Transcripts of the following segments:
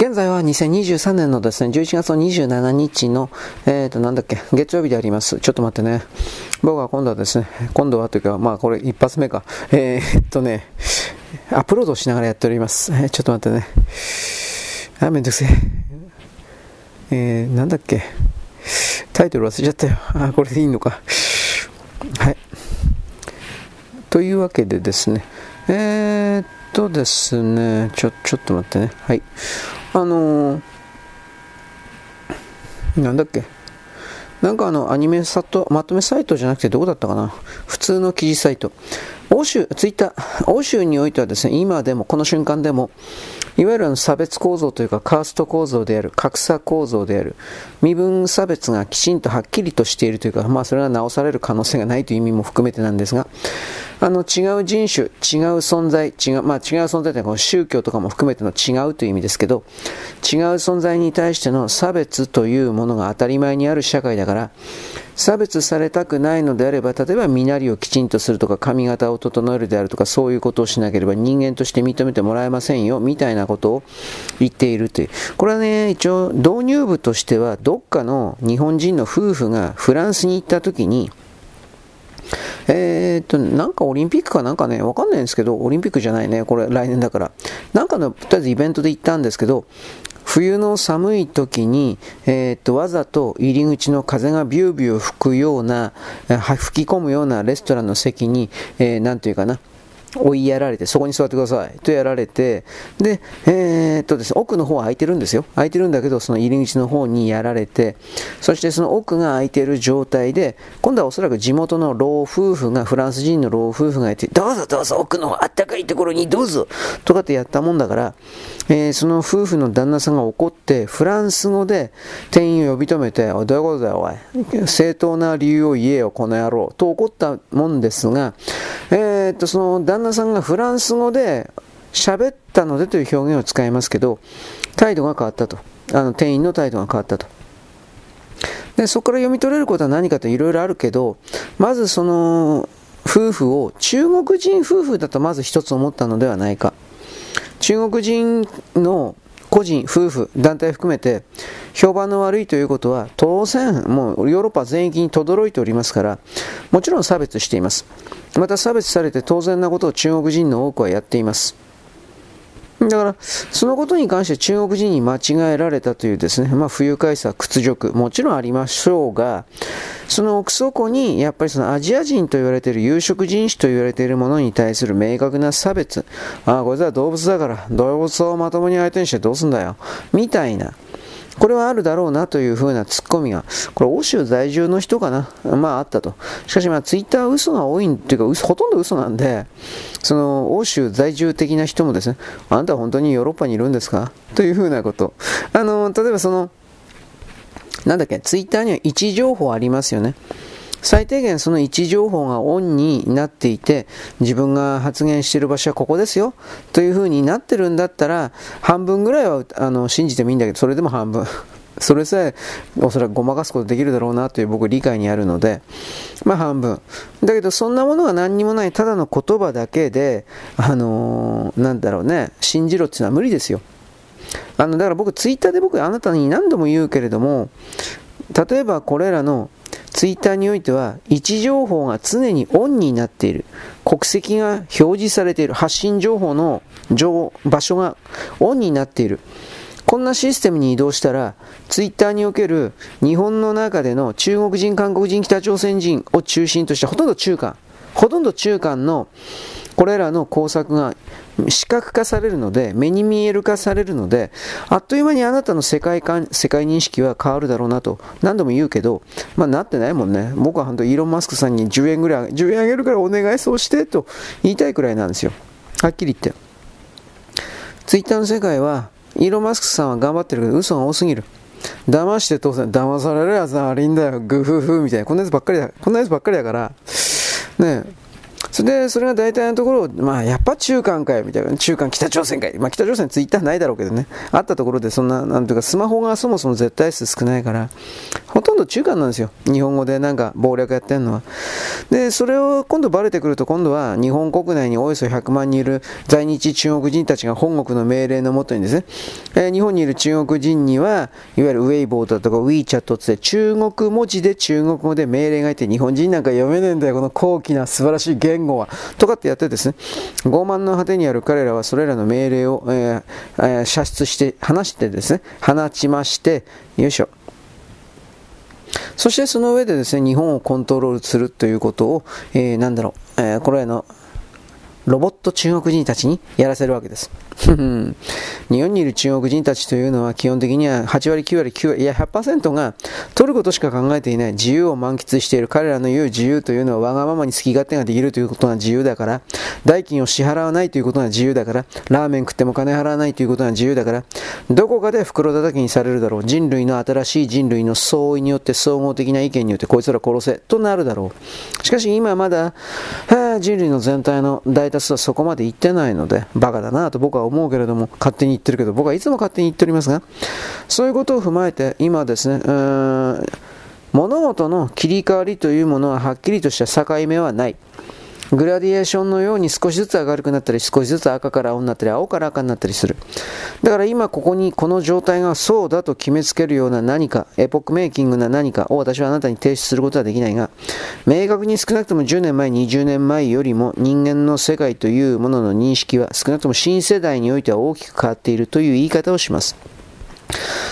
現在は2023年のですね、11月の27日の、えっ、ー、と、なんだっけ、月曜日であります。ちょっと待ってね。僕は今度はですね、今度はというか、まあこれ一発目か。えー、っとね、アップロードしながらやっております。えー、ちょっと待ってね。あ、めんどくせえ。えー、なんだっけ。タイトル忘れちゃったよ。あ、これでいいのか。はい。というわけでですね、えー、っとですね、ちょ、ちょっと待ってね。はい。あのー、なんだっけ？なんかあの、アニメサト、まとめサイトじゃなくてどこだったかな？普通の記事サイト。欧州、ツイッター、欧州においてはですね、今でも、この瞬間でも、いわゆる差別構造というか、カースト構造である、格差構造である、身分差別がきちんとはっきりとしているというか、まあそれは直される可能性がないという意味も含めてなんですが、あの違う人種、違う存在、違う、まあ違う存在というのは宗教とかも含めての違うという意味ですけど、違う存在に対しての差別というものが当たり前にある社会だから、差別されたくないのであれば、例えば身なりをきちんとするとか、髪型を整えるであるとか、そういうことをしなければ人間として認めてもらえませんよ、みたいなことを言っているという。これはね、一応導入部としては、どっかの日本人の夫婦がフランスに行った時に、えー、っと、なんかオリンピックかなんかね、わかんないんですけど、オリンピックじゃないね、これ来年だから。なんかの、とりあえずイベントで行ったんですけど、冬の寒い時に、えー、っと、わざと入り口の風がビュービュー吹くような、吹き込むようなレストランの席に、えー、なんていうかな、追いやられて、そこに座ってくださいとやられて、で、えー、っとですね、奥の方は空いてるんですよ。空いてるんだけど、その入り口の方にやられて、そしてその奥が空いてる状態で、今度はおそらく地元の老夫婦が、フランス人の老夫婦がいて、どうぞどうぞ奥のあったかいところにどうぞとかってやったもんだから、えー、その夫婦の旦那さんが怒って、フランス語で店員を呼び止めて、おい、どういうことだよ、おい。正当な理由を言えよ、この野郎。と怒ったもんですが、えー、っと、その旦那さんがフランス語で喋ったのでという表現を使いますけど、態度が変わったと。あの、店員の態度が変わったと。で、そこから読み取れることは何かといろいろあるけど、まずその、夫婦を中国人夫婦だとまず一つ思ったのではないか。中国人の個人、夫婦、団体含めて評判の悪いということは当然もうヨーロッパ全域に轟いておりますからもちろん差別しています。また差別されて当然なことを中国人の多くはやっています。だから、そのことに関して中国人に間違えられたというですね、まあ、不愉快さ、屈辱、もちろんありましょうが、その奥底に、やっぱりそのアジア人と言われている有色人種と言われているものに対する明確な差別、ああ、こいつは動物だから、動物をまともに相手にしてどうすんだよ、みたいな、これはあるだろうなというふうなツッコミが、これ欧州在住の人かな、まああったと。しかしまあツイッターは嘘が多いっていうか、ほとんど嘘なんで、その欧州在住的な人もですね、あなたは本当にヨーロッパにいるんですか？というふうなこと。あの、例えばその、なんだっけ、ツイッターには位置情報ありますよね。最低限その位置情報がオンになっていて、自分が発言している場所はここですよ、というふうになってるんだったら、半分ぐらいはあの信じてもいいんだけど、それでも半分。それさえおそらくごまかすことできるだろうなという僕理解にあるので、まあ半分。だけどそんなものが何にもないただの言葉だけで、あのー、なんだろうね、信じろっていうのは無理ですよ。あの、だから僕ツイッターで僕あなたに何度も言うけれども、例えばこれらのツイッターにおいては位置情報が常にオンになっている。国籍が表示されている。発信情報の場所がオンになっている。こんなシステムに移動したら、ツイッターにおける日本の中での中国人、韓国人、北朝鮮人を中心としたほとんど中間、ほとんど中間のこれらの工作が視覚化されるので、目に見える化されるので、あっという間にあなたの世界観、世界認識は変わるだろうなと何度も言うけど、まあなってないもんね。僕は本当イーロン・マスクさんに10円ぐらい、10円あげるからお願いそうしてと言いたいくらいなんですよ。はっきり言って。ツイッターの世界は、イーロン・マスクさんは頑張ってるけど嘘が多すぎる。騙して当然、騙されるやつは悪いんだよ、グフフみたいな。こんなやつばっかりだ、こんなやつばっかりだから、ねえそれで、それが大体のところ、まあ、やっぱ中間かよ、みたいな。中間北朝鮮かい。まあ、北朝鮮ツイッターないだろうけどね。あったところで、そんな、なんていうか、スマホがそもそも絶対数少ないから、ほとんど中間なんですよ。日本語でなんか謀略やってるのは。で、それを今度バレてくると今度は日本国内におよそ100万人いる在日中国人たちが本国の命令のもとにですね、えー、日本にいる中国人には、いわゆるウェイボーだとか WeChat って中国文字で中国語で命令がいて日本人なんか読めねえんだよ、この高貴な素晴らしい言語は。とかってやってですね、傲慢の果てにある彼らはそれらの命令を、えーえー、射出して、話してですね、放ちまして、よいしょ。そしてその上でですね、日本をコントロールするということを、えー、なんだろう、えー、これらのロボット中国人たちにやらせるわけです。日本にいる中国人たちというのは基本的には8割、9割、9割、いや100%が取ることしか考えていない自由を満喫している彼らの言う自由というのはわがままに好き勝手ができるということが自由だから代金を支払わないということが自由だからラーメン食っても金払わないということが自由だからどこかで袋叩きにされるだろう。人類の新しい人類の相違によって総合的な意見によってこいつら殺せとなるだろう。しかし今まだ人類の全体の大多達はそこまで行ってないのでバカだなと僕は思うけれども、勝手に言ってるけど、僕はいつも勝手に言っておりますが、そういうことを踏まえて、今ですね、物事の切り替わりというものははっきりとした境目はない。グラディエーションのように少しずつ明るくなったり、少しずつ赤から青になったり、青から赤になったりする。だから今ここにこの状態がそうだと決めつけるような何か、エポックメイキングな何かを私はあなたに提出することはできないが、明確に少なくとも10年前、20年前よりも人間の世界というものの認識は少なくとも新世代においては大きく変わっているという言い方をします。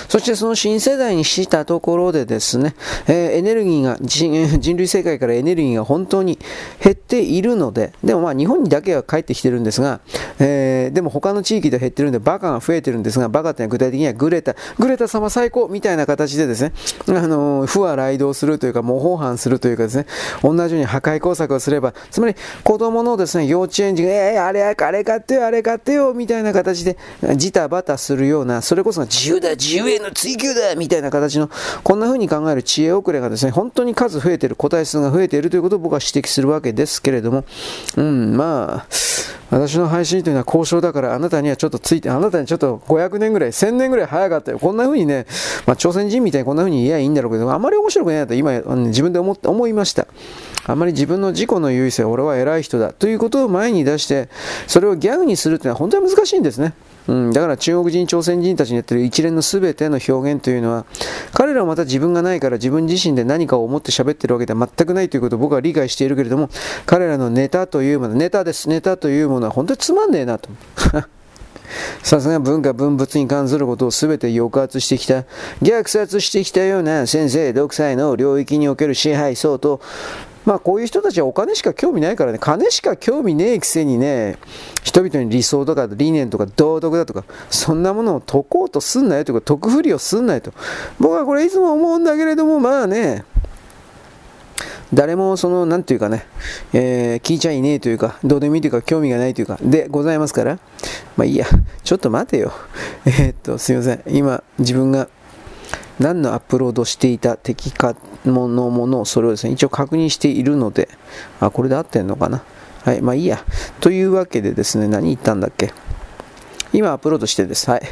そしてその新世代にしたところでですね、えー、エネルギーが 人類世界からエネルギーが本当に減っているので、でもまあ日本にだけは帰ってきてるんですが、えー、でも他の地域で減ってるんでバカが増えてるんですが、バカってのは具体的にはグレタ、グレタ様最高みたいな形でですね、あのー、不和雷道するというか模倣犯するというかですね、同じように破壊工作をすれば、つまり子供のですね、幼稚園児が、えー、あれ、あれ買ってよ、あれ買ってよ、みたいな形でジタバタするような、それこそが自由でだ、自由への追求だみたいな形の、こんな風に考える知恵遅れがですね、本当に数増えてる、個体数が増えているということを僕は指摘するわけですけれども、うん、まあ、私の配信というのは交渉だから、あなたにはちょっとついて、あなたにちょっと500年ぐらい、1000年ぐらい早かったよ。こんな風にね、まあ、朝鮮人みたいにこんな風に言えばいいんだろうけど、あまり面白くないなと今、自分で思思いました。あまり自分の自己の優位性、俺は偉い人だということを前に出して、それをギャグにするというのは本当に難しいんですね。うん、だから中国人、朝鮮人たちにやってる一連の全ての表現というのは、彼らはまた自分がないから自分自身で何かを思って喋ってるわけでは全くないということを僕は理解しているけれども、彼らのネタというもの、ネタです、ネタというものは本当につまんねえなと。さすが文化文物に関することを全て抑圧してきた、虐殺してきたような先生独裁の領域における支配層とまあこういう人たちはお金しか興味ないからね、金しか興味ねえくせにね、人々に理想とか理念とか道徳だとか、そんなものを解こうとすんなよとか、得不利をすんなよと。僕はこれいつも思うんだけれども、まあね、誰もその、なんていうかね、えー、聞いちゃいねえというか、どうでもいいというか、興味がないというか、でございますから、まあいいや、ちょっと待てよ。えー、っと、すいません。今、自分が何のアップロードしていた敵かのものをそれをですね、一応確認しているので、あ、これで合ってんのかな。はい、まあいいや。というわけでですね、何言ったんだっけ。今アップロードしてです。はい。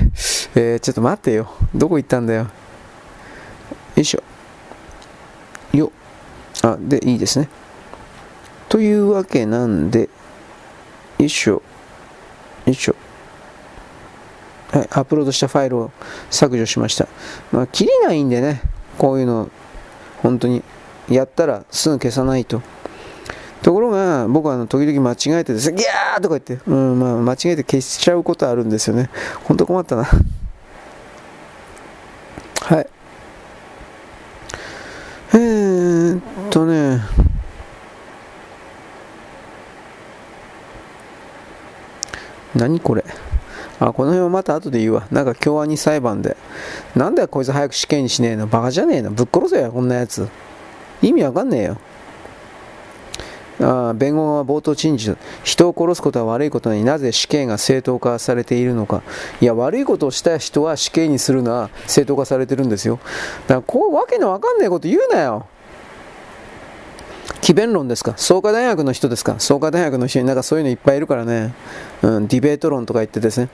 えー、ちょっと待ってよ。どこ行ったんだよ。よいしょ。よ。あ、で、いいですね。というわけなんで、よいしょ。よいしょ。はい、アップロードしたファイルを削除しました。まあ、切りないんでね、こういうの、本当に、やったらすぐ消さないと。ところが、僕はあの時々間違えてですね、ギャーとか言って、うん、まあ、間違えて消しちゃうことあるんですよね。本当困ったな。はい。えーっとね、何これ。あ、この辺はまた後で言うわ。なんか京アニ裁判で。なんだこいつ早く死刑にしねえの。バカじゃねえの。ぶっ殺せよ、こんなやつ。意味わかんねえよ。あ弁護側は冒頭陳述人を殺すことは悪いことになぜ死刑が正当化されているのかいや悪いことをした人は死刑にするのは正当化されてるんですよだからこうわけのわかんないこと言うなよ詭弁論ですか？創価大学の人ですか？創価大学の人になんかそういうのいっぱいいるからね、うん、ディベート論とか言ってですね、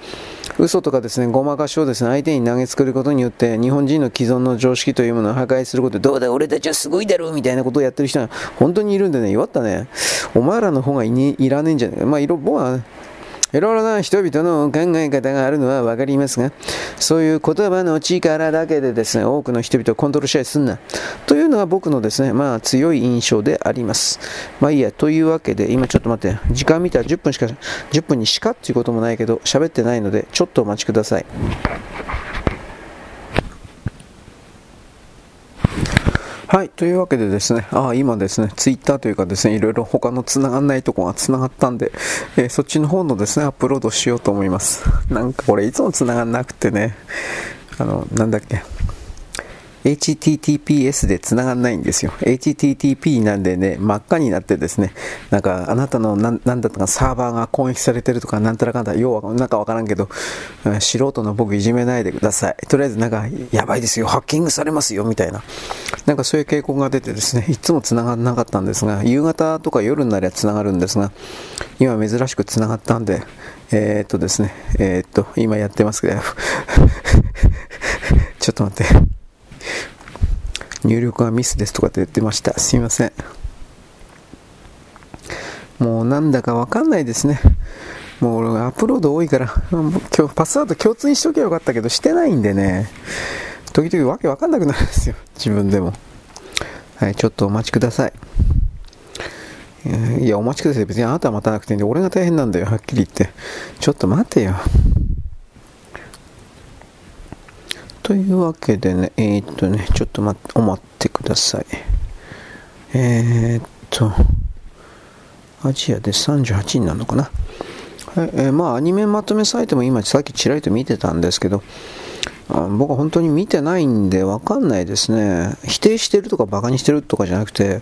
嘘とかですね、ごまかしをですね、相手に投げつけることによって、日本人の既存の常識というものを破壊することで、どうだ、俺たちはすごいだろうみたいなことをやってる人は本当にいるんでね、弱ったね。お前らの方がい,、ね、いらねえんじゃねえか。まあ、いろ、僕は、いろいろな人々の考え方があるのは分かりますが、そういう言葉の力だけでですね、多くの人々をコントロールしたりすんな。というのが僕のですね、まあ強い印象であります。まあいいや、というわけで、今ちょっと待って、時間見たら10分しか、10分にしかっていうこともないけど、喋ってないので、ちょっとお待ちください。はい、というわけでですね、あ今ですね、ツイッターというかですね、いろいろ他の繋がんないとこが繋がったんで、えー、そっちの方のですね、アップロードしようと思います。なんかこれいつも繋がんなくてね、あの、なんだっけ、HTTPS で繋がんないんですよ。HTTP なんでね、真っ赤になってですね、なんかあなたのなんだったかサーバーが攻撃されてるとかなんたらかんだ、要はなんかわからんけど、素人の僕いじめないでください。とりあえずなんか、やばいですよ、ハッキングされますよ、みたいな。なんかそういう傾向が出てですね、いつも繋がらなかったんですが、夕方とか夜になりゃ繋がるんですが、今珍しく繋がったんで、えー、っとですね、えー、っと、今やってますけど、ちょっと待って。入力はミスですとかって言ってました。すいません。もうなんだかわかんないですね。もう俺アップロード多いから、今日パスワード共通にしときゃよかったけど、してないんでね、時々わけわかんなくなるんですよ。自分でも。はい、ちょっとお待ちください。いや、お待ちください。別にあなたは待たなくていいんで、俺が大変なんだよ、はっきり言って。ちょっと待てよ。というわけでね、えー、っとね、ちょっと待って、お待ってください。えー、っと、アジアで38になるのかな？はい、えー、まあ、アニメまとめサイトも今、さっきちらりと見てたんですけど、あ僕は本当に見てないんでわかんないですね。否定してるとかバカにしてるとかじゃなくて、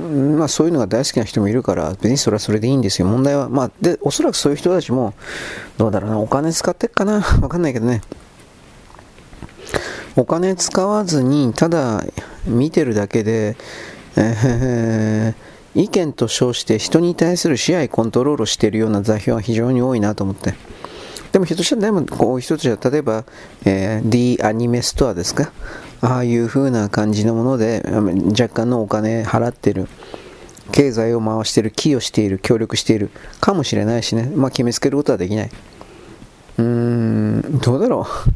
まあそういうのが大好きな人もいるから、別にそれはそれでいいんですよ。問題は、まあ、で、おそらくそういう人たちも、どうだろうな、お金使ってっかな？わかんないけどね。お金使わずにただ見てるだけで、えー、意見と称して人に対する支配コントロールしているような座標は非常に多いなと思って。でもひょっとしたらでもこういう人たちは例えば、えー、D アニメストアですか？ああいう風な感じのもので若干のお金払ってる経済を回している寄与している協力しているかもしれないしね。まあ決めつけることはできない。うーんどうだろう。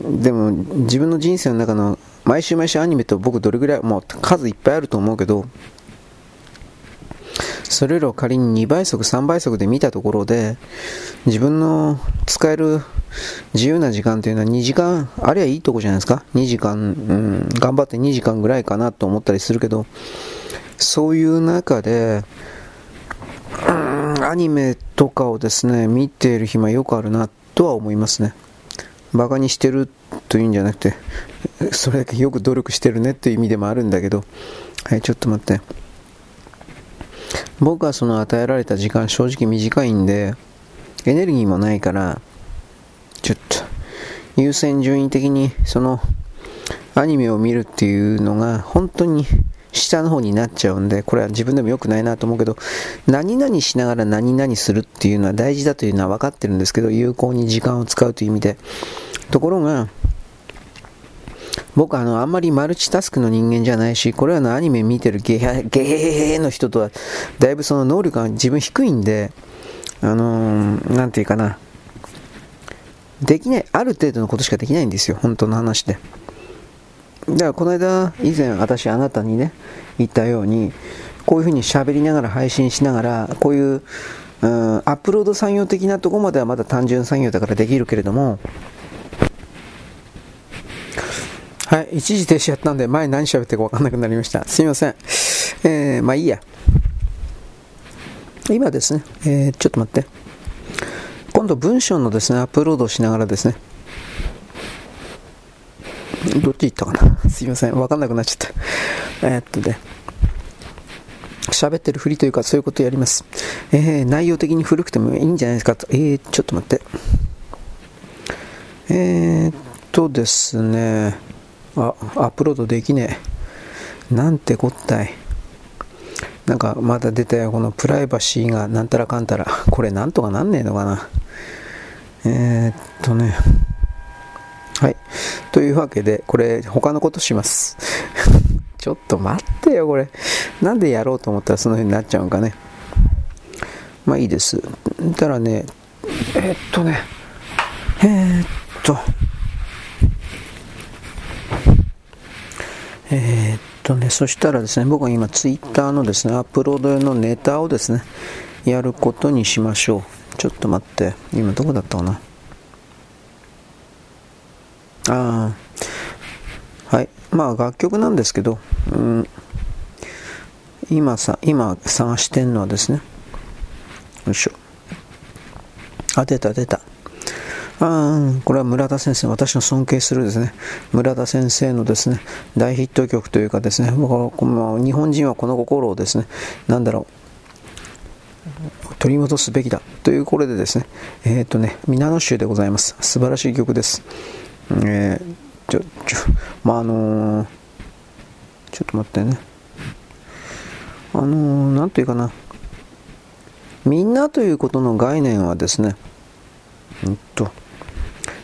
でも自分の人生の中の毎週毎週アニメと僕どれぐらいもう数いっぱいあると思うけどそれらを仮に2倍速3倍速で見たところで自分の使える自由な時間というのは2時間ありゃいいとこじゃないですか。2時間、うん、頑張って2時間ぐらいかなと思ったりするけどそういう中で、うん、アニメとかをですね見ている暇よくあるなとは思いますね。バカにしてるというんじゃなくて、それだけよく努力してるねっていう意味でもあるんだけど、はい、ちょっと待って。僕はその与えられた時間正直短いんで、エネルギーもないから、ちょっと、優先順位的にそのアニメを見るっていうのが本当に下の方になっちゃうんで、これは自分でも良くないなと思うけど、何々しながら何々するっていうのは大事だというのは分かってるんですけど、有効に時間を使うという意味で、ところが、僕あの、あんまりマルチタスクの人間じゃないし、これらのアニメ見てるゲヘゲヘヘの人とは、だいぶその能力が自分低いんで、あのー、なんていうかな、できない、ある程度のことしかできないんですよ、本当の話で。だからこの間、以前私あなたにね、言ったように、こういうふうに喋りながら配信しながら、こういう、うん、アップロード作業的なところまではまだ単純作業だからできるけれども、はい、一時停止やったんで、前何喋ってか分かんなくなりました。すいません。えー、まあいいや。今ですね、えー、ちょっと待って。今度文章のですね、アップロードをしながらですね、どっち行ったかな？すいません。分かんなくなっちゃった。え、っとね、喋ってるふりというかそういうことやります。えー、内容的に古くてもいいんじゃないですか？と。えー、ちょっと待って。えー、っとですね、あ、アップロードできねえ。なんてこったい。なんかまだ出たよ、このプライバシーがなんたらかんたら。これなんとかなんねえのかな。えー、っとね。はい。というわけで、これ、他のことします。ちょっと待ってよ、これ。なんでやろうと思ったらその風になっちゃうんかね。まあいいです。たらね、えー、っとね、えー、っと、えー、っとね、そしたらですね、僕は今ツイッターのですね、アップロード用のネタをですね、やることにしましょう。ちょっと待って、今どこだったかな。ああ、はい。まあ楽曲なんですけど、うん、今さ、今探してんのはですね、よいしょ。あ、出た出た。あこれは村田先生、私の尊敬するですね、村田先生のですね、大ヒット曲というかですね、日本人はこの心をですね、なんだろう、取り戻すべきだというこれでですね、えっ、ー、とね、皆の衆でございます。素晴らしい曲です。えー、ちょ、ちょ、まあ、あのー、ちょっと待ってね。あのー、なんというかな。みんなということの概念はですね、うんと、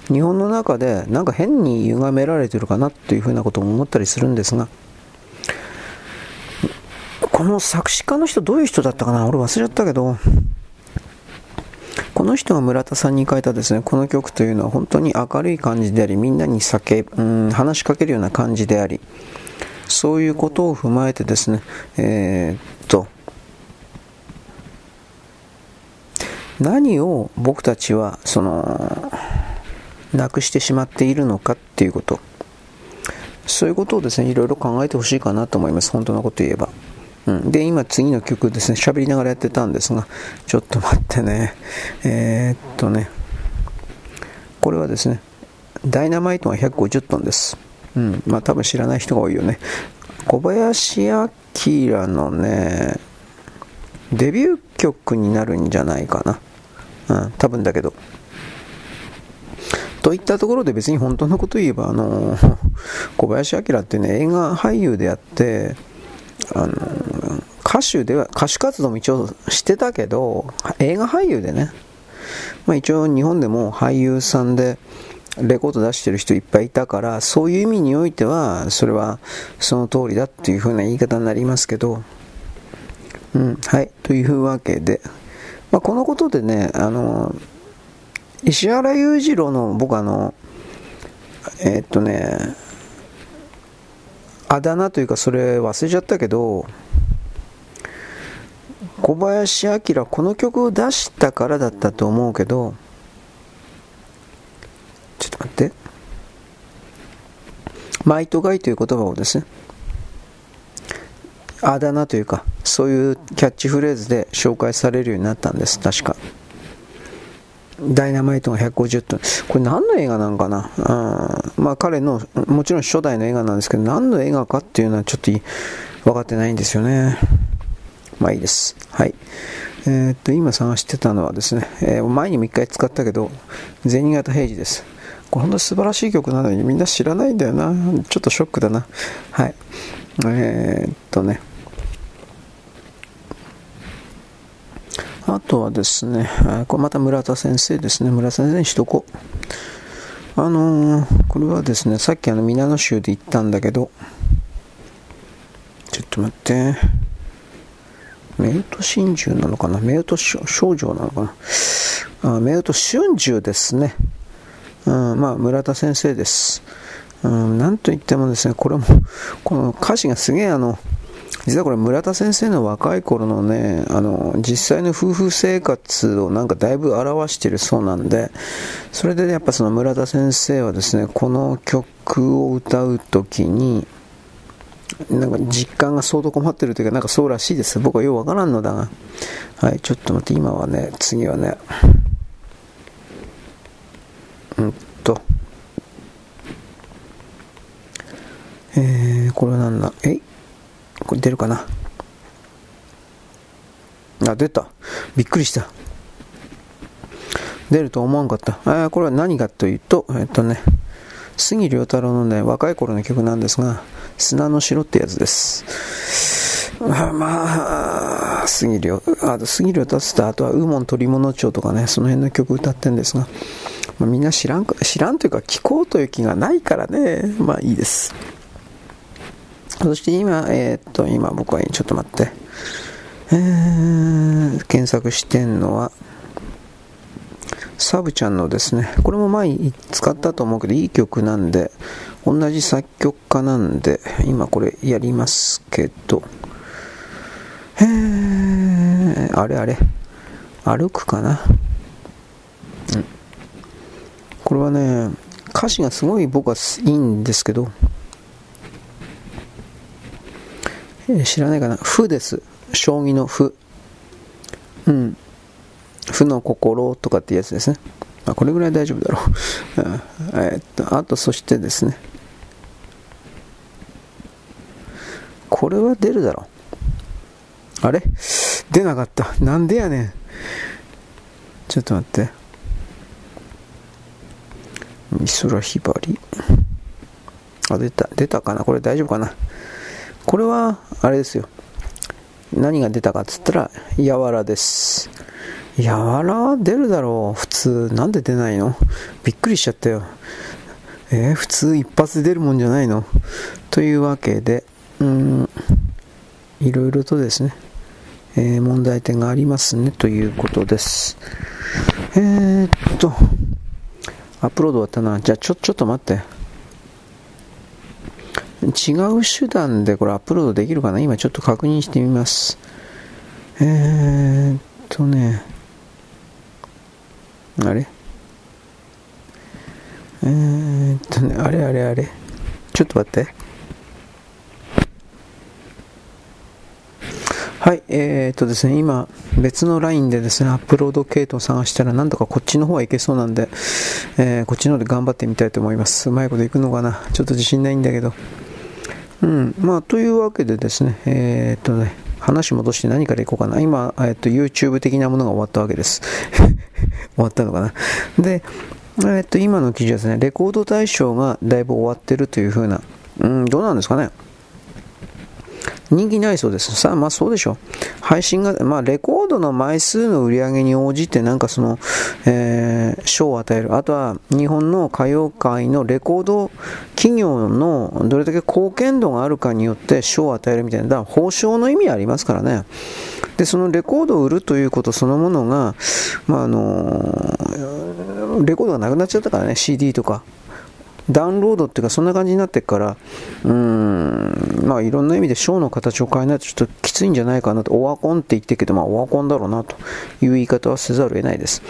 日本の中でなんか変に歪められてるかなというふうなことも思ったりするんですが、この作詞家の人どういう人だったかな？俺忘れちゃったけど、この人が村田さんに書いたですね、この曲というのは本当に明るい感じであり、みんなに酒、うん、話しかけるような感じであり、そういうことを踏まえてですね、えー、っと、何を僕たちは、その、なくしてしまっているのかっていうこと。そういうことをですね、いろいろ考えてほしいかなと思います。本当のこと言えば。うん、で、今次の曲ですね、喋りながらやってたんですが、ちょっと待ってね。えー、っとね、これはですね、ダイナマイトが150トンです。うん、まあ多分知らない人が多いよね。小林明のね、デビュー曲になるんじゃないかな。うん、多分だけど。といったところで別に本当のこと言えば、あの、小林明ってね、映画俳優であって、あの歌手では歌手活動も一応してたけど映画俳優でね、まあ、一応日本でも俳優さんでレコード出してる人いっぱいいたからそういう意味においてはそれはその通りだっていう風な言い方になりますけど。うんはいというわけで、まあ、このことでねあの石原裕次郎の僕あのえー、っとねあだ名というかそれ忘れちゃったけど小林明この曲を出したからだったと思うけどちょっと待って。マイトガイという言葉をですねあだ名というかそういうキャッチフレーズで紹介されるようになったんです確か。ダイナマイトが150トン。これ何の映画なんかな？うん。まあ彼の、もちろん初代の映画なんですけど、何の映画かっていうのはちょっと分かってないんですよね。まあいいです。はい。えー、っと、今探してたのはですね、えー、前にも一回使ったけど、銭形平次です。これ本当に素晴らしい曲なのにみんな知らないんだよな。ちょっとショックだな。はい。えー、っとね。あとはですね、これまた村田先生ですね。村田先生にしとこう。あのー、これはですね、さっきあの、皆野州で行ったんだけど、ちょっと待って。メト真珠なのかな？メト少女なのかな？あメト春秋ですね。うん、まあ、村田先生です。うん、なんといってもですね、これも、この歌詞がすげえあの、実はこれ村田先生の若い頃のね、あの、実際の夫婦生活をなんかだいぶ表してるそうなんで、それで、ね、やっぱその村田先生はですね、この曲を歌う時に、なんか実感が相当困ってるというか、なんかそうらしいです。僕はようわからんのだが。はい、ちょっと待って、今はね、次はね、うんと、えー、これは何だ、え？いこれ出るかなあ、出た。びっくりした。出ると思わんかった。あこれは何かというと、えっとね、杉良太郎のね、若い頃の曲なんですが、砂の城ってやつです。まあ、まあ、杉良、あと杉良達とあとはウモン鳥物町とかね、その辺の曲歌ってるんですが、まあ、みんな知らん、知らんというか聞こうという気がないからね、まあいいです。そして今、えー、っと、今僕は、ちょっと待って、えー、検索してんのは、サブちゃんのですね、これも前使ったと思うけど、いい曲なんで、同じ作曲家なんで、今これやりますけど、えー、あれあれ、歩くかな。うん。これはね、歌詞がすごい僕はいいんですけど、えー、知らないかな。負です。将棋の負。うん。負の心とかってやつですね。あ、これぐらい大丈夫だろう。えっと、あと、そしてですね。これは出るだろう。あれ？出なかった。なんでやねん。ちょっと待って。美空ひばり。あ、出た。出たかな？これ大丈夫かな？これは、あれですよ。何が出たかっつったら、やわらです。やわら出るだろう。普通。なんで出ないの？びっくりしちゃったよ。えー、普通一発で出るもんじゃないの？というわけで、うん、いろいろとですね、えー、問題点がありますねということです。えー、っと、アップロード終わったな。じゃあちょ、ちょっと待って。違う手段でこれアップロードできるかな？今ちょっと確認してみます。えー、っとね、あれ？えー、っとね、あれあれあれ。ちょっと待って。はい、えー、っとですね、今、別の LINE でですね、アップロード系統を探したら、なんとかこっちの方はいけそうなんで、えー、こっちの方で頑張ってみたいと思います。うまいこといくのかな？ちょっと自信ないんだけど。うん、まあ、というわけでですね、えー、っとね、話戻して何からいこうかな。今、えー、っと、YouTube 的なものが終わったわけです。終わったのかな。で、えー、っと、今の記事はですね、レコード大賞がだいぶ終わってるというふうな、うん、どうなんですかね。人気ないそうです。さあ、まあそうでしょう。配信が、まあレコードの枚数の売り上げに応じてなんかその、えー、賞を与える。あとは日本の歌謡界のレコード企業のどれだけ貢献度があるかによって賞を与えるみたいな、だから報奨の意味ありますからね。で、そのレコードを売るということそのものが、まああの、レコードがなくなっちゃったからね、CD とか。ダウンロードっていうかそんな感じになってから、うーん、まあいろんな意味でショーの形を変えないとちょっときついんじゃないかなと、オワコンって言ってるけど、まあオワコンだろうなという言い方はせざるを得ないです。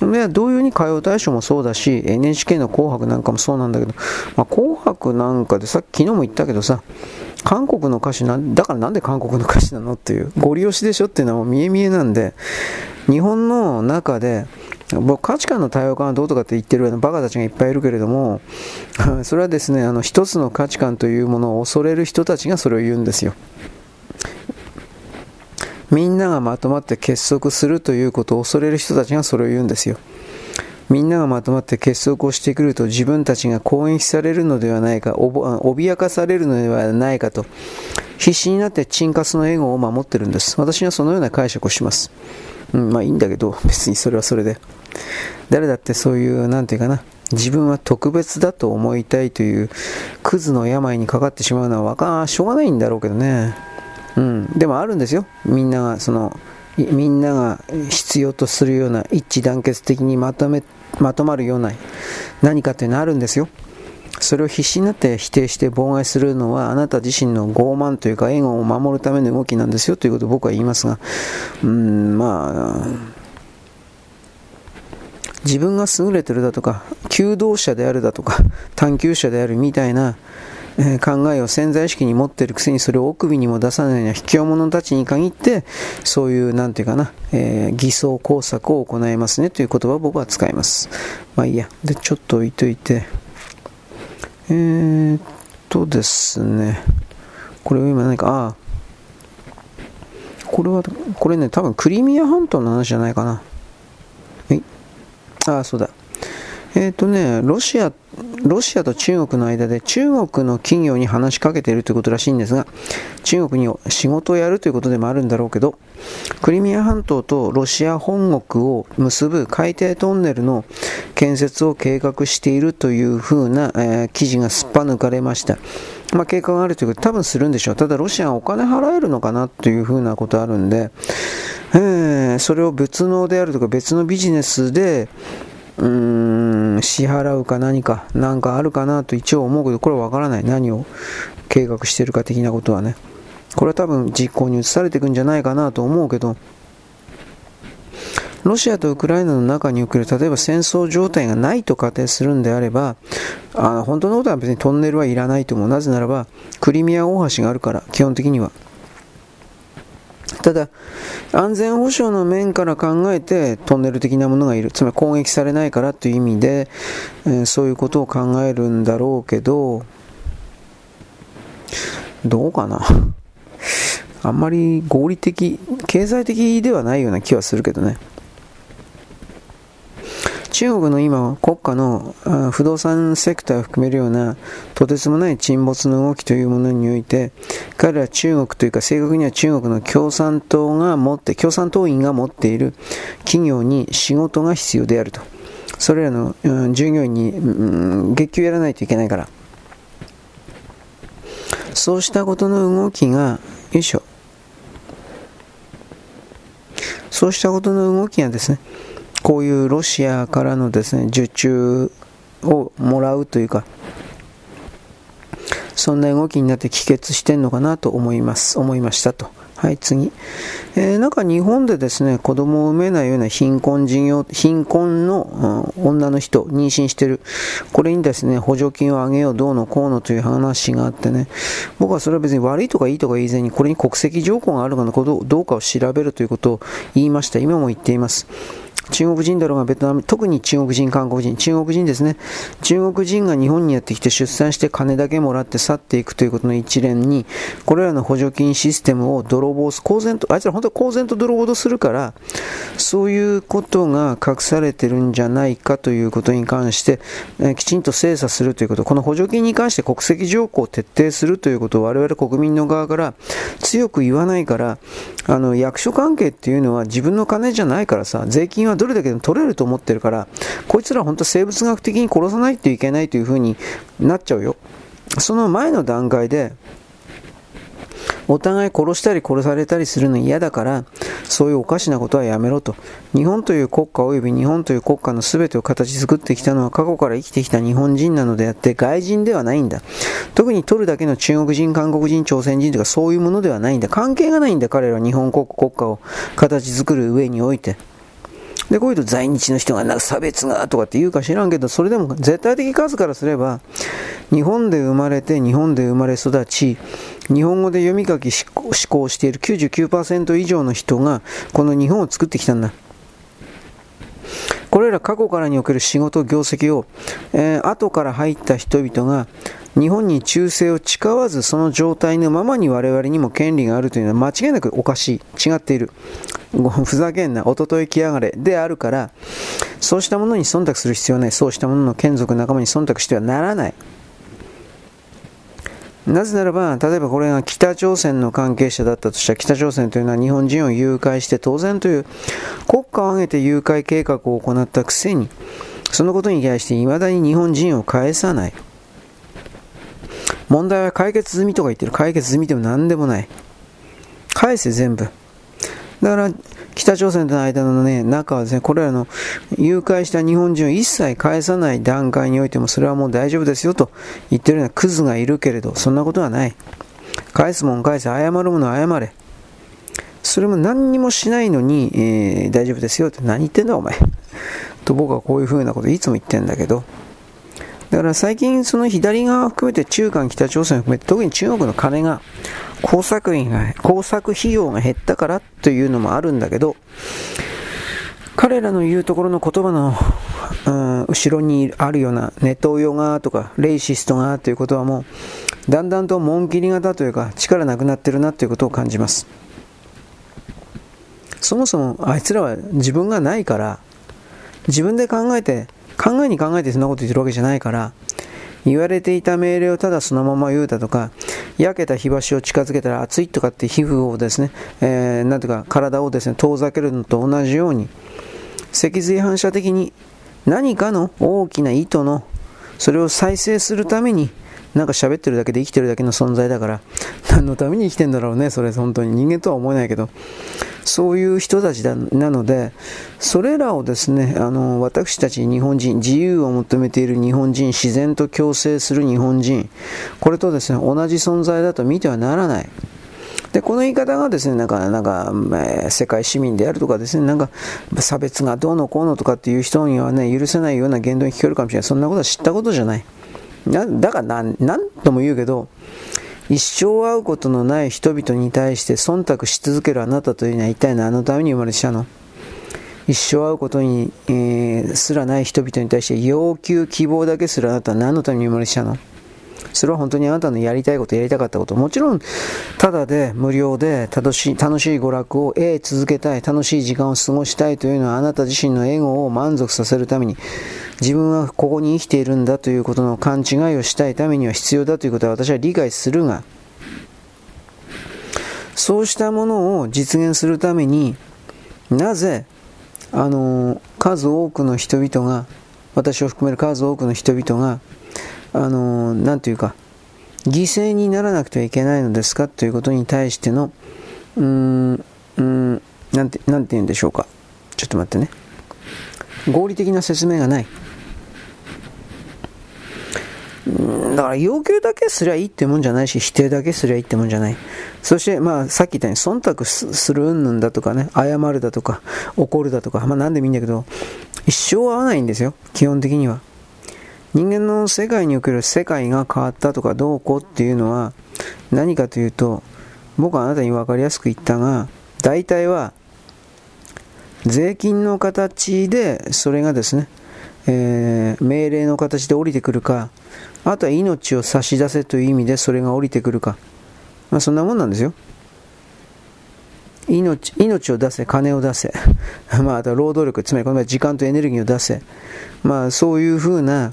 で同様に歌謡大賞もそうだし、NHK の紅白なんかもそうなんだけど、まあ、紅白なんかでさっき昨日も言ったけどさ、韓国の歌手な、だからなんで韓国の歌手なのっていう、ゴリ押しでしょっていうのはもう見え見えなんで、日本の中で、僕価値観の多様化はどうとかって言ってるようなバカたちがいっぱいいるけれども、それはですね、あの一つの価値観というものを恐れる人たちがそれを言うんですよ。みんながまとまって結束するということを恐れる人たちがそれを言うんですよ。みんながまとまって結束をしてくると自分たちが攻撃されるのではないか、脅かされるのではないかと、必死になってチンカスのエゴを守ってるんです。私はそのような解釈をします。うん、まあいいんだけど、別にそれはそれで。誰だってそういう、なんていうかな、自分は特別だと思いたいという、クズの病にかかってしまうのはわか、しょうがないんだろうけどね。うん、でもあるんですよ。みんなが、その、みんなが必要とするような一致団結的にまとめ、まとまるような何かっていうのはあるんですよ。それを必死になって否定して妨害するのはあなた自身の傲慢というかエゴを守るための動きなんですよということを僕は言いますが、うん、まあ、自分が優れてるだとか、求道者であるだとか、探求者であるみたいな、え考えを潜在意識に持ってるくせにそれを奥首にも出さないような卑怯者たちに限ってそういうなんていうかな、えー、偽装工作を行いますねという言葉を僕は使います。まあいいや。でちょっと置いといて。えー、っとですね、これは今何か、ああ、これは、これね、多分クリミア半島の話じゃないかな。え？ああ、そうだ。えっ、とね、ロシアロシアと中国の間で中国の企業に話しかけているということらしいんですが、中国に仕事をやるということでもあるんだろうけど、クリミア半島とロシア本国を結ぶ海底トンネルの建設を計画しているというふうな、えー、記事がすっぱ抜かれました。まあ、計画があるということで多分するんでしょう。ただロシアはお金払えるのかなというふうなことあるんで、えー、それを別のであるとか別のビジネスで、うーん、支払うか何か、何かあるかなと一応思うけど、これはわからない。何を計画してるか的なことはね。これは多分実行に移されていくんじゃないかなと思うけど、ロシアとウクライナの中における例えば戦争状態がないと仮定するんであればあ本当のことは別にトンネルはいらないと思うなぜならばクリミア大橋があるから基本的にはただ安全保障の面から考えてトンネル的なものがいる。つまり攻撃されないからという意味で、えー、そういうことを考えるんだろうけどどうかな。あんまり合理的経済的ではないような気はするけどね。中国の今、国家の不動産セクターを含めるようなとてつもない沈没の動きというものにおいて、彼ら中国というか正確には中国の共産党が持って、共産党員が持っている企業に仕事が必要であると。それらの、うん、従業員に、うん、月給やらないといけないから。そうしたことの動きが、よいしょ。そうしたことの動きがですね、こういうロシアからのですね受注をもらうというかそんな動きになって帰結してんのかなと思います思いましたと。はい次、えー、なんか日本でですね子供を産めないような貧困事業貧困の、うん、女の人妊娠してる。これにですね補助金をあげようどうのこうのという話があってね。僕はそれは別に悪いとかいいとか以前にこれに国籍条項があるかのことどうかを調べるということを言いました。今も言っています。中国人だろうがベトナム、特に中国人、韓国人、中国人ですね。中国人が日本にやってきて出産して金だけもらって去っていくということの一連に、これらの補助金システムを泥棒す、公然と、あいつら本当は公然と泥棒とするから、そういうことが隠されてるんじゃないかということに関して、えきちんと精査するということ、この補助金に関して国籍条項を徹底するということを我々国民の側から強く言わないから、あの役所関係っていうのは自分の金じゃないからさ、税金はどれだけでも取れると思ってるから、こいつら本当生物学的に殺さないといけないというふうになっちゃうよ。その前の段階で、お互い殺したり殺されたりするの嫌だから、そういうおかしなことはやめろと。日本という国家及び日本という国家の全てを形作ってきたのは過去から生きてきた日本人なのであって外人ではないんだ。特に取るだけの中国人、韓国人、朝鮮人とかそういうものではないんだ。関係がないんだ、彼らは日本国国家を形作る上において。で、こういうと在日の人がなんか差別がとかって言うか知らんけど、それでも絶対的数からすれば、日本で生まれて、日本で生まれ育ち、日本語で読み書き思考している99%以上の人が、この日本を作ってきたんだ。これら過去からにおける仕事業績を、えー、後から入った人々が日本に忠誠を誓わずその状態のままに我々にも権利があるというのは間違いなくおかしい違っている ふざけんな、おととい来やがれであるから、そうしたものに忖度する必要はない。そうしたものの眷属仲間に忖度してはならない。なぜならば、例えばこれが北朝鮮の関係者だったとしたら、北朝鮮というのは日本人を誘拐して当然という国家を挙げて誘拐計画を行ったくせに、そのことに対して未だに日本人を返さない。問題は解決済みとか言ってる。解決済みでも何でもない。返せ全部。だから、北朝鮮との間のね、中はですね、これらの誘拐した日本人を一切返さない段階においても、それはもう大丈夫ですよと言ってるようなクズがいるけれど、そんなことはない。返すもん返せ、謝るもの謝れ。それも何にもしないのに、えー、大丈夫ですよって何言ってんだお前。と僕はこういうふうなこといつも言ってんだけど、だから最近その左側含めて中韓北朝鮮含めて特に中国の金が工作費が、工作費用が減ったからというのもあるんだけど、彼らの言うところの言葉の、うん、後ろにあるようなネトウヨがとかレイシストがということはもうだんだんと紋切り型というか力なくなってるなということを感じます。そもそもあいつらは自分がないから自分で考えて考えに考えてそんなこと言ってるわけじゃないから言われていた命令をただそのまま言うだとか、焼けた火箸を近づけたら熱いとかって皮膚をですね、えー、なんていうか体をですね、遠ざけるのと同じように、脊髄反射的に何かの大きな意図の、それを再生するために、なんか喋ってるだけで生きてるだけの存在だから、何のために生きてんだろうね、それ本当に。人間とは思えないけど、そういう人たちだなので、それらをですね、あの、私たち日本人、自由を求めている日本人、自然と共生する日本人、これとですね、同じ存在だと見てはならない。で、この言い方がですね、なんか、なんか、えー、世界市民であるとかですね、なんか、差別がどうのこうのとかっていう人にはね、許せないような言動に聞こえるかもしれない。そんなことは知ったことじゃない。なだからなん、なんとも言うけど、一生会うことのない人々に対して忖度し続けるあなたというのは一体何のために生まれてきたの？一生会うことに、えー、すらない人々に対して要求、希望だけするあなたは何のために生まれてきたの？それは本当にあなたのやりたいこと、やりたかったこと。もちろん、ただで、無料で楽しい、楽しい娯楽を得続けたい、楽しい時間を過ごしたいというのはあなた自身のエゴを満足させるために、自分はここに生きているんだということの勘違いをしたいためには必要だということは私は理解するが、そうしたものを実現するためになぜあの数多くの人々が私を含める数多くの人々があの何というか犠牲にならなくてはいけないのですかということに対してのうーんうんなんてなんて言うんでしょうか。ちょっと待ってね。合理的な説明がない。だから要求だけすりゃいいってもんじゃないし、否定だけすりゃいいってもんじゃない。そして、まあ、さっき言ったように、忖度するうんぬんだとかね、謝るだとか、怒るだとか、まあ、何でもいいんだけど、一生合わないんですよ、基本的には。人間の世界における世界が変わったとかどうこうっていうのは、何かというと、僕はあなたに分かりやすく言ったが、大体は、税金の形で、それがですね、えー、命令の形で降りてくるか、あとは命を差し出せという意味でそれが降りてくるか。まあ、そんなもんなんですよ。命命を出せ、金を出せ。まあ、あとは労働力、つまりこの場合時間とエネルギーを出せ。まあ、そういうふうな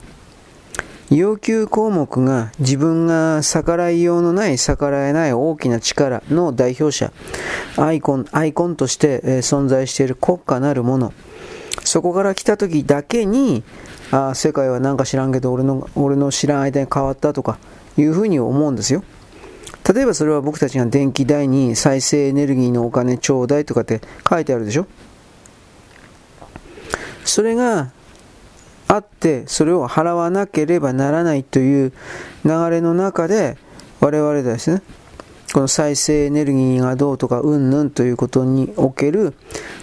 要求項目が自分が逆らいようのない逆らえない大きな力の代表者、アイコン、アイコンとして存在している国家なるもの。そこから来た時だけに、あ世界はなんか知らんけど俺の俺の知らん間に変わったとかいうふうに思うんですよ。例えばそれは僕たちが電気代に再生エネルギーのお金ちょうだいとかって書いてあるでしょそれがあってそれを払わなければならないという流れの中で我々ですねこの再生エネルギーがどうとかうんぬんということにおける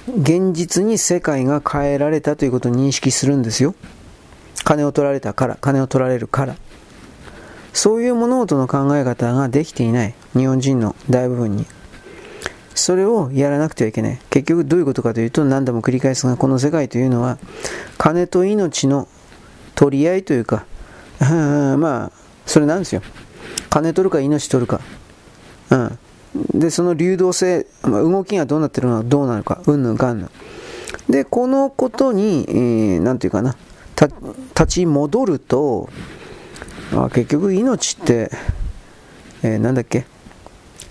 現実に世界が変えられたということを認識するんですよ。金を取られたから、金を取られるから。そういう物事の考え方ができていない。日本人の大部分に。それをやらなくてはいけない。結局どういうことかというと何度も繰り返すが、この世界というのは金と命の取り合いというか、まあ、それなんですよ。金取るか命取るか。うん。で、その流動性、まあ、動きがどうなってるのか、どうなのか、うんぬんかんぬん。で、このことに、えー、なんていうかな、立ち戻ると、あ結局命って、えー、なんだっけ？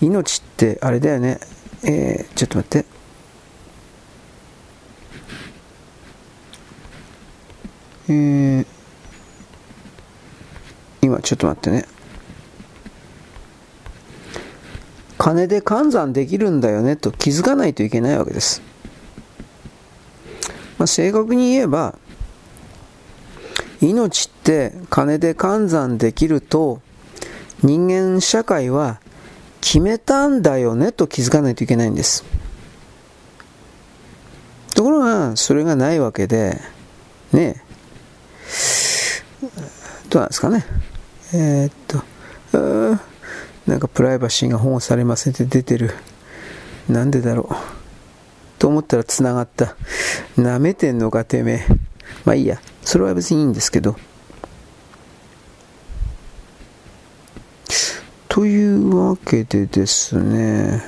命ってあれだよね、えー、ちょっと待って。えー、今ちょっと待ってね。金で換算できるんだよねと気づかないといけないわけです。まあ、正確に言えば、命って金で換算できると人間社会は決めたんだよねと気づかないといけないんです。ところが、それがないわけで、ねどうなんですかね。えー、っと、なんかプライバシーが保護されませんって出てる。なんでだろう。と思ったら繋がった。舐めてんのか、てめえ。まあいいや。それは別にいいんですけど。というわけでですね。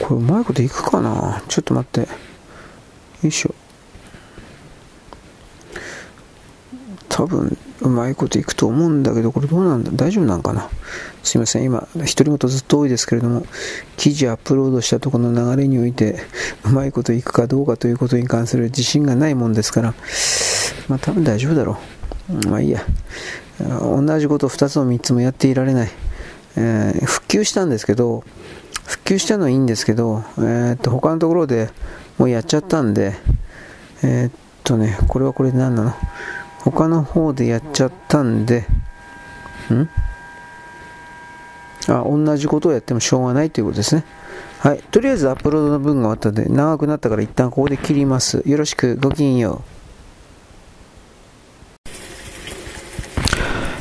これうまいこといくかな？ちょっと待って。よいしょ。多分うまいこといくと思うんだけど、これどうなんだ？大丈夫なんかな？すいません、今、独り言ずっと多いですけれども、記事アップロードしたところの流れにおいて、うまいこといくかどうかということに関する自信がないもんですから、まあ多分大丈夫だろう。まあいいや。同じこと2つも3つもやっていられない。えー、復旧したんですけど、復旧したのはいいんですけど、えー、っと他のところでもうやっちゃったんで、えー、っとね、これはこれで何なの？他の方でやっちゃったんで、ん？あ、同じことをやってもしょうがないということですね。はい。とりあえずアップロードの分が終わったので、長くなったから一旦ここで切ります。よろしく、ごきげんよう。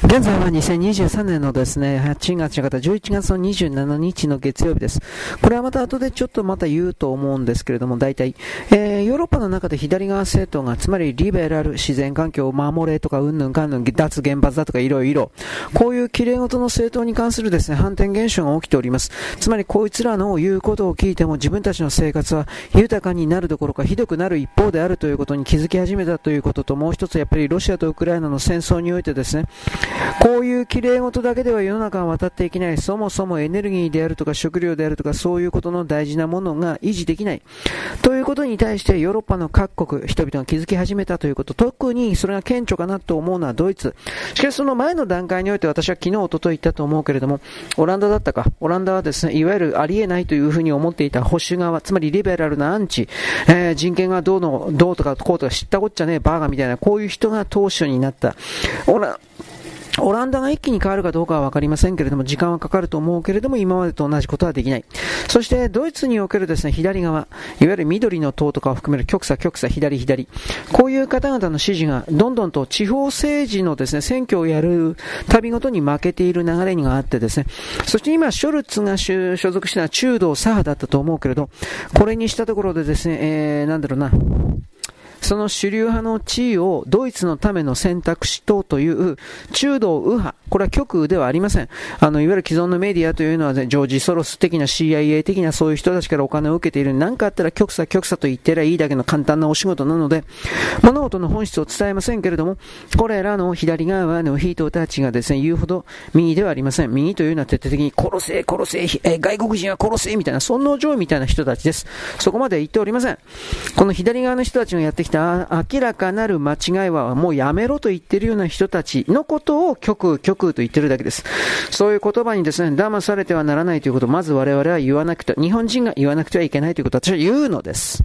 現在は2023年のですね、8月方、11月の27日の月曜日です。これはまた後でちょっとまた言うと思うんですけれども、大体、えー、ヨーロッパの中で左側政党が、つまりリベラル、自然環境を守れとか、うんぬんかんぬん、脱原発だとか、いろいろ、こういう綺麗事の政党に関するですね、反転現象が起きております。つまり、こいつらの言うことを聞いても、自分たちの生活は豊かになるどころか、ひどくなる一方であるということに気づき始めたということと、もう一つ、やっぱりロシアとウクライナの戦争においてですね、こういう綺麗事だけでは世の中は渡っていけない。そもそもエネルギーであるとか食料であるとかそういうことの大事なものが維持できない。ということに対してヨーロッパの各国、人々が気づき始めたということ。特にそれが顕著かなと思うのはドイツ。しかしその前の段階において私は昨日、おととい言ったと思うけれども、オランダだったか。オランダはですね、いわゆるありえないというふうに思っていた保守側、つまりリベラルなアンチ、えー、人権がどうの、どうとかこうとか知ったこっちゃねえ、バーガーみたいな、こういう人が当初になった。オラオランダが一気に変わるかどうかは分かりませんけれども、時間はかかると思うけれども、今までと同じことはできない。そして、ドイツにおけるですね、左側、いわゆる緑の党とかを含める極左、極左、左、左。こういう方々の支持が、どんどんと地方政治のですね、選挙をやる旅ごとに負けている流れがあってですね、そして今、ショルツが所属したのは中道左派だったと思うけれど、これにしたところでですね、えー、なんだろうな、その主流派の地位をドイツのための選択肢等という中道右派、これは極ではありません。あの、いわゆる既存のメディアというのは、ね、ジョージ・ソロス的な CIA 的なそういう人たちからお金を受けている。何かあったら極左極左と言ってりゃいいだけの簡単なお仕事なので、物事の本質を伝えませんけれども、これらの左側の人たちがですね、言うほど右ではありません。右というのは徹底的に殺せ、殺せ、え外国人は殺せ、みたいな、尊王攘夷みたいな人たちです。そこまで言っておりません。この左側の人たちがやってきた明らかなる間違いはもうやめろと言ってるような人たちのことを極、極右と言ってるだけです。。そういう言葉にですね、騙されてはならないということをまず我々は言わなくて、日本人が言わなくてはいけないということを私は言うのです。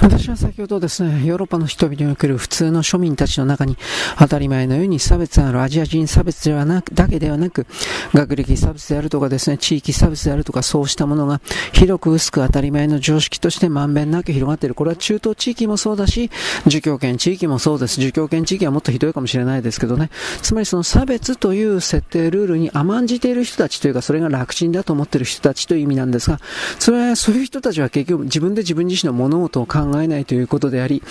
私は先ほどですね、ヨーロッパの人々における普通の庶民たちの中に当たり前のように差別あるアジア人差別ではなく、だけではなく、学歴差別であるとかですね、地域差別であるとかそうしたものが広く薄く当たり前の常識としてまんべんなく広がっている。これは中東地域もそうだし、儒教圏地域もそうです。儒教圏地域はもっとひどいかもしれないですけどね。つまりその差別という設定ルールに甘んじている人たちというか、それが楽ちんだと思っている人たちという意味なんですが、それはそういう人たちは結局自分で自分自身の物事を考考えないということであり、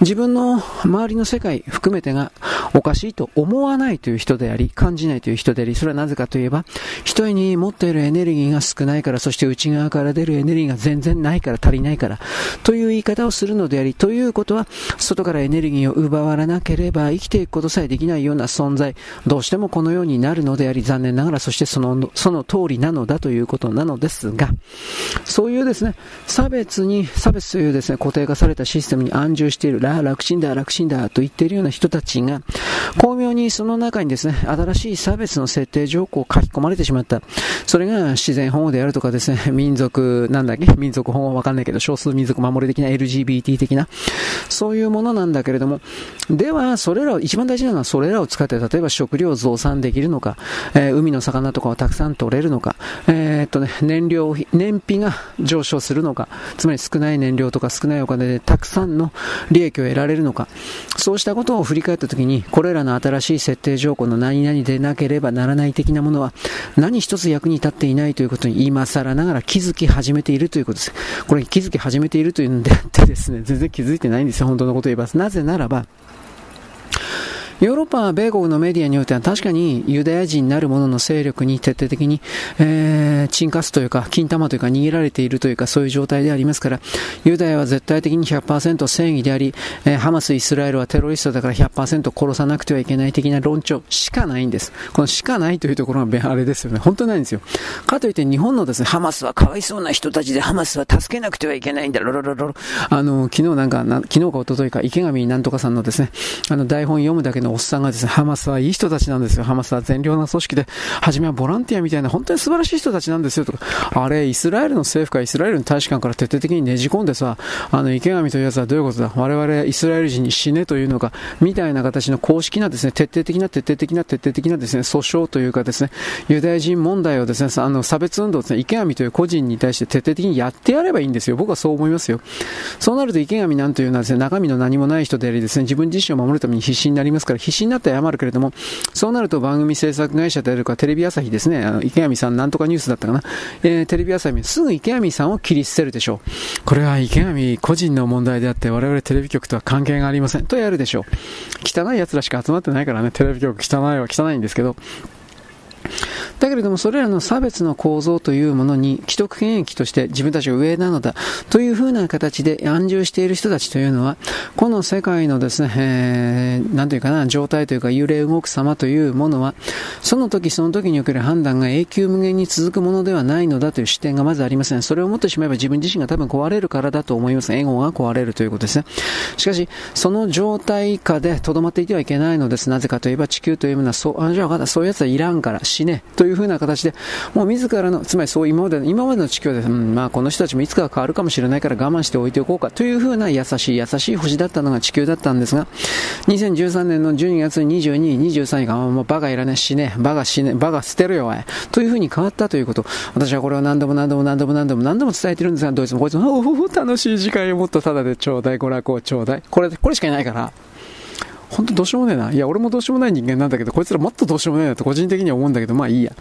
自分の周りの世界含めてがおかしいと思わないという人であり、感じないという人であり、それはなぜかといえば、一人に持っているエネルギーが少ないから、そして内側から出るエネルギーが全然ないから、足りないから、という言い方をするのであり、ということは、外からエネルギーを奪われなければ生きていくことさえできないような存在、どうしてもこのようになるのであり、残念ながら、そしてその、その通りなのだということなのですが、そういうですね、差別に、差別というですね、固定化されたシステムに安住している、ら、楽ちんだ、楽ちんだ、と言っているような人たちが、巧妙にその中にですね、新しい差別の設定条項を書き込まれてしまった。それが自然保護であるとかですね、民族、なんだっけ？民族保護わかんないけど、少数民族守り的な LGBT 的な、そういうものなんだけれども、では、それらを、一番大事なのはそれらを使って、例えば食料を増産できるのか、えー、海の魚とかをたくさん取れるのか、えー、っとね、燃料、燃費が上昇するのか、つまり少ない燃料とか少ないお金でたくさんの利益を得られるのか、そうしたことを振り返ったときに、これらの新しい設定条項の何々でなければならない的なものは、何一つ役に立っていないということに今更ながら気づき始めているということです。これ気づき始めているというのであってですね、全然気づいてないんですよ、本当のことを言えば。なぜならば、ヨーロッパは、米国のメディアによっては確かにユダヤ人なる者の勢力に徹底的に、えー、沈下すというか、金玉というか逃げられているというか、そういう状態でありますから、ユダヤは絶対的に100%正義であり、えー、ハマス、イスラエルはテロリストだから100%殺さなくてはいけない的な論調しかないんです。このしかないというところがあれですよね。本当ないんですよ。かといって日本のですね、ハマスはかわいそうな人たちでハマスは助けなくてはいけないんだ、ロロロロロ。あの、昨日なんか、昨日か一昨日か池上なんとかさんのですね、あの台本読むだけのおっさんがですね、ハマスはいい人たちなんですよ。ハマスは善良な組織で、初めはボランティアみたいな本当に素晴らしい人たちなんですよとか、あれ、イスラエルの政府かイスラエルの大使館から徹底的にねじ込んでさ、あの、池上というやつはどういうことだ？我々イスラエル人に死ねというのか、みたいな形の公式なですね、徹底的な徹底的な徹底的なですね、訴訟というかですね、ユダヤ人問題をですね、あの、差別運動ですね、池上という個人に対して徹底的にやってやればいいんですよ。僕はそう思いますよ。そうなると池上なんというのはですね、中身の何もない人でありですね、自分自身を守るために必死になりますから、必死になって謝るけれども、そうなると番組制作会社であるか、テレビ朝日ですね、あの池上さんなんとかニュースだったかな、えー、テレビ朝日、すぐ池上さんを切り捨てるでしょう。これは池上個人の問題であって、我々テレビ局とは関係がありません。とやるでしょう。汚い奴らしか集まってないからね、テレビ局汚いは汚いんですけど、だけれどもそれらの差別の構造というものに既得権益として自分たちが上なのだというふうな形で安住している人たちというのはこの世界のですね、えー、なんというかな状態というか揺れ動く様というものはその時その時における判断が永久無限に続くものではないのだという視点がまずありません。それを持ってしまえば自分自身が多分壊れるからだと思います。エゴが壊れるということですね。しかしその状態下で留まっていてはいけないのです。なぜかといえば地球というものはそうあじゃあそういうやつはいらんから。死ねというふうな形で、もう自らの、つまりそう今までの、今までの地球で、うん、まあこの人たちもいつかは変わるかもしれないから我慢しておいておこうかというふうな優しい優しい星だったのが地球だったんですが、2013年の12月22、23日が、もうバカいらね死ね、バカ死ね、バカ捨てるよ、おい。というふうに変わったということ。私はこれを何度も何度も何度も何度も何度も伝えてるんですが、どいつもこいつも、おお、楽しい時間をもっとただでちょうだい、娯楽をちょうだい。これ、これしかいないから。本当どうしようもねえな。いや、俺もどうしようもない人間なんだけど、こいつらもっとどうしようもねえなって個人的には思うんだけど、まあいいや。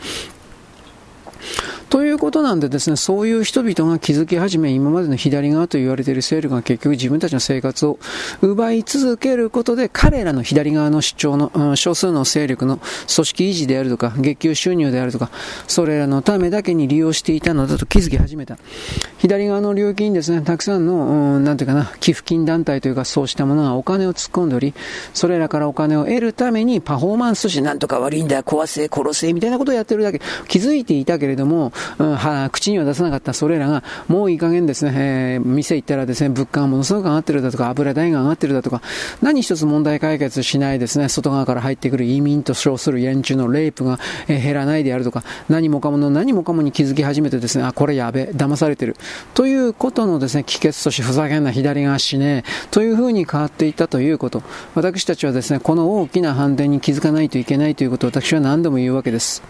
ということなんでですね、そういう人々が気づき始め、今までの左側と言われている勢力が結局自分たちの生活を奪い続けることで、彼らの左側の主張の、少数の勢力の組織維持であるとか、月給収入であるとか、それらのためだけに利用していたのだと気づき始めた。左側の領域にですね、たくさんの、うん、なんていうかな、寄付金団体というか、そうしたものがお金を突っ込んでおり、それらからお金を得るためにパフォーマンスしなんとか悪いんだ、壊せ、殺せ、みたいなことをやってるだけ。気づいていたけれども、うん、は口には出さなかったそれらが、もういい加減ですね、えー、店行ったらですね、物価がものすごく上がってるだとか、油代が上がってるだとか、何一つ問題解決しないですね、外側から入ってくる移民と称する連中のレイプが、えー、減らないであるとか、何もかもの何もかもに気づき始めてですね、あ、これやべ、騙されてる。ということのですね、帰結としふざけんな左側しねえ、というふうに変わっていったということ。私たちはですね、この大きな反転に気づかないといけないということを私は何度も言うわけです。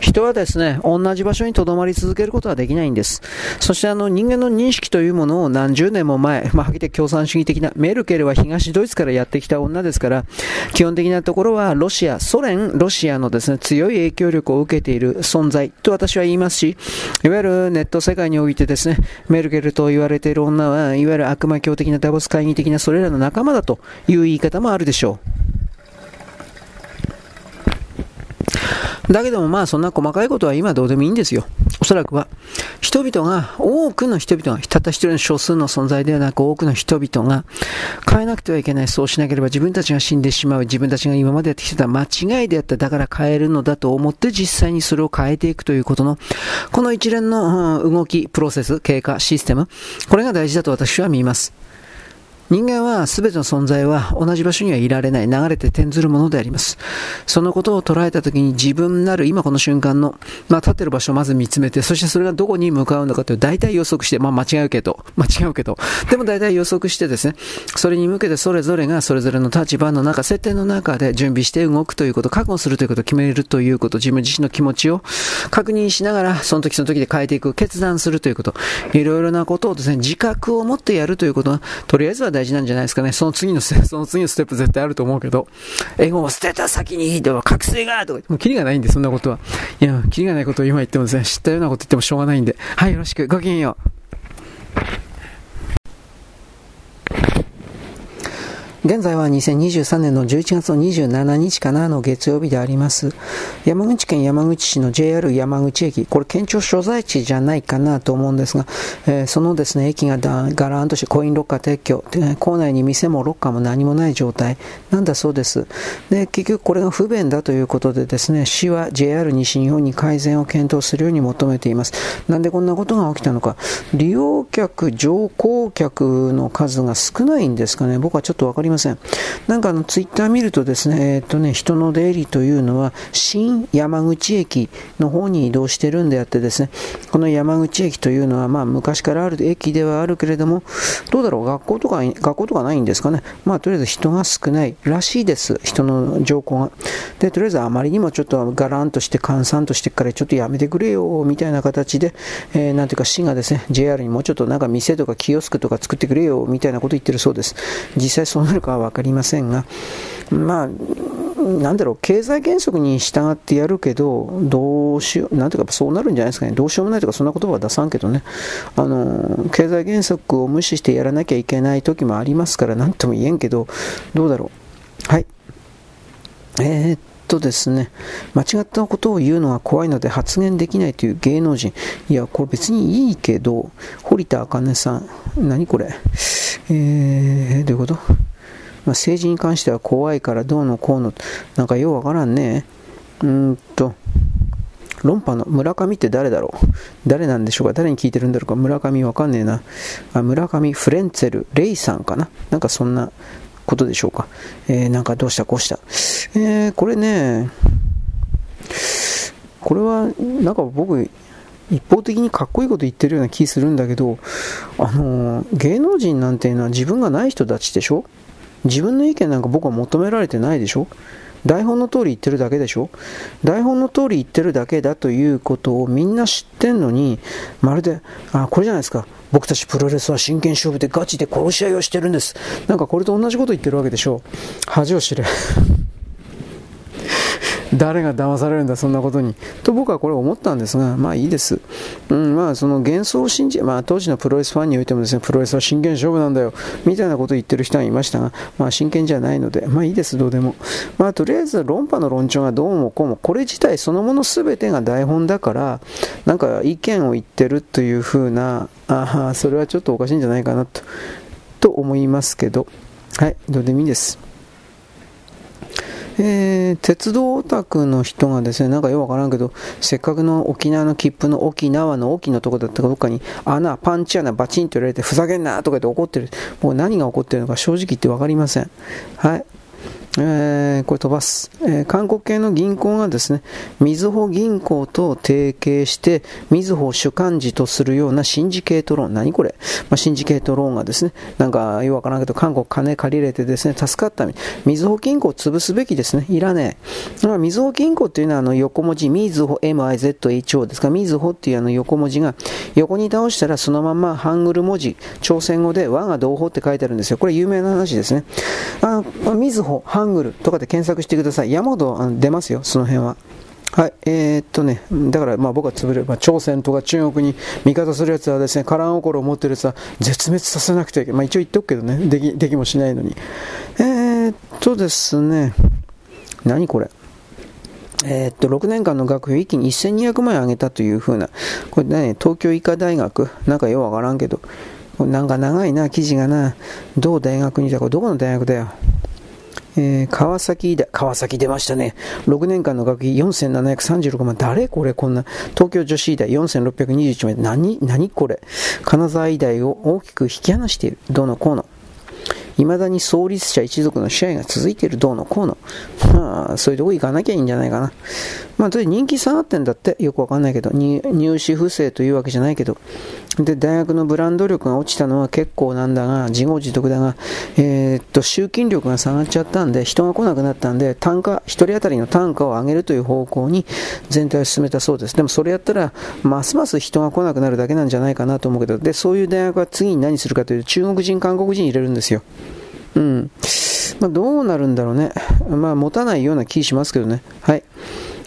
人はですね、同じ場所に留まり続けることはできないんです。そしてあの人間の認識というものを何十年も前、まあ、はっきり言って共産主義的な、メルケルは東ドイツからやってきた女ですから、基本的なところはロシア、ソ連、ロシアのですね、強い影響力を受けている存在と私は言いますし、いわゆるネット世界においてですね、メルケルと言われている女は、いわゆる悪魔教的なダボス会議的なそれらの仲間だという言い方もあるでしょう。だけどもまあそんな細かいことは今どうでもいいんですよ。おそらくは。人々が、多くの人々が、たった一人の少数の存在ではなく多くの人々が変えなくてはいけない。そうしなければ自分たちが死んでしまう。自分たちが今までやってきてた間違いであった。だから変えるのだと思って実際にそれを変えていくということの、この一連の、動き、プロセス、経過、システム、これが大事だと私は見ます。人間は全ての存在は同じ場所にはいられない、流れて転ずるものであります。そのことを捉えたときに自分なる今この瞬間の、まあ立ってる場所をまず見つめて、そしてそれがどこに向かうのかという大体予測して、まあ間違うけど、間違うけど、でも大体予測してですね、それに向けてそれぞれがそれぞれの立場の中、設定の中で準備して動くということ、覚悟するということ決めるということ、自分自身の気持ちを確認しながら、その時その時で変えていく、決断するということ、いろいろなことをですね、自覚を持ってやるということは、とりあえずは大事なんじゃないですかね。その次のステップ、その次のステップ絶対あると思うけど、エゴを捨てた先に、でも覚醒がとか、もうキリがないんで、そんなことは。いや、キリがないことを今言ってもですね、知ったようなこと言ってもしょうがないんで。はい、よろしく。ごきげんよう。現在は2023年の11月の27日かなの月曜日であります。山口県山口市の JR 山口駅、これ県庁所在地じゃないかなと思うんですが、えー、そのですね、駅がだガラーンとしてコインロッカー撤去、構内に店もロッカーも何もない状態なんだそうです。で、結局これが不便だということでですね、市は JR 西日本に改善を検討するように求めています。なんでこんなことが起きたのか。利用客、乗降客の数が少ないんですかね。僕はちょっとわかりません。ませんなんかあのツイッター見るとですね、えー、っとね、人の出入りというのは新山口駅の方に移動してるんであってですね、この山口駅というのはまあ昔からある駅ではあるけれども、どうだろう、学校とか、学校とかないんですかね。まあとりあえず人が少ないらしいです。人の乗降が。で、とりあえずあまりにもちょっとガランとして閑散としてからちょっとやめてくれよ、みたいな形で、えー、なんていうか市がですね、JR にもうちょっとなんか店とかキオスクとか作ってくれよ、みたいなこと言ってるそうです。実際そうなるかは分かりませんが、まあ、なんだろう、経済原則に従ってやるけど、どうしよう、なんていうか、そうなるんじゃないですかね、どうしようもないとか、そんな言葉は出さんけどね、あの、経済原則を無視してやらなきゃいけない時もありますから、なんとも言えんけど、どうだろう。はい。えー、っとですね、間違ったことを言うのは怖いので発言できないという芸能人。いや、これ別にいいけど、堀田茜さん、何これ？えー、どういうこと？まあ、政治に関しては怖いからどうのこうの、なんかようわからんね。うんと、論破の村上って誰だろう？誰なんでしょうか？誰に聞いてるんだろうか？村上わかんねえな。あ村上フレンツェル、レイさんかな？なんかそんなことでしょうか？えー、なんかどうしたこうした？えー、これね、これはなんか僕、一方的にかっこいいこと言ってるような気するんだけど、あの芸能人なんていうのは自分がない人たちでしょ？自分の意見なんか僕は求められてないでしょ？台本の通り言ってるだけでしょ？台本の通り言ってるだけだということをみんな知ってんのに、まるで、あ、これじゃないですか。僕たちプロレスは真剣勝負でガチで殺し合いをしてるんです。なんかこれと同じこと言ってるわけでしょ？恥を知れ。誰が騙されるんだ、そんなことに。と僕はこれ思ったんですが、まあいいです。うん、まあその幻想を信じ、まあ当時のプロレスファンにおいてもですね、プロレスは真剣勝負なんだよ、みたいなことを言ってる人がいましたが、まあ真剣じゃないので、まあいいです、どうでも。まあとりあえず論破の論調がどうもこうも、これ自体そのもの全てが台本だから、なんか意見を言ってるというふうな、ああ、それはちょっとおかしいんじゃないかなと、と思いますけど、はい、どうでもいいです。えー、鉄道オタクの人がですね、なんかよくわからんけど、せっかくの沖縄の切符の沖縄の沖のとこだったかどっかに穴、パンチ穴バチンと入れてふざけんなとか言って怒ってる。もう何が起こってるのか正直言ってわかりません。はい。えー、これ飛ばす、えー、韓国系の銀行がですね、みずほ銀行と提携して、みずほ主幹事とするようなシンジケートローン、何これ、まあ、シンジケートローンがですね、なんかよくわからんけど、韓国金借りれてですね、助かったみずほ銀行を潰すべきですね、いらねえ。まあ、みずほ銀行っていうのはあの横文字、みずほ MIZHO ですか、みずほっていうあの横文字が横に倒したらそのままハングル文字、朝鮮語で我が同胞って書いてあるんですよ。これ有名な話ですね。あみずほ、ハンングルとかで検索してください。山ほど出ますよ、その辺は。はい、えー、っとね、だからまあ僕は潰れる、まあ、朝鮮とか中国に味方するやつはですね、カラン心を持ってるやつは絶滅させなくてはいけない。まあ一応言っておくけどね、できできもしないのに。えー、っとですね、何これ？えー、っと、6年間の学費一気に1200万円上げたというふうな、これね、東京医科大学、なんかようわからんけど、なんか長いな、記事がな、同大学にいた、これどこの大学だよ？えー、川崎大、川崎出ましたね。6年間の学費4736万。誰これこんな？東京女子医大4621万。何、何これ？金沢医大を大きく引き離している。どうのこうの。未だに創立者一族の試合が続いているどうのこうの。まあ、そういうとこ行かなきゃいいんじゃないかな。まあ、人気下がってんだって。よくわかんないけど。入試不正というわけじゃないけど。で、大学のブランド力が落ちたのは結構なんだが、自業自得だが、えー、っと、集金力が下がっちゃったんで、人が来なくなったんで、単価、一人当たりの単価を上げるという方向に全体を進めたそうです。でもそれやったら、ますます人が来なくなるだけなんじゃないかなと思うけど、で、そういう大学は次に何するかというと、中国人、韓国人入れるんですよ。うん。まあ、どうなるんだろうね。まあ、持たないような気しますけどね。はい。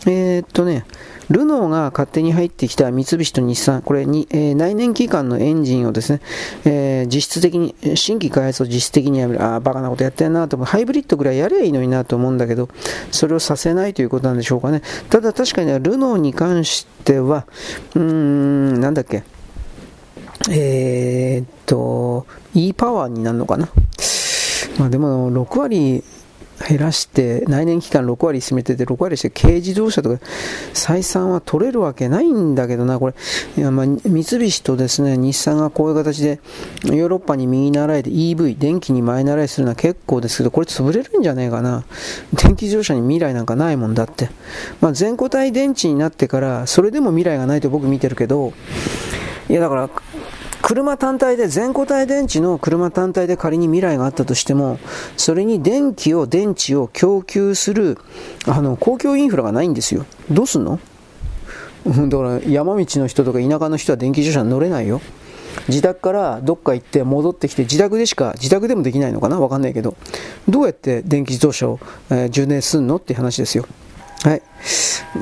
えー、っとね、ルノーが勝手に入ってきた三菱と日産、これに、えー、内燃機関のエンジンをですね、えー、実質的に、新規開発を実質的にやめる。ああ、バカなことやってんなと思う。ハイブリッドぐらいやればいいのになと思うんだけど、それをさせないということなんでしょうかね。ただ確かに、ルノーに関しては、うーん、なんだっけ、えー、っと、e パワーになるのかな。まあでも、6割、減らして内燃機関6割占めてて6割して軽自動車とか採算は取れるわけないんだけどなこれ。いやまあ三菱とですね日産がこういう形でヨーロッパに右習いで EV 電気に前習いするのは結構ですけどこれ潰れるんじゃねえかな。電気自動車に未来なんかないもんだって、まあ、全固体電池になってからそれでも未来がないと僕見てるけどいやだから車単体で、全固体電池の車単体で仮に未来があったとしても、それに電気を、電池を供給する、あの、公共インフラがないんですよ。どうすんの？だから山道の人とか田舎の人は電気自動車乗れないよ。自宅からどっか行って戻ってきて自宅でしか自宅でもできないのかな？わかんないけど。どうやって電気自動車を、えー、充電すんのって話ですよ。はい、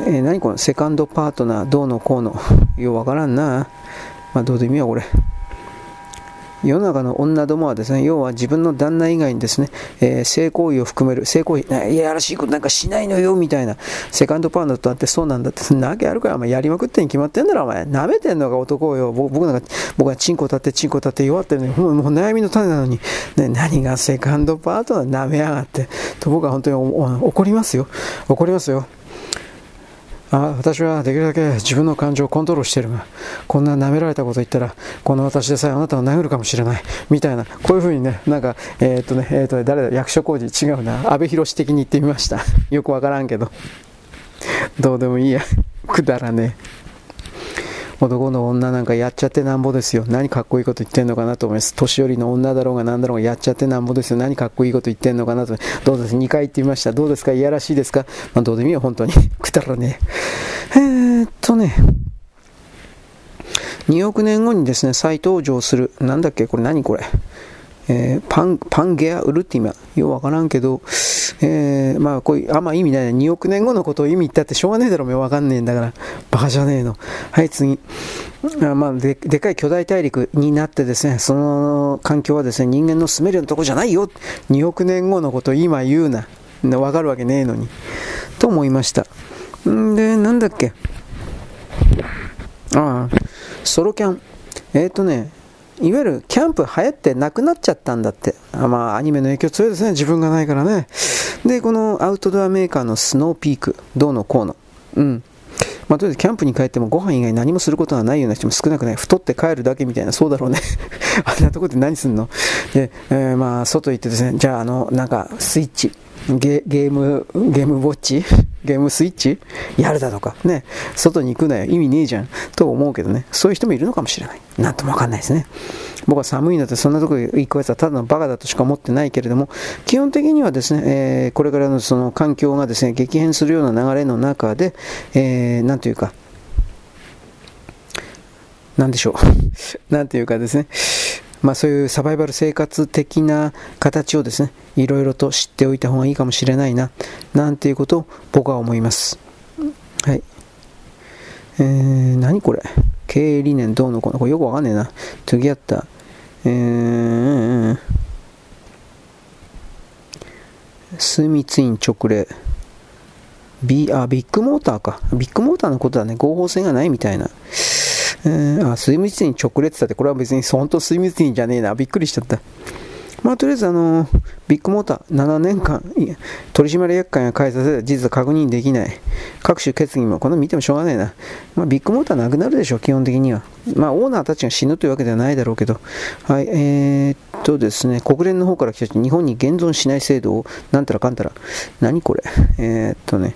えー、何このセカンドパートナーどうのこうの。ようわからんな。まあどうでもいいやこれ世の中の女どもはですね、要は自分の旦那以外にですね、えー、性行為を含める、性行為、いやらしいことなんかしないのよ、みたいな、セカンドパウンドとあってそうなんだって、そんなわけあるから、お前やりまくってに決まってんだろ、お前。舐めてんのが男よ。僕なんか、僕はチンコ立って、チンコ立って弱ってるのに、もう悩みの種なのに、ね、何がセカンドパートナー舐めやがって、と僕は本当に怒りますよ。怒りますよ。あ私はできるだけ自分の感情をコントロールしてるが、こんな舐められたこと言ったら、この私でさえあなたを殴るかもしれない、みたいな、こういうふうにね、なんか、えー、っとね、えー、っとね、誰だ、役所工事違うな、阿部寛的に言ってみました。よくわからんけど。どうでもいいや。くだらねえ。男の女なんかやっちゃってなんぼですよ。何かっこいいこと言ってんのかなと思います。年寄りの女だろうが何だろうがやっちゃってなんぼですよ。何かっこいいこと言ってんのかなと。どうです ?2 回言ってみました。どうですか？いやらしいですか？まあ、どうでもいいよ、本当に。くだらねえ。えー、っとね。2億年後にですね、再登場する。なんだっけ？これ何これ？えー、パン、パンゲアウルティマ。ようわからんけど、えー、まあ、こういう、あんま意味ない。2億年後のことを意味言ったってしょうがねえだろ、わかんねえんだから。バカじゃねえの。はい、次。あまあで、でかい巨大大陸になってですね、その環境はですね、人間の住めるようなとこじゃないよ。2億年後のことを今言うな。わかるわけねえのに。と思いました。んで、なんだっけ。ああ、ソロキャン。えっ、ー、とね、いわゆるキャンプ流行ってなくなっちゃったんだって。あまあ、アニメの影響強いですね。自分がないからね。で、このアウトドアメーカーのスノーピーク、どうのこうの。うん。まあ、とりあえずキャンプに帰ってもご飯以外何もすることはないような人も少なくない。太って帰るだけみたいな、そうだろうね。あんなとこで何すんの？で、えー、まあ、外行ってですね、じゃあ、あの、なんか、スイッチ。ゲゲーム、ゲームウォッチ？ゲームスイッチ？やるだとか、ね、外に行くなよ、意味ねえじゃん、と思うけどね、そういう人もいるのかもしれない。なんともわかんないですね。僕は寒いので、そんなとこ行くやつはただのバカだとしか思ってないけれども、基本的にはですね、えー、これからのその環境がですね、激変するような流れの中で、えー、なんというか、なんでしょう。なんていうかですね、まあ、そういうサバイバル生活的な形をですね、いろいろと知っておいた方がいいかもしれないな、なんていうことを僕は思います。はい。えー、何これ？経営理念どうのこうの？これよくわかんねえな。トゥギャッタ。えー、スミツイン直令。ビあ、ビッグモーターか。ビッグモーターのことはね、合法性がないみたいな。えー、あ、水密に直列だって、これは別に本当水密にじゃねえな。びっくりしちゃった。まあ、とりあえず、あの、ビッグモーター、7年間、取締役会が開催された事実は確認できない。各種決議も、この見てもしょうがないな。まあ、ビッグモーターなくなるでしょう、基本的には。まあ、オーナーたちが死ぬというわけではないだろうけど。はい、えー、っとですね、国連の方から来た日本に現存しない制度を、なんたらかんたら。何これえー、っとね。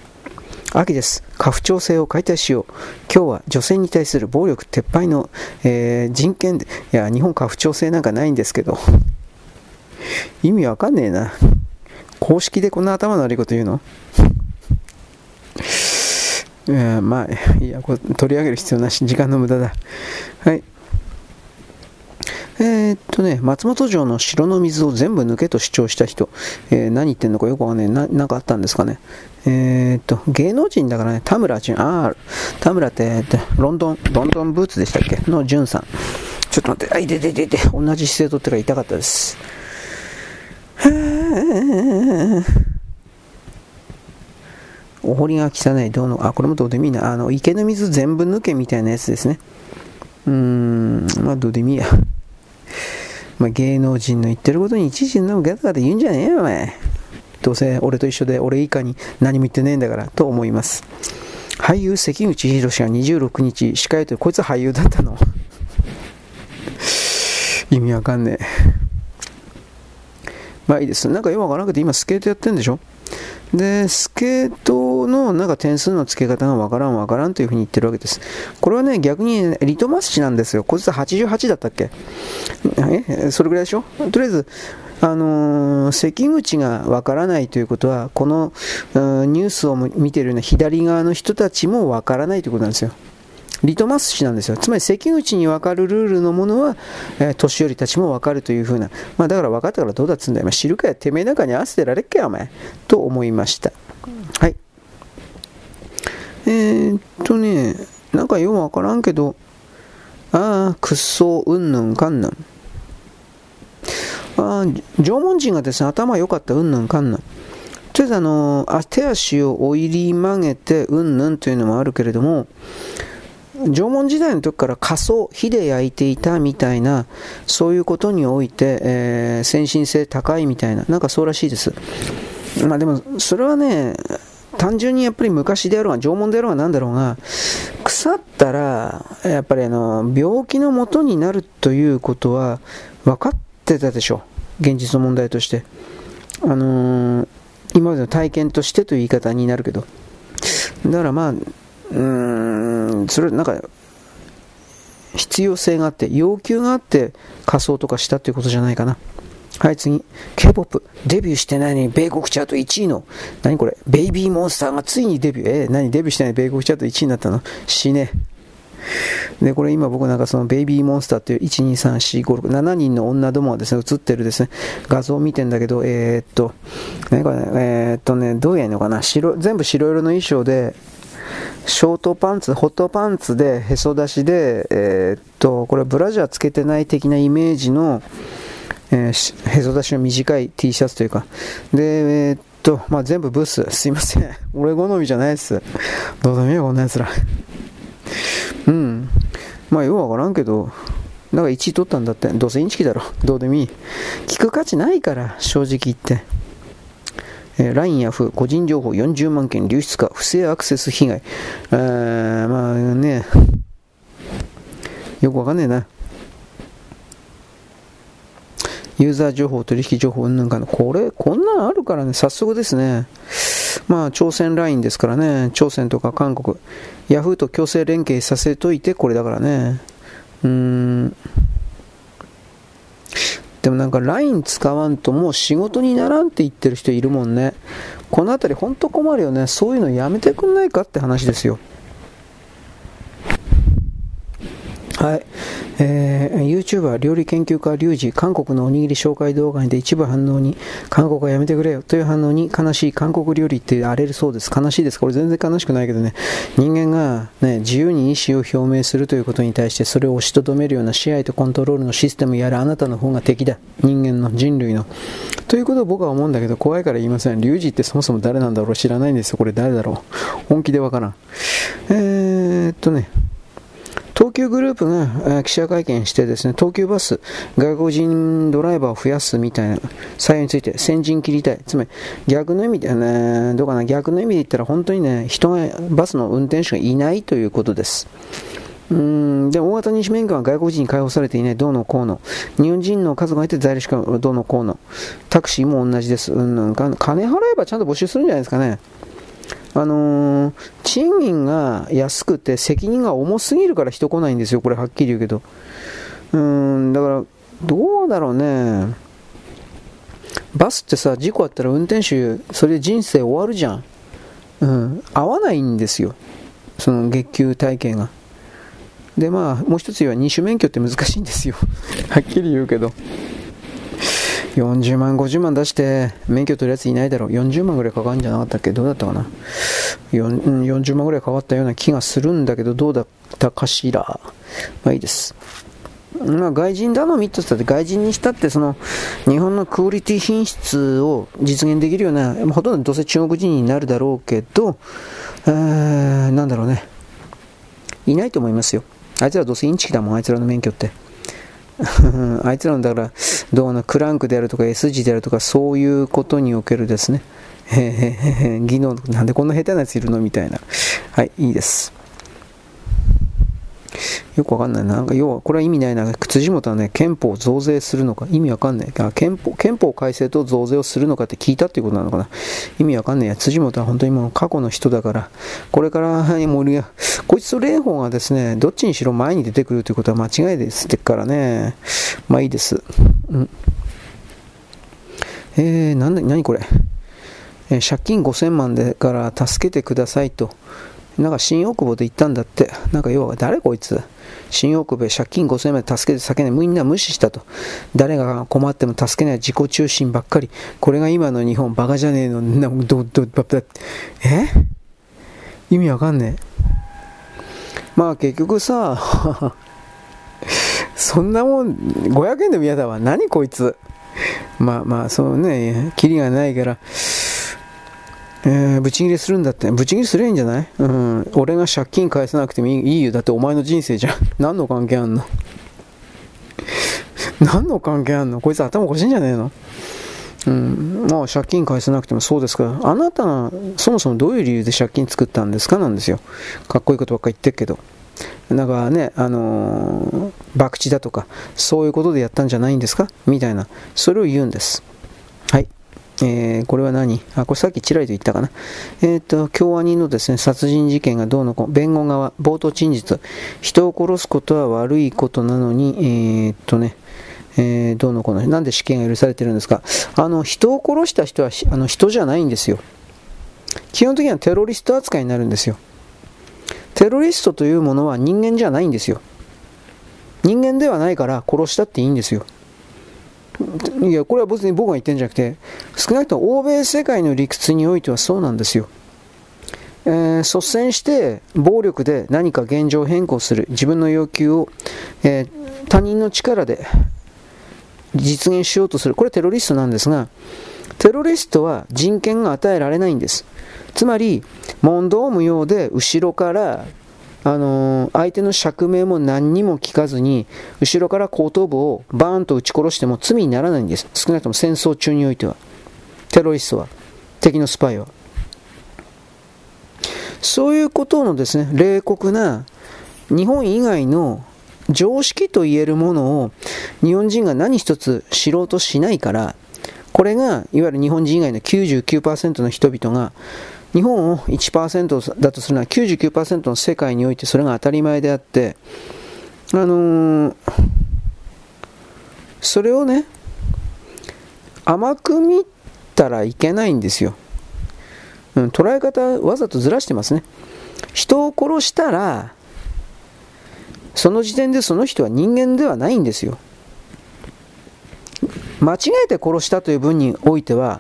秋です。家父長制を解体しよう。今日は女性に対する暴力撤廃の、えー、人権、いや、日本家父長制なんかないんですけど、意味わかんねえな。公式でこんな頭の悪いこと言うの？いやまあ、いや、こ取り上げる必要なし、時間の無駄だ。はい。えー、っとね、松本城の城の水を全部抜けと主張した人、えー、何言ってんのかよくわかんない。な、なんかあったんですかね。えー、っと、芸能人だからね、田村淳、ああ、田村って、ロンドン、ロンドンブーツでしたっけ？の淳さん。ちょっと待って、あ、いてててて、同じ姿勢とってから痛かったです。お堀が汚い、どうの、あ、これもどうでもいいな。あの、池の水全部抜けみたいなやつですね。うーん、まあどうでもいいや。まあ、芸能人の言ってることに一時のガタガタ言うんじゃねえよ、お前。どうせ俺と一緒で俺以下に何も言ってねえんだから、と思います。俳優関口宏が26日司会とこいつ俳優だったの。意味わかんねえ。まあいいです。なんかよくわからなくて今スケートやってんでしょ？で、スケートのなんか点数の付け方がわからんわからんというふうに言ってるわけです。これはね、逆にリトマス紙なんですよ。こいつ88だったっけ？え？それぐらいでしょ？とりあえず、あのー、関口がわからないということは、このニュースを見ているような左側の人たちもわからないということなんですよ。リトマス紙なんですよ。つまり関口に分かるルールのものは、えー、年寄りたちも分かるというふうな。まあだから分かったからどうだっつんだよ。知るかよ。てめえ中に合わせてられっけよ、お前。と思いました。はい。えー、っとね、なんかよう分からんけど、ああ、くっそうんぬんかんぬん。あ縄文人がですね、頭良かったうんぬんかんぬん。とりあえずあの、手足をお入り曲げてうんぬんというのもあるけれども、縄文時代の時から仮想、火で焼いていたみたいな、そういうことにおいて、えー、先進性高いみたいな、なんかそうらしいです。まあでも、それはね、単純にやっぱり昔であろうが、縄文であろうが何だろうが、腐ったら、やっぱりあの、病気のもとになるということは分かってたでしょ。現実の問題として。あのー、今までの体験としてという言い方になるけど。だからまあ、うーん、それなんか、必要性があって、要求があって仮装とかしたっていうことじゃないかな。はい、次。K-POP。デビューしてないのに、米国チャート1位の、何これ、ベイビーモンスターがついにデビュー。えー、何？デビューしてない米国チャート1位になったの？死ね。で、これ今僕なんかそのベイビーモンスターっていう1、2、3、4、5、6、7人の女どもがですね、映ってるですね、画像を見てんだけど、えー、っと、何これ、えー、っとね、どうやるのかな？白、全部白色の衣装で、ショートパンツ、ホットパンツで、へそ出しで、えー、っと、これブラジャーつけてない的なイメージの、えー、へそ出しの短い T シャツというか、で、えー、っと、まあ、全部ブス。すいません。俺好みじゃないです。どうでもいいよ、こんな奴ら。うん。まあ、ようわからんけど、なんか1位取ったんだって。どうせインチキだろ。どうでもいい。聞く価値ないから、正直言って。えー、LINE やフ個人情報40万件流出か、不正アクセス被害。えー、まあね、よくわかんねえな。ユーザー情報、取引情報、うんかの。これ、こんなのあるからね、早速ですね。まあ、朝鮮 LINE ですからね、朝鮮とか韓国、ヤフーと強制連携させといて、これだからね。うーん。でもなんか LINE 使わんともう仕事にならんって言ってる人いるもんね。この辺り本当困るよね。そういうのやめてくんないかって話ですよ。はい。えー、YouTuber 料理研究家リュウジ、韓国のおにぎり紹介動画で一部反応に、韓国はやめてくれよという反応に悲しい韓国料理って荒れるそうです。悲しいです。これ全然悲しくないけどね、人間が、ね、自由に意思を表明するということに対してそれを押しとどめるような支配とコントロールのシステムやるあなたの方が敵だ。人間の、人類の。ということを僕は思うんだけど、怖いから言いません。リュウジってそもそも誰なんだろう知らないんですよ。これ誰だろう本気でわからん。えー、っとね、東急グループがえ記者会見してですね、東急バス、外国人ドライバーを増やすみたいな採用について先陣切りたい。つまり逆の意味でね、どうかな、逆の意味で言ったら本当にね、人が、バスの運転手がいないということです。うんで、大型二種免許は外国人に解放されていない、どうのこうの。日本人の数がいて在留資格どうのこうの。タクシーも同じです。うん、金払えばちゃんと募集するんじゃないですかね。あのー、賃金が安くて責任が重すぎるから人来ないんですよ、これはっきり言うけど。うん、だから、どうだろうね。バスってさ、事故あったら運転手、それで人生終わるじゃん。うん、合わないんですよ。その月給体系が。で、まあ、もう一つ言えば二種免許って難しいんですよ。はっきり言うけど。40万、50万出して免許取るやついないだろう。40万ぐらいかかるんじゃなかったっけ？どうだったかな？40万ぐらいかかったような気がするんだけど、どうだったかしら？まあいいです。まあ、外人頼みとしたって外人にしたってその日本のクオリティ品質を実現できるようなほとんどどうせ中国人になるだろうけど、えー、なんだろうねいないと思いますよあいつらどうせインチキだもんあいつらの免許ってあいつらのだからどうなクランクであるとか S 字であるとかそういうことにおけるですね。技能なんでこんな下手なやついるの？みたいな。はいいいです。よくわかんないな。なんか要は、これは意味ないな。辻元はね、憲法を増税するのか、意味わかんない。憲法憲法改正と増税をするのかって聞いたっていうことなのかな。意味わかんないや。辻元は本当にもう過去の人だから、これから、もうこいつと蓮舫がですね、どっちにしろ前に出てくるということは間違いですってからね。まあいいです。うん。えー、なんだ、何これ。えー、借金5000万でから助けてくださいと。なんか新大久保で行ったんだって。なんか要は誰こいつ新大久保借金5000円まで助けて叫んでみんな無視したと。誰が困っても助けない自己中心ばっかり。これが今の日本バカじゃねえの。などどばばえ？意味わかんねえ。まあ結局さ、そんなもん500円でも嫌だわ。何こいつ。まあまあ、そうね、キリがないから。えー、ブチギレするんだって。ブチギレすりゃいいんじゃない？うん。俺が借金返さなくてもいいよ。だってお前の人生じゃん。何の関係あんの？何の関係あんの？こいつ頭おかしいんじゃねえの？うん。まあ借金返さなくてもそうですから。あなたがそもそもどういう理由で借金作ったんですか？なんですよ。かっこいいことばっか言ってるけど。だからね、あのー、博打だとか、そういうことでやったんじゃないんですか？みたいな。それを言うんです。えー、これは何？あ、これさっきちらりと言ったかな。えっ、ー、と、共和人のですね、殺人事件がどうのこう弁護側、冒頭陳述。人を殺すことは悪いことなのに、えっ、とね、え、どうのこうの、なんで死刑が許されてるんですか。あの、人を殺した人はあの人じゃないんですよ。基本的にはテロリスト扱いになるんですよ。テロリストというものは人間じゃないんですよ。人間ではないから殺したっていいんですよ。いや、これは別に僕が言ってんじゃなくて、少なくとも欧米世界の理屈においてはそうなんですよ。えー、率先して暴力で何か現状変更する自分の要求を、えー、他人の力で実現しようとするこれテロリストなんですがテロリストは人権が与えられないんですつまり問答無用で後ろからあのー、相手の釈明も何にも聞かずに、後ろから後頭部をバーンと撃ち殺しても罪にならないんです。少なくとも戦争中においては。テロリストは。敵のスパイは。そういうことのですね、冷酷な、日本以外の常識と言えるものを日本人が何一つ知ろうとしないから、これがいわゆる日本人以外の99%の人々が日本を1%だとするのは99%の世界においてそれが当たり前であって、あのー、それをね、甘く見たらいけないんですよ。うん、捉え方わざとずらしてますね。人を殺したら、その時点でその人は人間ではないんですよ。間違えて殺したという分においては、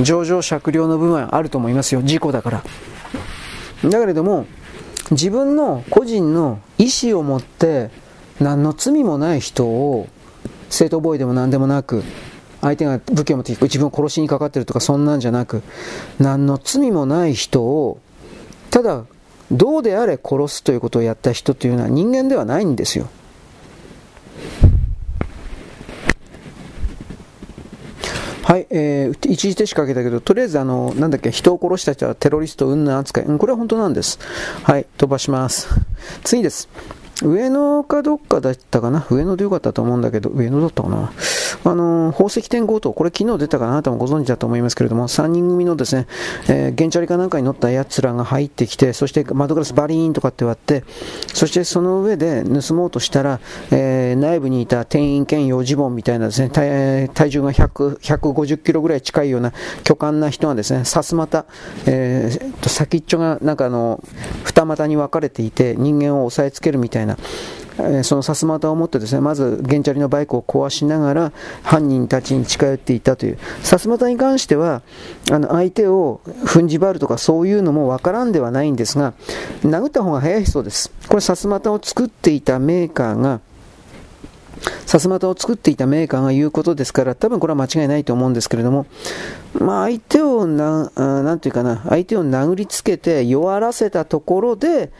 情状酌量の部分はあると思いますよ。事故だから。だけれども、自分の個人の意思を持って、何の罪もない人を、正当防衛でも何でもなく、相手が武器を持って自分を殺しにかかってるとかそんなんじゃなく、何の罪もない人を、ただ、どうであれ殺すということをやった人というのは人間ではないんですよ。はい、えー、一時停止かけたけど、とりあえず、あの、なんだっけ、人を殺した人はテロリスト、云々扱い。うん、これは本当なんです。はい、飛ばします。次です。上野かどっかだったかな？上野でよかったと思うんだけど、上野だったかな？あの、宝石店強盗、これ昨日出たかな？あなたもご存知だと思いますけれども、3人組のですね、えー、原チャリかなんかに乗った奴らが入ってきて、そして窓ガラスバリーンとかって割って、そしてその上で盗もうとしたら、えー、内部にいた店員兼用ジボンみたいなですね、体体重が100、150キロぐらい近いような巨漢な人がですね、さすまた、えー、先っちょがなんかあの、二股に分かれていて、人間を押さえつけるみたいなな。そのさすまたを持ってですね、まず原チャリのバイクを壊しながら犯人たちに近寄っていたという。さすまたに関しては、あの相手を踏んじばるとかそういうのもわからんではないんですが、殴った方が早いそうです。これさすまたを作っていたメーカーが、さすまたを作っていたメーカーが言うことですから、多分これは間違いないと思うんですけれども、まあ相手をな、なんていうかな、相手を殴りつけて弱らせたところで、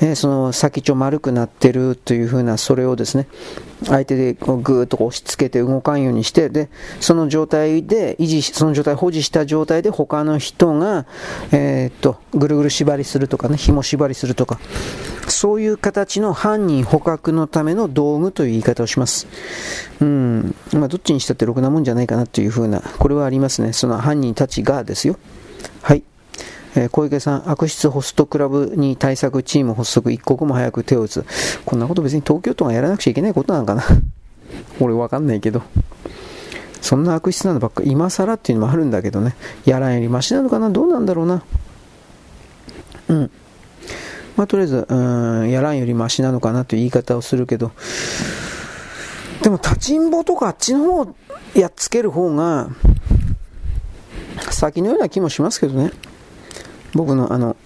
えー、その先っちょ丸くなってるというふうな、それをですね、相手でこうぐーっと押し付けて動かんようにして、で、その状態で維持し、その状態保持した状態で他の人が、えー、っと、ぐるぐる縛りするとかね、紐縛りするとか、そういう形の犯人捕獲のための道具という言い方をします。うん。まあ、どっちにしたってろくなもんじゃないかなというふうな、これはありますね。その犯人たちがですよ。はい。え、小池さん、悪質ホストクラブに対策チーム発足、一刻も早く手を打つ。こんなこと別に東京都がやらなくちゃいけないことなのかな。俺わかんないけど。そんな悪質なのばっか、今更っていうのもあるんだけどね。やらんよりマシなのかな？どうなんだろうな？うん。まあ、とりあえず、うん、やらんよりマシなのかなという言い方をするけど、でも立ちんぼとかあっちの方やっつける方が先のような気もしますけどね。僕のあの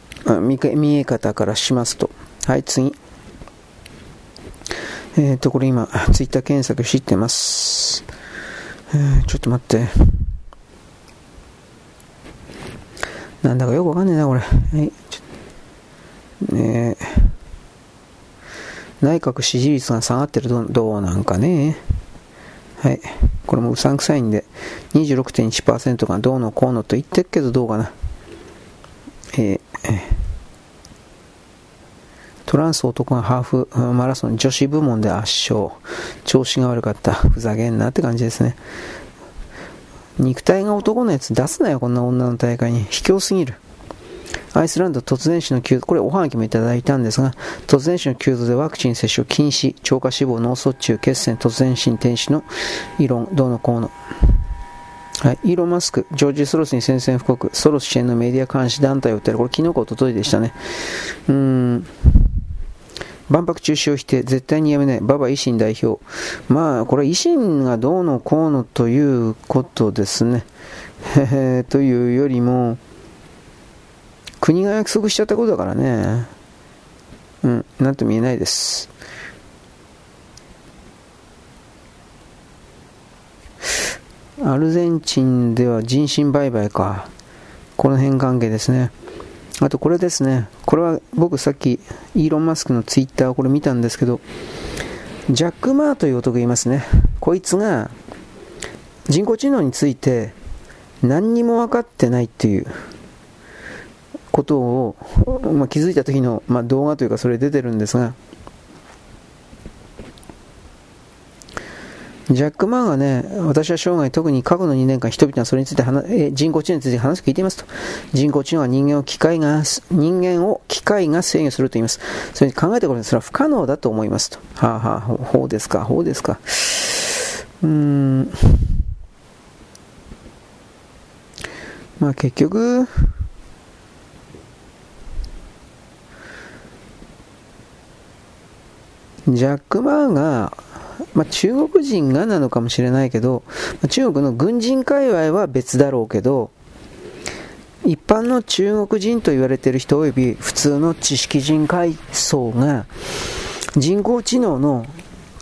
見見え方からしますと。はい、次。えっ、ー、と、これ今、ツイッター検索してます。えー、ちょっと待って。なんだかよくわかんねえな、これ。はい、ね内閣支持率が下がってるどうなんかね。はい。これもうさんくさいんで、26.1%がどうのこうのと言ってるけどどうかな。えー、トランス男がハーフマラソン女子部門で圧勝。調子が悪かった。ふざけんなって感じですね。肉体が男のやつ出すなよ、こんな女の大会に。卑怯すぎる。アイスランド突然死の急これおはがきもいただいたんですが、突然死の急増でワクチン接種禁止、超過死亡、脳卒中、血栓、突然死停止の異論、どうのこうの。はい、イーロン・マスク、ジョージ・ソロスに宣戦布告、ソロス支援のメディア監視団体を訴える、これ昨日か一昨日でしたね。うーん。万博中止を否定、絶対にやめない、馬場維新代表。まあ、これ維新がどうのこうのということですね。へへというよりも、国が約束しちゃったことだからね。うん、なんとも言えないです。アルゼンチンでは人身売買か。この辺関係ですね。あとこれですね。これは僕さっきイーロン・マスクのツイッターをこれ見たんですけど、ジャック・マーという男がいますね。こいつが人工知能について何にも分かってないっていうことを、まあ、気づいた時の、まあ、動画というかそれ出てるんですが、ジャック・マンはね、私は生涯特に過去の2年間人々はそれについて話、え人工知能について話を聞いていますと。人工知能は人間を機械が、人間を機械が制御すると言います。それに考えてこれそれは不可能だと思いますと。はあはあ、ほうですか、ほうですか。うーん。まあ結局、ジャック・マーが、まあ、中国人がなのかもしれないけど、中国の軍人界隈は別だろうけど、一般の中国人と言われている人及び普通の知識人階層が人工知能の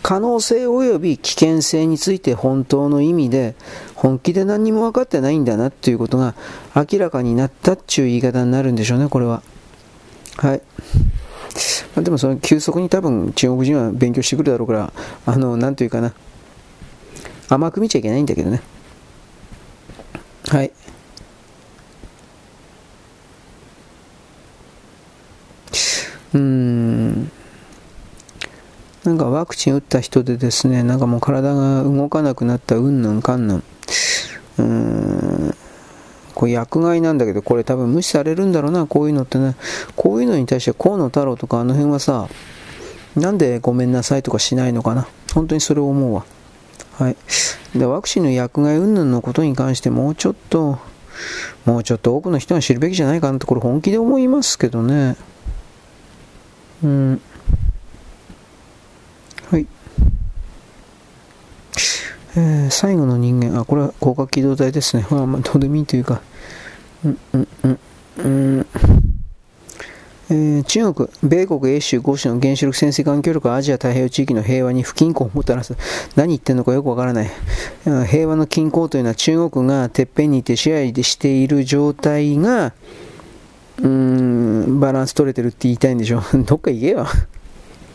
可能性及び危険性について本当の意味で本気で何も分かってないんだなっていうことが明らかになったっていう言い方になるんでしょうね、これは。はい。まあ、でもその急速に多分中国人は勉強してくるだろうから、あの、なんというかな、甘く見ちゃいけないんだけどね。はい。うーん。なんかワクチン打った人でですね、なんかもう体が動かなくなったうんぬんかんぬん。うん。これ薬害なんだけど、これ多分無視されるんだろうな、こういうのってね。こういうのに対して河野太郎とかあの辺はさ、なんでごめんなさいとかしないのかな。本当にそれを思うわ。はい。で、ワクチンの薬害云々のことに関してもうちょっと、もうちょっと多くの人が知るべきじゃないかなって、これ本気で思いますけどね。うん。はい。えー、最後の人間、あ、これは広角機動隊ですね。まあ、まあ、どうでもいいというか、うんうんうんうんえー、中国、米国、英州、豪州の原子力潜水艦協力はアジア太平洋地域の平和に不均衡をもたらす。何言ってんのかよくわからない。平和の均衡というのは中国がてっぺんにいて支配している状態が、うーん、バランス取れてるって言いたいんでしょ。どっか行けよ。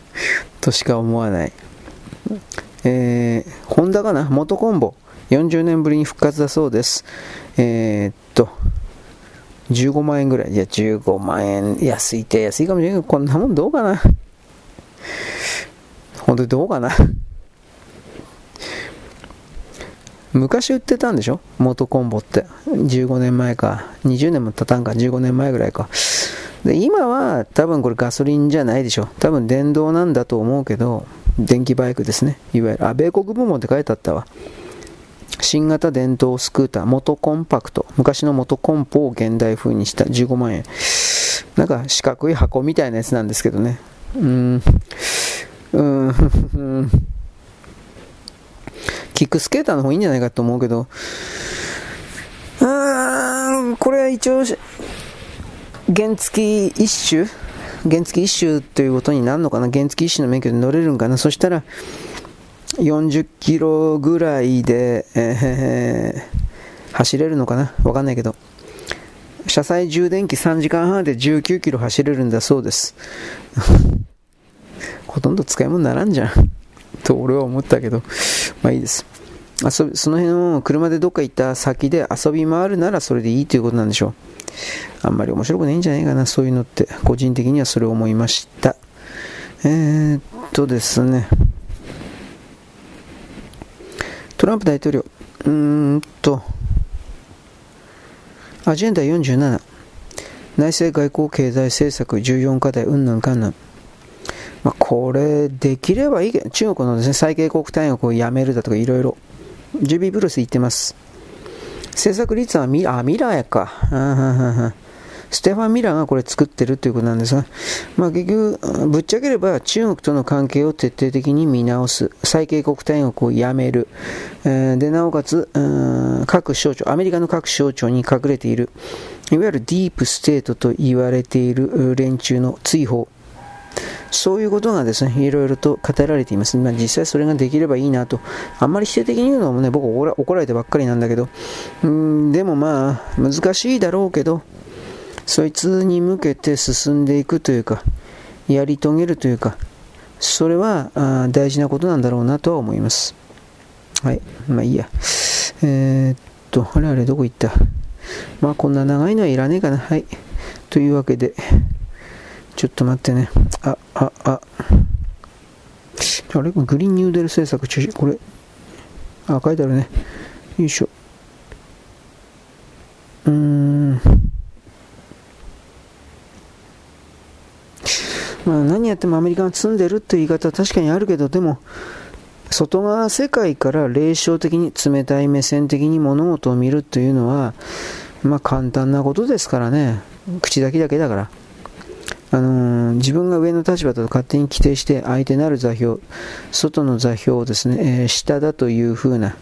としか思わない。えー、ホンダかな？元コンボ。40年ぶりに復活だそうです。えー、っと、15万円ぐらい。いや、15万円安いって安いかもしれないけど、こんなもんどうかな？本当にどうかな？昔売ってたんでしょ？元コンボって。15年前か。20年も経たんか。15年前ぐらいか。で、今は多分これガソリンじゃないでしょ。多分電動なんだと思うけど、電気バイクですね。いわゆる、あ、米国部門って書いてあったわ。新型電動スクーター、元コンパクト。昔の元コンポを現代風にした15万円。なんか四角い箱みたいなやつなんですけどね。うーん。うーん。キックスケーターの方がいいんじゃないかと思うけど、うーん、これは一応、原付一種原付一種ということになるのかな？原付一種の免許で乗れるんかな？そしたら、40キロぐらいで、えー、走れるのかな？わかんないけど。車載充電器3時間半で19キロ走れるんだそうです。ほとんど使い物にならんじゃん。と俺は思ったけど、まあいいです。遊びその辺を車でどっか行った先で遊び回るならそれでいいということなんでしょう。あんまり面白くないんじゃないかな、そういうのって。個人的にはそれを思いました。えー、っとですね。トランプ大統領、うーんと、アジェンダ47、内政外交経済政策14課題、うんぬんかんぬん。まあ、これ、できればいいけど、中国のですね、最恵国単位をやめるだとかいろいろ、ジュビーブルース言ってます。政策率はミ、ラーやか。ステファン・ミラーがこれ作ってるということなんですが、まあ、結局、ぶっちゃければ中国との関係を徹底的に見直す、最恵国待遇をやめる、えー、でなおかつ、各省庁、アメリカの各省庁に隠れている、いわゆるディープステートと言われている連中の追放、そういうことがですね、いろいろと語られています。まあ、実際それができればいいなと。あんまり否定的に言うのもね、僕怒られてばっかりなんだけど、うんでもまあ、難しいだろうけど、そいつに向けて進んでいくというか、やり遂げるというか、それはあ大事なことなんだろうなとは思います。はい。まあいいや。えー、っと、あれあれどこ行った？まあこんな長いのはいらねえかな。はい。というわけで、ちょっと待ってね。あ、あ、あ。あれ？グリーンニューデル政策中止？これ？あ、書いてあるね。よいしょ。うーん。まあ、何やってもアメリカが積んでるっていう言い方は確かにあるけど、でも、外側世界から霊障的に冷たい目線的に物事を見るというのは、まあ簡単なことですからね。口だけだけだから。あのー、自分が上の立場だと勝手に規定して相手なる座標、外の座標をですね、えー、下だというふうな、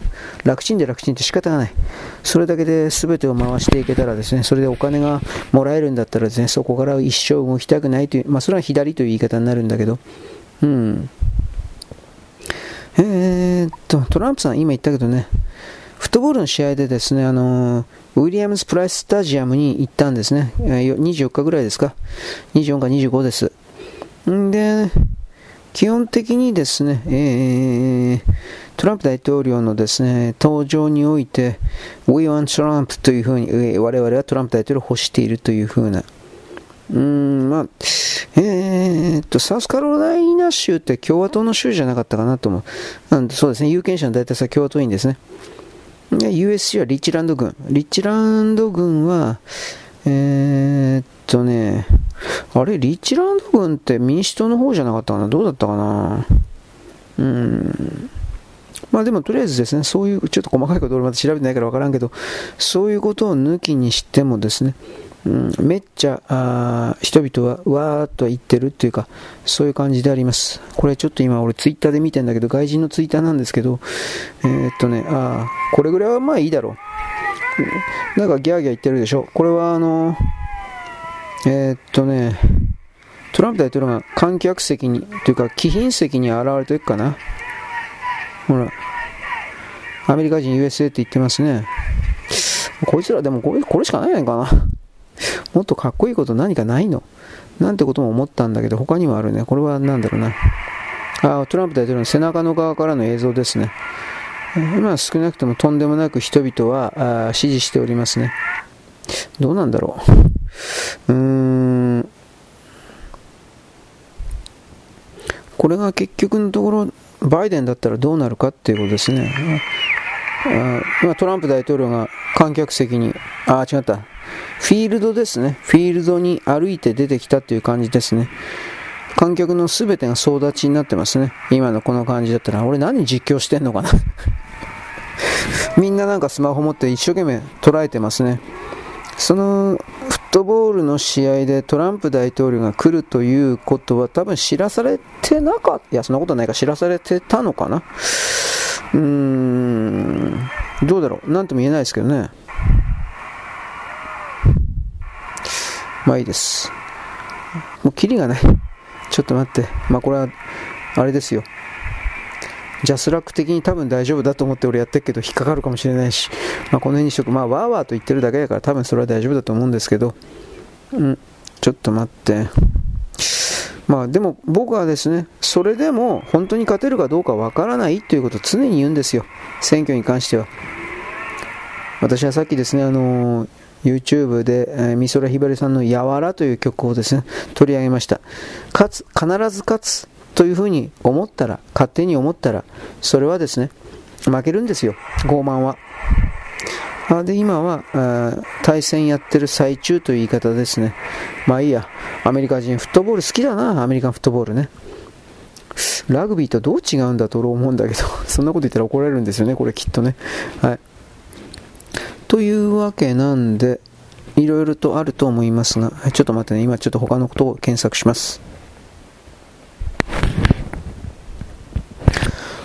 楽ちんで楽ちんって仕方がない。それだけで全てを回していけたらですね、それでお金がもらえるんだったらですね、そこから一生動きたくないという、まあそれは左という言い方になるんだけど、うん。えー、っと、トランプさん今言ったけどね、フットボールの試合でですね、あのウィリアムズ・プライス・スタジアムに行ったんですね。24日ぐらいですか。24か25です。んで、基本的にですね、えー、トランプ大統領のですね、登場において、We want Trump というふうに、我々はトランプ大統領を欲しているというふうな、うん、まあ、えー、っと、サウスカロライナ州って共和党の州じゃなかったかなと思う。なんでそうですね、有権者の大体さ共和党員ですね。USC はリッチランド軍。リッチランド軍は、えー、っとね、あれ、リッチランド軍って民主党の方じゃなかったかな？どうだったかな？うん。まあでもとりあえずですね、そういう、ちょっと細かいこと俺まだ調べてないから分からんけど、そういうことを抜きにしてもですね、うん、めっちゃあ人々はわーっと言ってるっていうか、そういう感じであります。これちょっと今俺ツイッターで見てんだけど、外人のツイッターなんですけど、えー、っとね、あこれぐらいはまあいいだろう。なんかギャーギャー言ってるでしょ。これはあの、えー、っとね、トランプ大統領が観客席に、というか、貴賓席に現れてるかな。ほら、アメリカ人 USA って言ってますね。こいつらでもこれこれしかないのかな。もっとかっこいいこと何かないの？なんてことも思ったんだけど、他にもあるね。これは何だろうな。あトランプ大統領の背中の側からの映像ですね。今少なくともとんでもなく人々はあ支持しておりますね。どうなんだろう。うーん。これが結局のところ、バイデンだったらどうなるかっていうことですね。あま、トランプ大統領が観客席に、あ、違った。フィールドですね。フィールドに歩いて出てきたっていう感じですね。観客の全てが総立ちになってますね。今のこの感じだったら、俺何実況してんのかなみんななんかスマホ持って一生懸命捉えてますね。そのフットボールの試合でトランプ大統領が来るということは多分知らされてなかった。いや、そんなことないか知らされてたのかなうーん、どうだろう。なんとも言えないですけどね。まあいいです。もうキリがない。ちょっと待って。まあこれは、あれですよ。ジャスラック的に多分大丈夫だと思って俺やってるけど引っかかるかもしれないし、まあ、この辺にしとく。まあわーわーと言ってるだけだから多分それは大丈夫だと思うんですけど、うん、ちょっと待って。まあでも僕はですね、それでも本当に勝てるかどうかわからないということを常に言うんですよ。選挙に関しては。私はさっきですね、あのー YouTube で、えー、美空ひばりさんの「やわら」という曲をですね取り上げました勝つ必ず勝つというふうに思ったら勝手に思ったらそれはですね負けるんですよ傲慢はで今はあ対戦やってる最中という言い方ですね。まあいいや。アメリカ人フットボール好きだな。アメリカンフットボールね。ラグビーとどう違うんだと思うんだけど。そんなこと言ったら怒られるんですよね。これきっとね。はい。というわけなんで、いろいろとあると思いますが、ちょっと待ってね、今ちょっと他のことを検索します。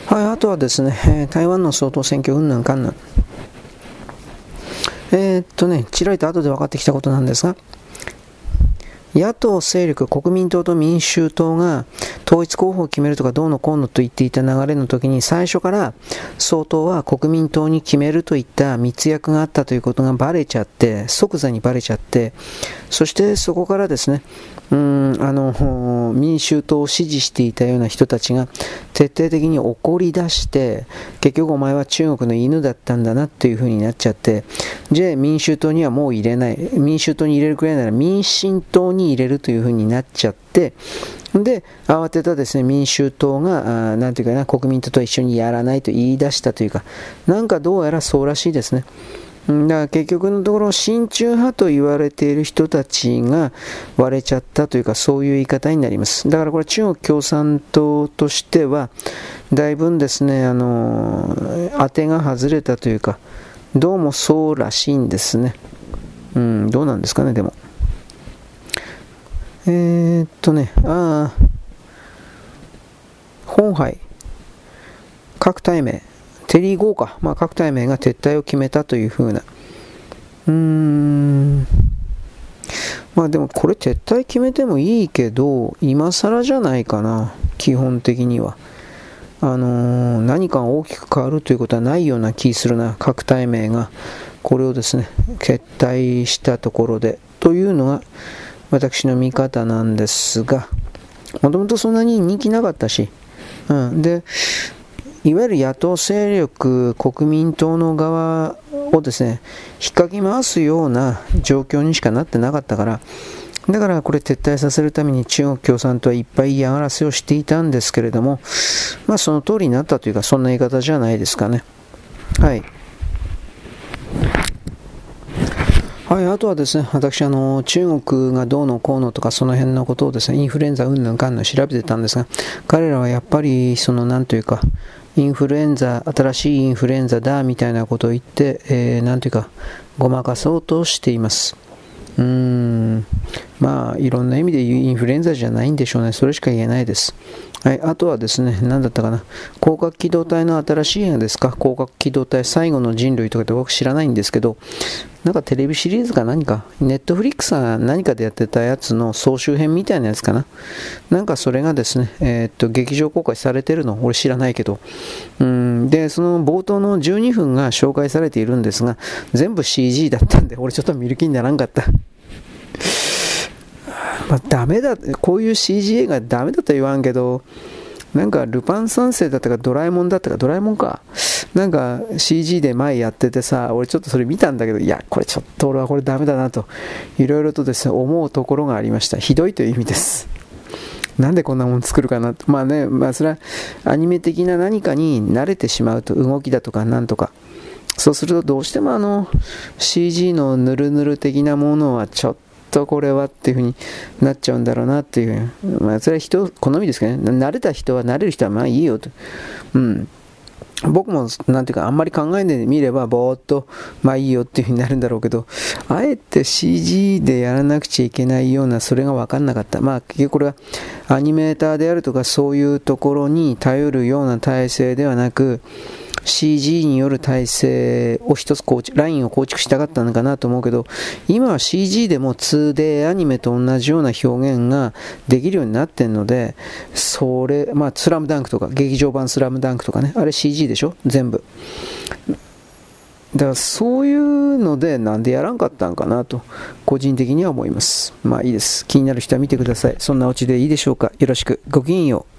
はい、あとはですね、台湾の総統選挙、うんぬんかんぬん。えー、っとね、ちらりと後で分かってきたことなんですが、野党勢力、国民党と民衆党が統一候補を決めるとかどうのこうのと言っていた流れの時に最初から総統は国民党に決めるといった密約があったということがバレちゃって、即座にバレちゃって、そしてそこからですね、うんあの民衆党を支持していたような人たちが徹底的に怒り出して結局お前は中国の犬だったんだなっていう風になっちゃってじゃあ民衆党にはもう入れない民衆党に入れるくらいなら民進党に入れるという風になっちゃってで慌てたですね民衆党が何ていうかな国民党と一緒にやらないと言い出したというかなんかどうやらそうらしいですね。だから結局のところ親中派と言われている人たちが割れちゃったというかそういう言い方になります。だからこれ中国共産党としてはだいぶですねあの当てが外れたというかどうもそうらしいんですね。うんどうなんですかねでも。えー、っとねああ本杯。各対名テリー・ゴーか、まあ、各対名が撤退を決めたというふうな。うーん。まあでもこれ撤退決めてもいいけど、今更じゃないかな、基本的には。あのー、何か大きく変わるということはないような気するな、各対名が。これをですね、決退したところで、というのが私の見方なんですが、もともとそんなに人気なかったし、うん、で、いわゆる野党勢力、国民党の側をですね、引っかき回すような状況にしかなってなかったから、だからこれ撤退させるために中国共産党はいっぱい嫌がらせをしていたんですけれども、まあその通りになったというか、そんな言い方じゃないですかね。はい。はい、あとはですね、私、あの、中国がどうのこうのとか、その辺のことをですね、インフルエンザうんぬんかんぬん調べてたんですが、彼らはやっぱり、その、なんというか、インフルエンザ、新しいインフルエンザだみたいなことを言って、えー、なんていうか、ごまかそうとしています。うーん、まあ、いろんな意味でインフルエンザじゃないんでしょうね。それしか言えないです。はい、あとはですね、何だったかな。広角機動隊の新しい映画ですか？広角機動隊最後の人類とかって僕知らないんですけど、なんかテレビシリーズか何か、ネットフリックスが何かでやってたやつの総集編みたいなやつかな。なんかそれがですね、えー、っと、劇場公開されてるの、俺知らないけど。うん、で、その冒頭の12分が紹介されているんですが、全部 CG だったんで、俺ちょっと見る気にならんかった。まあ、ダメだ、こういう CG 映画ダメだと言わんけど、なんかルパン三世だったかドラえもんだったかドラえもんか。なんか CG で前やっててさ、俺ちょっとそれ見たんだけど、いや、これちょっと俺はこれダメだなと、いろいろとですね、思うところがありました。ひどいという意味です。なんでこんなもん作るかな。まあね、まあそれはアニメ的な何かに慣れてしまうと、動きだとかなんとか。そうするとどうしてもあの CG のヌルヌル的なものはちょっとこれはっていう風になっちゃうんだろうなっていう。まあそれは人、好みですけどね。慣れた人は慣れる人はまあいいよと。うん。僕も、なんていうか、あんまり考えないで見れば、ぼーっと、まあいいよっていう風になるんだろうけど、あえて CG でやらなくちゃいけないような、それが分かんなかった。まあ結局これは、アニメーターであるとか、そういうところに頼るような体制ではなく、CG による体制を一つ構築、ラインを構築したかったのかなと思うけど、今は CG でも 2D アニメと同じような表現ができるようになってるので、それ、まあ、スラムダンクとか、劇場版スラムダンクとかね、あれ CG でしょ？全部。だからそういうのでなんでやらんかったんかなと個人的には思います。まあいいです。気になる人は見てください。そんなオチでいいでしょうか？よろしく。ごきげんよう。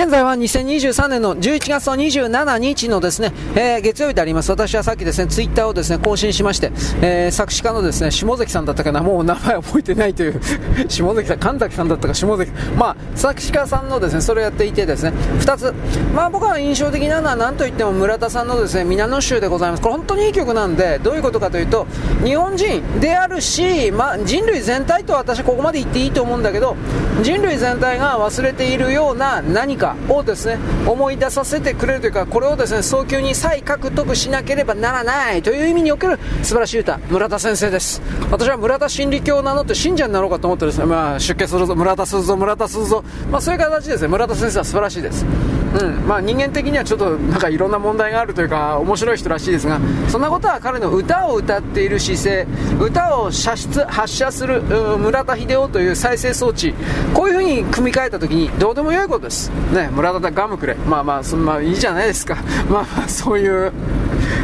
現在は2023年の11月の27日のですね、えー、月曜日であります。私はさっきですね、ツイッターをですね、更新しまして、えー、作詞家のですね、下関さんだったかな、もう名前覚えてないという 下関さん、神崎さんだったか下関、まあ、作詞家さんのですね、それをやっていてですね、2つ、まあ僕は印象的なのは何といっても村田さんのですね、皆の衆でございます。これ本当にいい曲なんで、どういうことかというと、日本人であるし、まあ人類全体と私ここまで言っていいと思うんだけど、人類全体が忘れているような何か、をですね。思い出させてくれるというかこれをですね。早急に再獲得しなければならないという意味における素晴らしい歌村田先生です私は村田真理教を名乗って信者になろうかと思ってですね、まあ、出家するぞ村田するぞ村田するぞ、まあ、そういう形ですね。村田先生は素晴らしいですうんまあ、人間的にはちょっとなんかいろんな問題があるというか面白い人らしいですがそんなことは彼の歌を歌っている姿勢歌を射出発射する村田秀夫という再生装置こういうふうに組み替えた時にどうでもよいことです、ね、村田ガムくれまあまあそまあいいじゃないですか まあまあそういう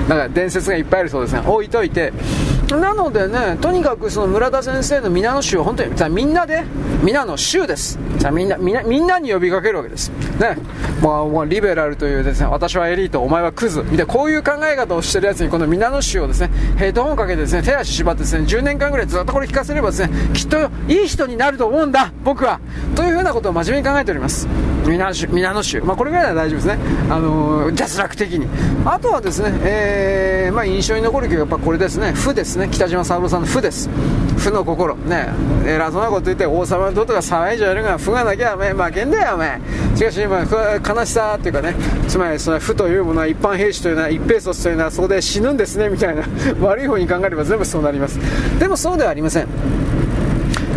なんか伝説がいっぱいあるそうですね置いといてなのでね、とにかくその村田先生の皆の衆を本当に、みんなで、皆の衆です。さみんな、みんな、みんなに呼びかけるわけです。ね。もう、もうリベラルというですね、私はエリート、お前はクズ。みたいな、こういう考え方をしてるやつに、この皆の衆をですね、ヘッドホンかけてですね、手足縛ってですね、10年間ぐらいずっとこれ聞かせればですね、きっといい人になると思うんだ、僕は。というふうなことを真面目に考えております。皆の、皆の衆。まあ、これぐらいは大丈夫ですね。あのー、脱落的に。あとはですね、えー、まあ、印象に残る曲はやっぱこれですね、負ですね、北島三郎さんの負です。負の心。ね。偉そうなこと言って王様のどとか騒いじゃるが負がなきゃお前負けんだよお前。しかし今悲しさっていうかね。つまりその負というものは一般兵士というのは一兵卒というのはそこで死ぬんですねみたいな。悪い方に考えれば全部そうなります。でもそうではありません。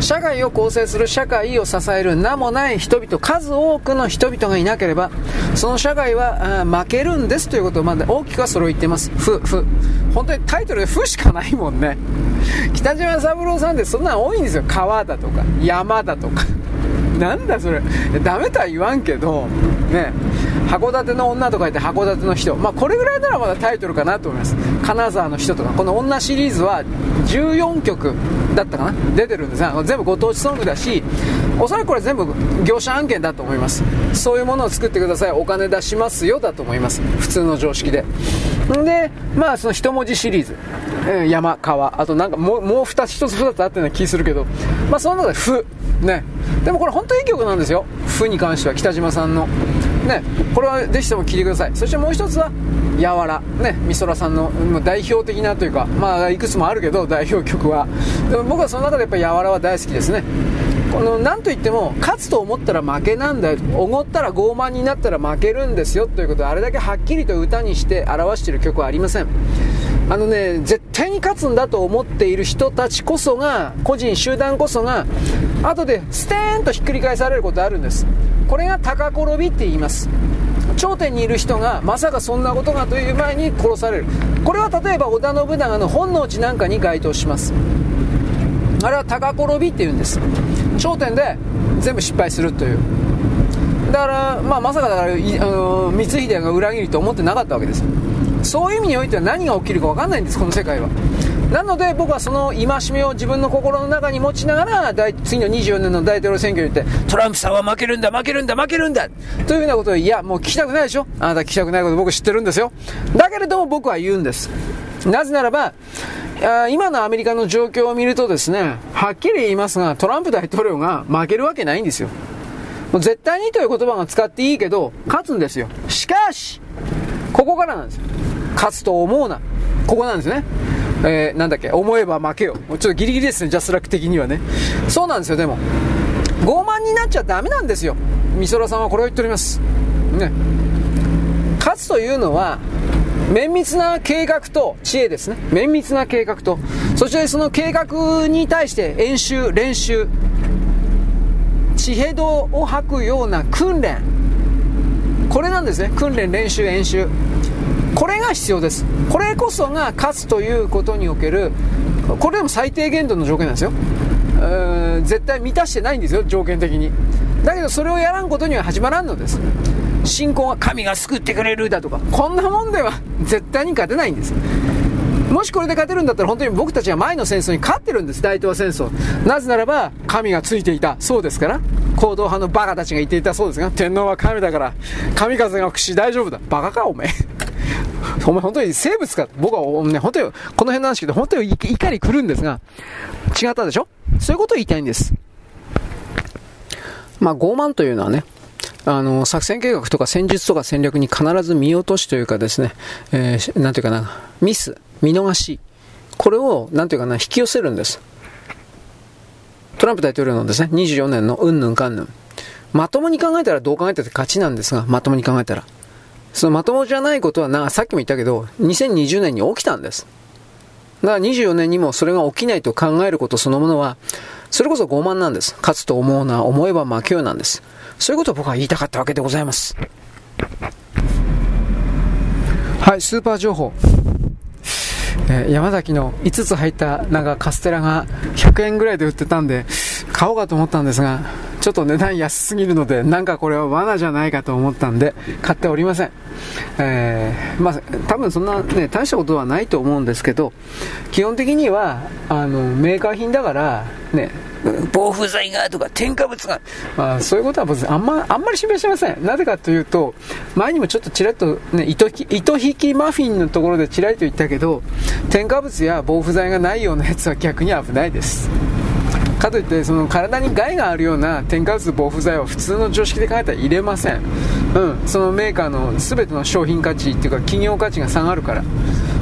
社会を構成する社会を支える名もない人々、数多くの人々がいなければ、その社会は負けるんですということをまだ大きくはそれを言ってます。ふ、ふ。本当にタイトルでふしかないもんね。北島三郎さんってそんなの多いんですよ。川だとか、山だとか。なんだそれ。ダメとは言わんけど、ね。函館の女とか言って函館の人。まあこれぐらいならまだタイトルかなと思います。金沢の人とか。この女シリーズは14曲だったかな？出てるんですね。全部ご当地ソングだし、おそらくこれ全部業者案件だと思います。そういうものを作ってください。お金出しますよだと思います。普通の常識で。で、まあその一文字シリーズ。山、川、あとなんかもう、もう二つ、一つ二つあったような気するけど、まあその中で、ふ、ね。でもこれ本当にいい曲なんですよ。ふに関しては、北島さんの。ね、これはぜひとも聞いてください。そしてもう一つは「やわら」ね美空さんの代表的なというかまあいくつもあるけど代表曲は。でも僕はその中でやっぱ「やわら」は大好きですね。この何と言っても勝つと思ったら負けなんだよ。おごったら傲慢になったら負けるんですよ。ということをあれだけはっきりと歌にして表している曲はありません。あのね絶対に勝つんだと思っている人たちこそが個人集団こそが後でステーンとひっくり返されることあるんです。これが高転びって言います。頂点にいる人がまさかそんなことがという前に殺される。これは例えば織田信長の本能寺なんかに該当します。あれは高転びって言うんです。頂点で全部失敗するという。だから、まあ、まさかだからあの光秀が裏切りと思ってなかったわけですそういう意味においては何が起きるか分かんないんですこの世界は。なので僕はその戒めを自分の心の中に持ちながら次の24年の大統領選挙に行ってトランプさんは負けるんだ負けるんだ負けるんだというふうなことをいやもう聞きたくないでしょ？あなた聞きたくないこと僕知ってるんですよ。だけれども僕は言うんです。なぜならば今のアメリカの状況を見るとですねはっきり言いますがトランプ大統領が負けるわけないんですよ。もう絶対にという言葉が使っていいけど勝つんですよしかしここからなんですよ勝つと思うなここなんですねえー、なんだっけ、思えば負けよ。ちょっとギリギリですね、ジャスラック的にはね。そうなんですよ、でも。傲慢になっちゃダメなんですよ。美空さんはこれを言っております。ね。勝つというのは、綿密な計画と知恵ですね。綿密な計画と、そしてその計画に対して演習、練習、地平道を吐くような訓練。これなんですね。訓練、練習、演習。これが必要ですこれこそが勝つということにおけるこれでも最低限度の条件なんですよ絶対満たしてないんですよ条件的にだけどそれをやらんことには始まらんのです信仰は神が救ってくれるだとかこんなもんでは絶対に勝てないんですもしこれで勝てるんだったら本当に僕たちは前の戦争に勝ってるんです。大東亜戦争。なぜならば神がついていた。そうですから。行動派のバカたちが言っていた。そうです。が天皇は神だから神風が吹くし大丈夫だ。バカかおめえ。お前本当に生物か。僕はね、本当に、この辺の話聞いて本当に怒り来るんですが、違ったでしょ？そういうことを言いたいんです。まあ、傲慢というのはね、あの、作戦計画とか戦術とか戦略に必ず見落としというかですね、えー、なんていうかな、ミス、見逃し、これを、なんていうかな、引き寄せるんです。トランプ大統領のですね、24年のうんぬんかんぬん。まともに考えたらどう考えたって勝ちなんですが、まともに考えたら。そのまともじゃないことはな、さっきも言ったけど、2020年に起きたんです。だから24年にもそれが起きないと考えることそのものは、それこそ傲慢なんです。勝つと思うな、思えば負けようなんです。そういうことを僕は言いたかったわけでございます。はい、スーパー情報。え、山崎の5つ入ったなんかカステラが100円ぐらいで売ってたんで、買おうかと思ったんですが、ちょっと値段安すぎるので、なんかこれは罠じゃないかと思ったんで、買っておりません。えー、まあ、多分そんなね、大したことはないと思うんですけど、基本的には、あの、メーカー品だから、ね、防腐剤がとか添加物が、まあ、そういうことは僕あんまあんまり心配しません。なぜかというと前にもちょっとちらっと、ね、糸糸引きマフィンのところでちらりと言ったけど添加物や防腐剤がないようなやつは逆に危ないです。かといってその体に害があるような添加物防腐剤は普通の常識で考えたら入れません、うん、そのメーカーの全ての商品価値っていうか企業価値が下がるから。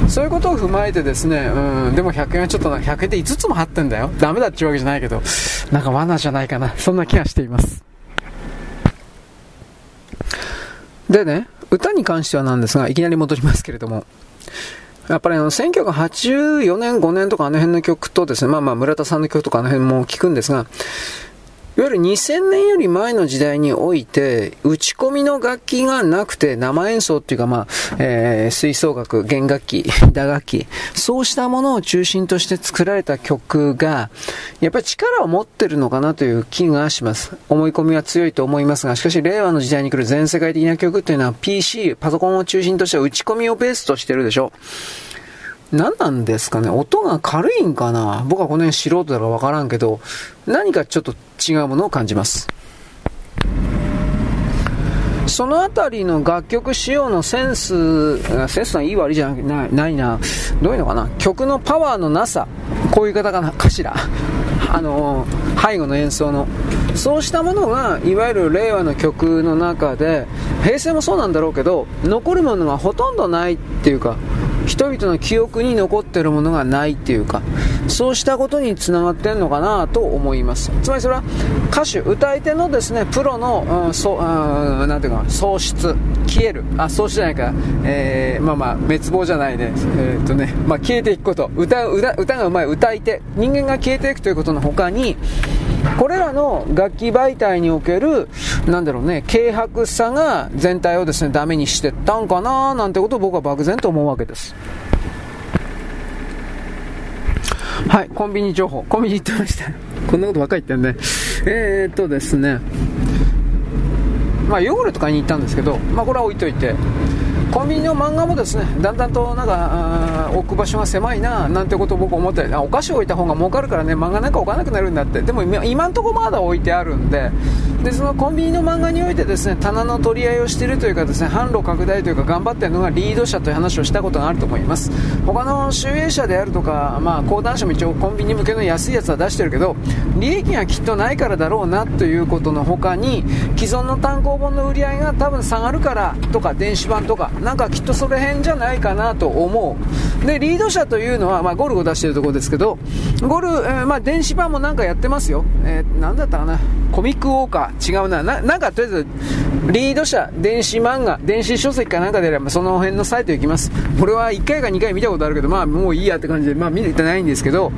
そういうことを踏まえてですね、うん、でも100円はちょっとな、100円で5つも貼ってんだよ。ダメだっていうわけじゃないけど、なんか罠じゃないかな。そんな気がしています。でね、歌に関してはなんですが、いきなり戻りますけれども、やっぱりあの、1984年、5年とかあの辺の曲とですね、まあまあ村田さんの曲とかあの辺も聞くんですが、いわゆる2000年より前の時代において、打ち込みの楽器がなくて生演奏っていうかまあ、えー、吹奏楽、弦楽器、打楽器、そうしたものを中心として作られた曲が、やっぱり力を持ってるのかなという気がします。思い込みは強いと思いますが、しかし令和の時代に来る全世界的な曲っていうのは PC、パソコンを中心とした打ち込みをベースとしてるでしょ。何なんですかね？音が軽いんかな？僕はこの辺素人だから分からんけど、何かちょっと違うものを感じます。そのあたりの楽曲仕様のセンス、センスはいい悪いじゃないないな。どういうのかな？曲のパワーのなさ。こういう方かな？かしら。あの背後の演奏の。そうしたものが、いわゆる令和の曲の中で、平成もそうなんだろうけど、残るものがほとんどないっていうか、人々の記憶に残ってるものがないっていうか、そうしたことにつながってんのかなと思います。つまりそれは歌手、歌い手のですね、プロの、うん、そ、うん、なんていうか、喪失、消える、あ、喪失じゃないか、えー、まあまあ、滅亡じゃないね、えー、っとね、まあ消えていくこと、歌、歌、歌がうまい。歌い手、人間が消えていくということのの他に、これらの楽器媒体における、なんだろうね、軽薄さが全体をですね、ダメにしてったんかななんてことを僕は漠然と思うわけです。はい、コンビニ情報。コンビニ行ってました。こんなことばっかり言ってんね。えー、っとですね、まあ、ヨーグルト買いに行ったんですけど、まあ、これは置いといて、コンビニの漫画もですねだんだんとなんか置く場所が狭いななんてことを僕思ってお菓子を置いた方が儲かるからね漫画なんか置かなくなるんだって。でも今んとこまだ置いてあるんででそのコンビニの漫画においてですね棚の取り合いをしているというかですね販路拡大というか頑張っているのがリード者という話をしたことがあると思います。他の集英社であるとか、まあ、講談社も一応コンビニ向けの安いやつは出してるけど利益がきっとないからだろうなということの他に既存の単行本の売り上げが多分下がるからとか電子版とかなんかきっとそれ辺じゃないかなと思う。で、リード車というのは、まあ、ゴルゴ出してるところですけど、ゴル、えー、まあ、電子版もなんかやってますよ。えー、なんだったかな。コミックウォーカー。違うな。な、なんかとりあえず、リード車、電子漫画、電子書籍かなんかであれば、その辺のサイト行きます。これは1回か2回見たことあるけど、まあ、もういいやって感じで、まあ、見れてないんですけど、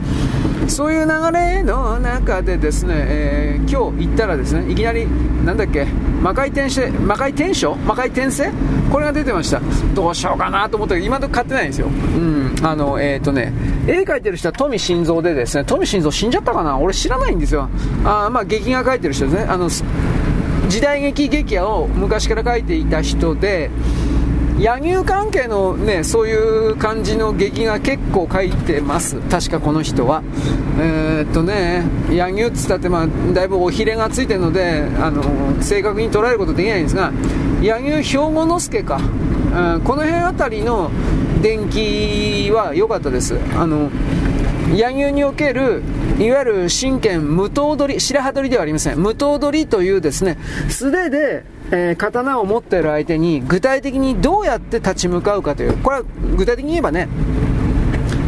そういう流れの中でですね、えー、今日行ったらですね、いきなり、なんだっけ、魔界転生、魔界転生？魔界転生？これが出てました。どうしようかなと思ったけど、今のとこ買ってないんですよ。うん。あの、えっ、ー、とね、絵描いてる人は富心臓でですね、富心臓死んじゃったかな？俺知らないんですよ。あまあ、劇画描いてる人ですね。あの、時代劇劇画を昔から描いていた人で、野球関係のね、そういう感じの劇が結構書いてます。確かこの人は。えー、っとね、野球っつったって、まあ、だいぶおひれがついてるので、あの、正確に捉えることできないんですが、野球兵庫之助か。うん、この辺あたりの電気は良かったです。あの、野球におけるいわゆる真剣無刀取り、白羽取りではありません。無刀取りというですね、素手でえー、刀を持っている相手に具体的にどうやって立ち向かうかという、これは具体的に言えばね、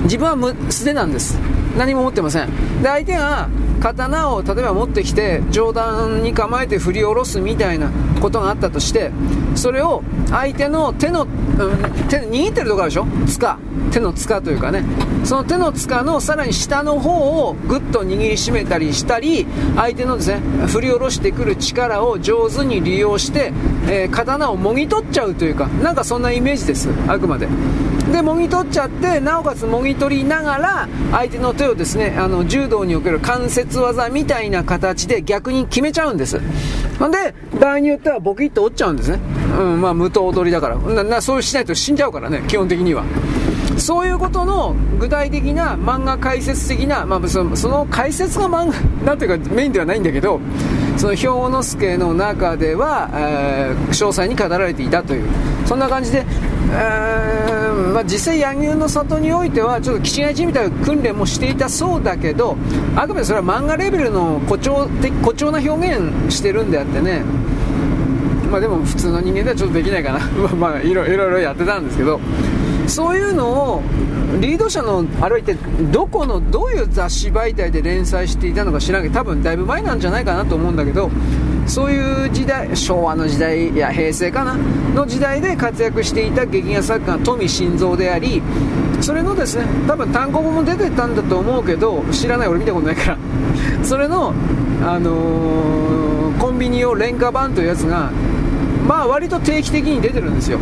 自分は素手なんです。何も持ってません。で、相手が刀を例えば持ってきて上段に構えて振り下ろすみたいなことがあったとしてそれを相手の手の、うん、手握ってるところあるでしょ？塚手の塚というかね。その手の塚のさらに下の方をぐっと握りしめたりしたり相手のですね振り下ろしてくる力を上手に利用して、えー、刀をもぎ取っちゃうというかなんかそんなイメージですあくまで。でもぎ取っちゃってなおかつもぎ取りながら相手の手をですねあの柔道における関節技みたいな形で逆に決めちゃうんです。ほんで場合によってはボキッと折っちゃうんですね。うんまあ無刀取りだから。ななそうしないと死んじゃうからね基本的には。そういうことの具体的な漫画解説的な、まあ、そのその解説が漫画 なんていうかメインではないんだけどその兵庫之助の中では、えー、詳細に語られていたという。そんな感じで、まあ、実際柳生の里においてはちょっと気違いじみたいな訓練もしていたそうだけどあくまでそれは漫画レベルの誇張的誇張な表現してるんであってね。まあでも普通の人間ではちょっとできないかな。まあいろいろやってたんですけど。そういうのをリード者のあれは一体どこのどういう雑誌媒体で連載していたのか知らんけど多分だいぶ前なんじゃないかなと思うんだけどそういう時代昭和の時代いや平成かな？の時代で活躍していた劇画作家富心臓でありそれのですね多分単行本も出てたんだと思うけど知らない俺見たことないから。それのあのー、コンビニ用廉価版というやつがまあ割と定期的に出てるんですよ。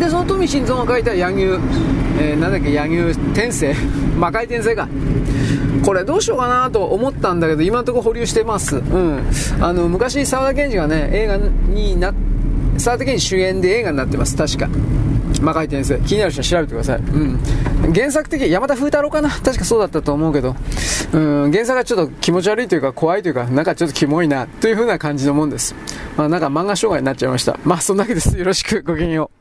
でその富心臓が書いた柳生、えー、なんだっけ柳生転生魔界転生か。これどうしようかなと思ったんだけど今のところ保留してます。うん。あの昔沢田研二がね映画にな沢田研二主演で映画になってます。確か。魔界転生気になる人は調べてください。うん。原作的山田風太郎かな。確かそうだったと思うけど。うん。原作がちょっと気持ち悪いというか怖いというかなんかちょっとキモいなという風な感じのもんです。まあなんか漫画障害になっちゃいました。まあそんなわけです。よろしくごきげんよう。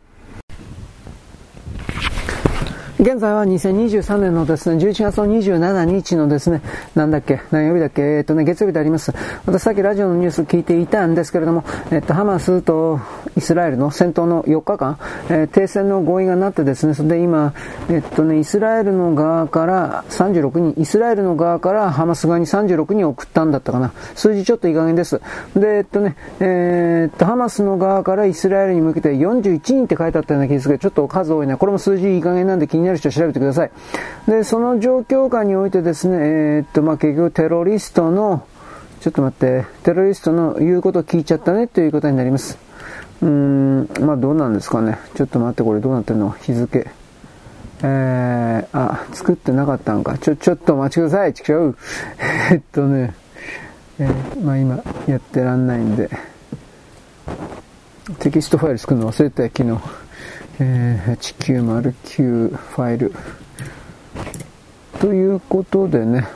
現在は2023年のですね、11月の27日のですね、なんだっけ、何曜日だっけ、えっとね、月曜日であります。私さっきラジオのニュース聞いていたんですけれども、えっと、ハマスとイスラエルの戦闘の4日間、えー、停戦の合意がなってですね、それで今、えっとね、イスラエルの側から36人、イスラエルの側からハマス側に36人送ったんだったかな。数字ちょっといい加減です。で、えっとね、えー、っと、ハマスの側からイスラエルに向けて41人って書いてあったような気がするけど、ちょっと数多いな。これも数字いい加減なんで気になる人は調べてください。で、その状況下においてですね、えー、っと、まあ、結局テロリストの、ちょっと待って、テロリストの言うことを聞いちゃったねということになります。うん、まあどうなんですかね。ちょっと待って、これどうなってるの？日付。えー、あ、作ってなかったのか。ちょ、ちょっとお待ちください。違う。えっとね、えー、まあ今やってらんないんで、テキストファイル作るの忘れたよ、昨日。えー、8909ファイル。ということでね、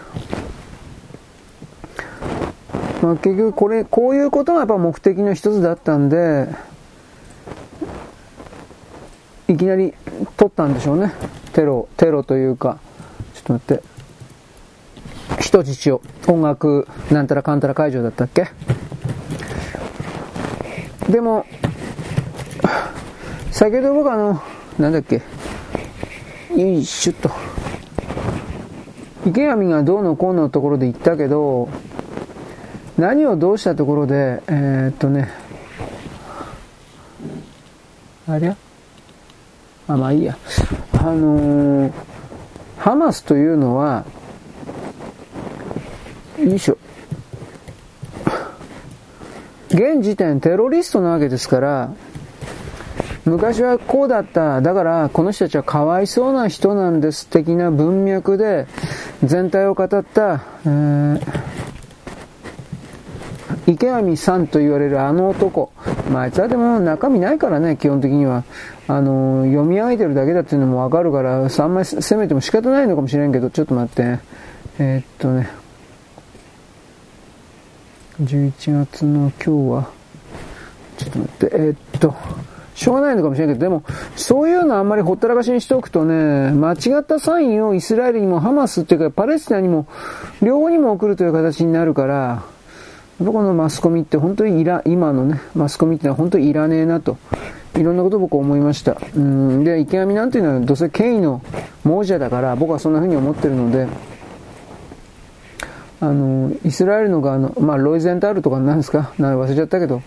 まあ、結局これ、こういうことがやっぱ目的の一つだったんで、いきなり取ったんでしょうね。テロ、テロというか、ちょっと待って、人質を、音楽、なんたらかんたら会場だったっけ？でも、先ほど僕あの、なんだっけ、よいしょっと、池上がどうのこうのところで言ったけど、何をどうしたところで、えー、っとね、ありゃあ、まあいいや。あのー、ハマスというのは、よいしょ。現時点テロリストなわけですから、昔はこうだった。だからこの人たちはかわいそうな人なんです的な文脈で全体を語った、えー池上さんと言われるあの男、まあ、あいつはでも中身ないからね、基本的には。あの、読み上げてるだけだっていうのもわかるから、あんまり責めても仕方ないのかもしれんけど、ちょっと待って。えー、っとね、11月の今日は、ちょっと待って、えー、っと、しょうがないのかもしれないけど、でも、そういうのあんまりほったらかしにしておくとね、間違ったサインをイスラエルにもハマスっていうかパレスチナにも、両方にも送るという形になるから、このマスコミって本当にいら、今のね、マスコミってのは本当にいらねえなと。いろんなこと僕思いました。うん。で、池上なんていうのはどうせ権威の亡者だから、僕はそんな風に思ってるので、あの、イスラエルの側の、まあ、ロイゼンタールとか何ですか？忘れちゃったけど、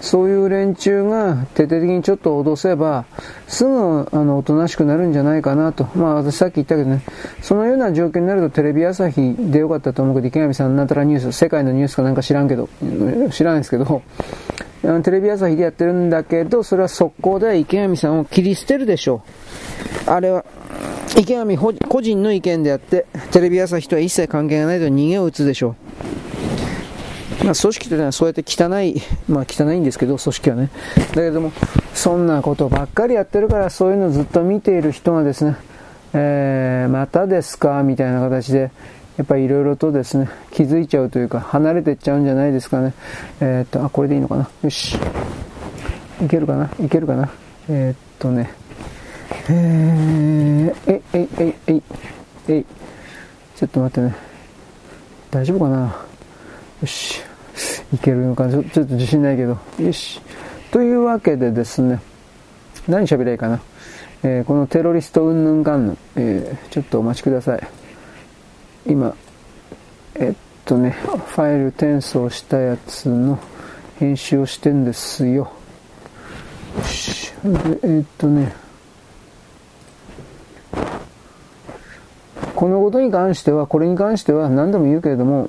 そういう連中が徹底的にちょっと脅せば、すぐ、あの、おとなしくなるんじゃないかなと。まあ、私さっき言ったけどね、そのような状況になるとテレビ朝日でよかったと思うけど、池上さんなんたらニュース、世界のニュースかなんか知らんけど、知らないですけど、テレビ朝日でやってるんだけど、それは速攻で池上さんを切り捨てるでしょう。あれは、池上個人の意見であって、テレビ朝日とは一切関係がないと逃げを打つでしょう。まあ、組織というのはそうやって汚い、まあ汚いんですけど、組織はね。だけども、そんなことばっかりやってるから、そういうのずっと見ている人がですね、えー、またですか？みたいな形で、やっぱりいろいろとですね、気づいちゃうというか、離れていっちゃうんじゃないですかね。えー、っと、あ、これでいいのかな？よし。いけるかな？いけるかな？えー、っとね、えー、えい、え、え、え、え。ちょっと待ってね。大丈夫かな？よし。いけるのかちょちょっと自信ないけど。よし。というわけでですね、何喋りゃいいかな。えー、このテロリストうんぬんかんぬん、えー、ちょっとお待ちください。今、えっとね、ファイル転送したやつの編集をしてんですよ。よし。で、えっとね、このことに関しては、これに関しては何度も言うけれども、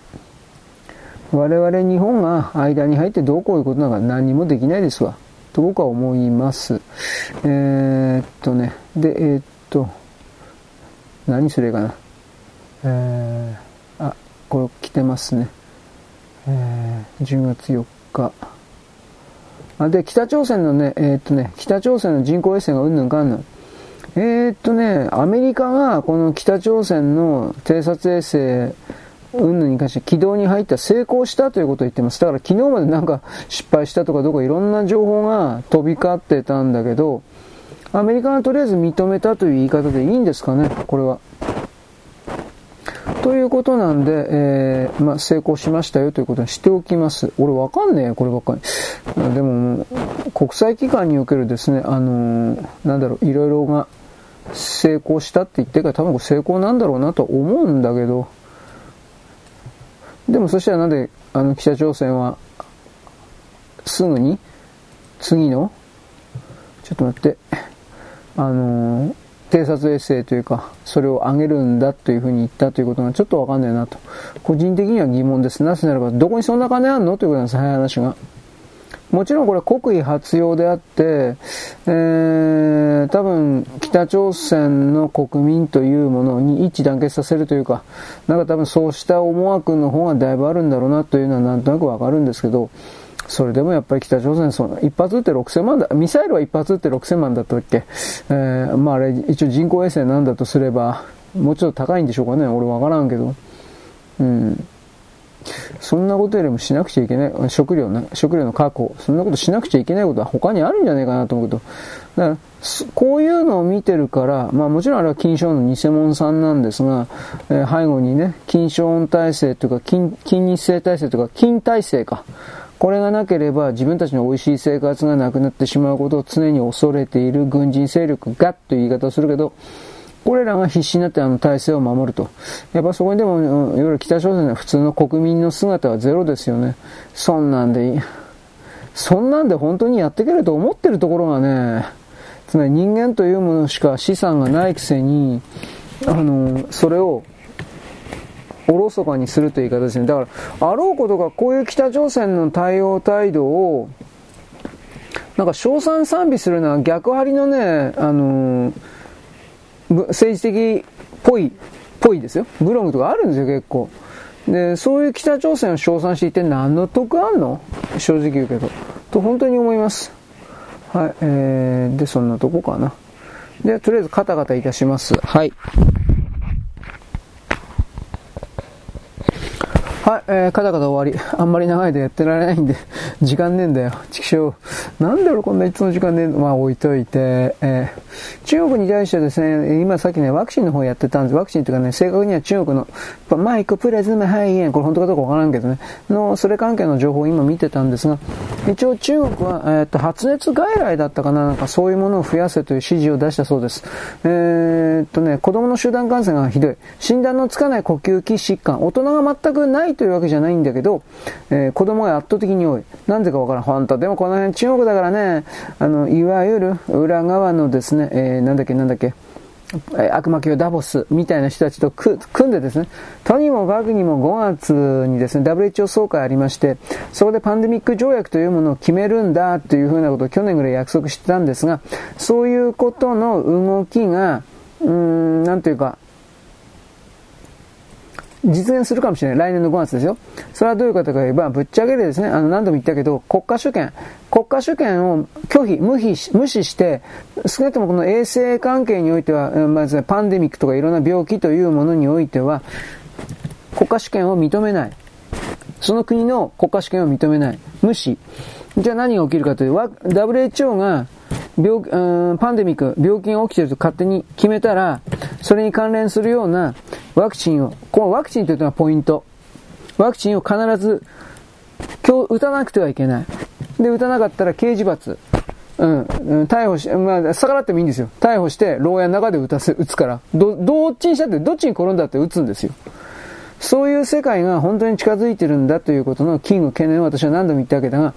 我々日本が間に入ってどうこういうことなんか何にもできないですわ。と僕は思います。えー、っとね、で、えー、っと、何すればいいかな。えー、あ、これ来てますね。えー、10月4日。あで、北朝鮮のね、えー、っとね、北朝鮮の人工衛星がうんぬんかんぬん。えー、っとね、アメリカがこの北朝鮮の偵察衛星、うんぬんに関して軌道に入った成功したということを言ってます。だから昨日までなんか失敗したとかどうかいろんな情報が飛び交ってたんだけど、アメリカがとりあえず認めたという言い方でいいんですかね、これは。ということなんで、えー、まあ、成功しましたよということにしておきます。俺わかんねえこればっかり。でも、国際機関におけるですね、あのー、なんだろう、いろいろが成功したって言ってから多分成功なんだろうなと思うんだけど、でもそしたらなんで、あの、北朝鮮は、すぐに、次の、ちょっと待って、あの、偵察衛星というか、それを上げるんだというふうに言ったということがちょっとわかんないなと。個人的には疑問です。なぜならば、どこにそんな金あんのということなんです、早い話が。もちろんこれ国威発揚であって、えー、多分北朝鮮の国民というものに一致団結させるというか、なんか多分そうした思惑の方がだいぶあるんだろうなというのはなんとなくわかるんですけど、それでもやっぱり北朝鮮、その一発撃って6000万だ、ミサイルは一発撃って6000万だったっけ、えー、まああれ一応人工衛星なんだとすれば、もうちょっと高いんでしょうかね、俺わからんけど。うん。そんなことよりもしなくちゃいけない、食料ね、食料の確保、そんなことしなくちゃいけないことは他にあるんじゃないかなと思うけど、だから、こういうのを見てるから、まあもちろんあれは金賞の偽物さんなんですが、えー、背後にね、金賞音体制というか、金、金日成体制というか、金体制か。これがなければ自分たちの美味しい生活がなくなってしまうことを常に恐れている軍人勢力がという言い方をするけど、これらが必死になってあの体制を守ると。やっぱそこにでも、いわゆる北朝鮮の普通の国民の姿はゼロですよね。そんなんでいい。そんなんで本当にやっていけると思ってるところがね、つまり人間というものしか資産がないくせに、あの、それを、おろそかにするという言い方ですね。だから、あろうことかこういう北朝鮮の対応態度を、なんか称賛賛美するのは逆張りのね、あのー政治的っぽい、ぽいですよ。ブログとかあるんですよ、結構。で、そういう北朝鮮を称賛していて何の得あんの？正直言うけど。と本当に思います。はい、えー、で、そんなとこかな。で、とりあえずカタカタいたします。はい。はい、えー、カタカタ終わり。あんまり長いでやってられないんで、時間ねえんだよ。畜生。なんで俺こんないつも時間ねえのまあ置いといて、えー、中国に対してですね、今さっきね、ワクチンの方やってたんです。ワクチンというかね、正確には中国の、マイクプレズム肺炎、これ本当かどうかわからんけどね、の、それ関係の情報を今見てたんですが、一応中国は、えー、っと、発熱外来だったかな、なんかそういうものを増やせという指示を出したそうです。えー、っとね、子供の集団感染がひどい。診断のつかない呼吸器疾患。大人が全くないというわけじゃないんだけど、えー、子供が圧倒的に多い。なんでかわからん。本当でもこの辺中国だからね、あの、いわゆる裏側のですね、えー、なんだっけなんだっけ、悪魔教ダボスみたいな人たちと組んでですね、とにもかくにも5月にですね、WHO 総会ありまして、そこでパンデミック条約というものを決めるんだというふうなことを去年ぐらい約束してたんですが、そういうことの動きが、うーん、なんていうか、実現するかもしれない。来年の5月ですよ。それはどういうことかといえば、ぶっちゃけでですね、あの、何度も言ったけど、国家主権、国家主権を拒否、無視無視して、少なくともこの衛生関係においては、まずパンデミックとかいろんな病気というものにおいては、国家主権を認めない。その国の国家主権を認めない。無視。じゃあ何が起きるかというと、WHO が病、うん、パンデミック、病気が起きていると勝手に決めたら、それに関連するようなワクチンを、このワクチンというのはポイント。ワクチンを必ず、今日打たなくてはいけない。で、打たなかったら刑事罰。うん、うん、逮捕し、まあ、逆らってもいいんですよ。逮捕して、牢屋の中で打たせ、打つから。ど、どっちにしたって、どっちに転んだって打つんですよ。そういう世界が本当に近づいてるんだということの危惧、懸念を私は何度も言ったわけだが、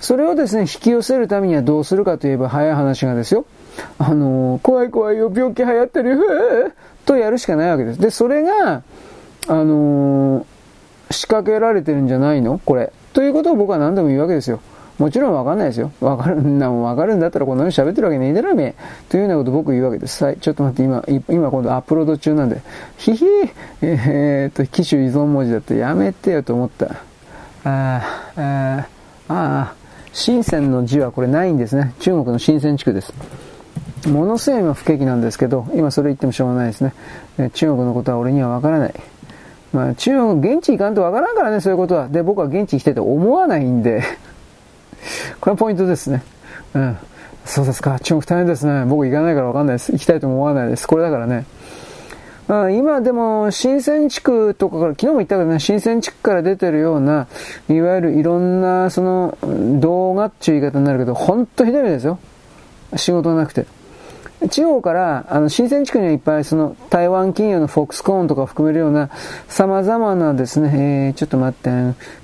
それをですね、引き寄せるためにはどうするかといえば早い話がですよ。あのー、怖い怖いよ、病気流行ってるよ、とやるしかないわけです。で、それが、あのー、仕掛けられてるんじゃないの？これ。ということを僕は何度も言うわけですよ。もちろんわかんないですよ。わかるんだもん、わかるんだったらこのように喋ってるわけねえだろめ。というようなことを僕言うわけです。はい。ちょっと待って、今、今今度アップロード中なんで。ひひえー、っと、機種依存文字だってやめてよと思った。ああ、ああ、深センの字はこれないんですね。中国の深セン地区です。ものすごい今不景気なんですけど、今それ言ってもしょうがないですね。中国のことは俺にはわからない。まあ中国、現地行かんとわからんからね、そういうことは。で、僕は現地行きたいと思わないんで これはポイントですね。うん。そうですか。中国大変ですね。僕行かないからわかんないです。行きたいとも思わないです。これだからね。あ今でも、新鮮地区とかから、昨日も言ったけどね、新鮮地区から出てるような、いわゆるいろんな、その、動画っていう言い方になるけど、ほんとひどいですよ。仕事なくて。地方から、あの、新鮮地区にはいっぱい、その、台湾企業のフォックスコーンとか含めるような、様々なですね、えー、ちょっと待って、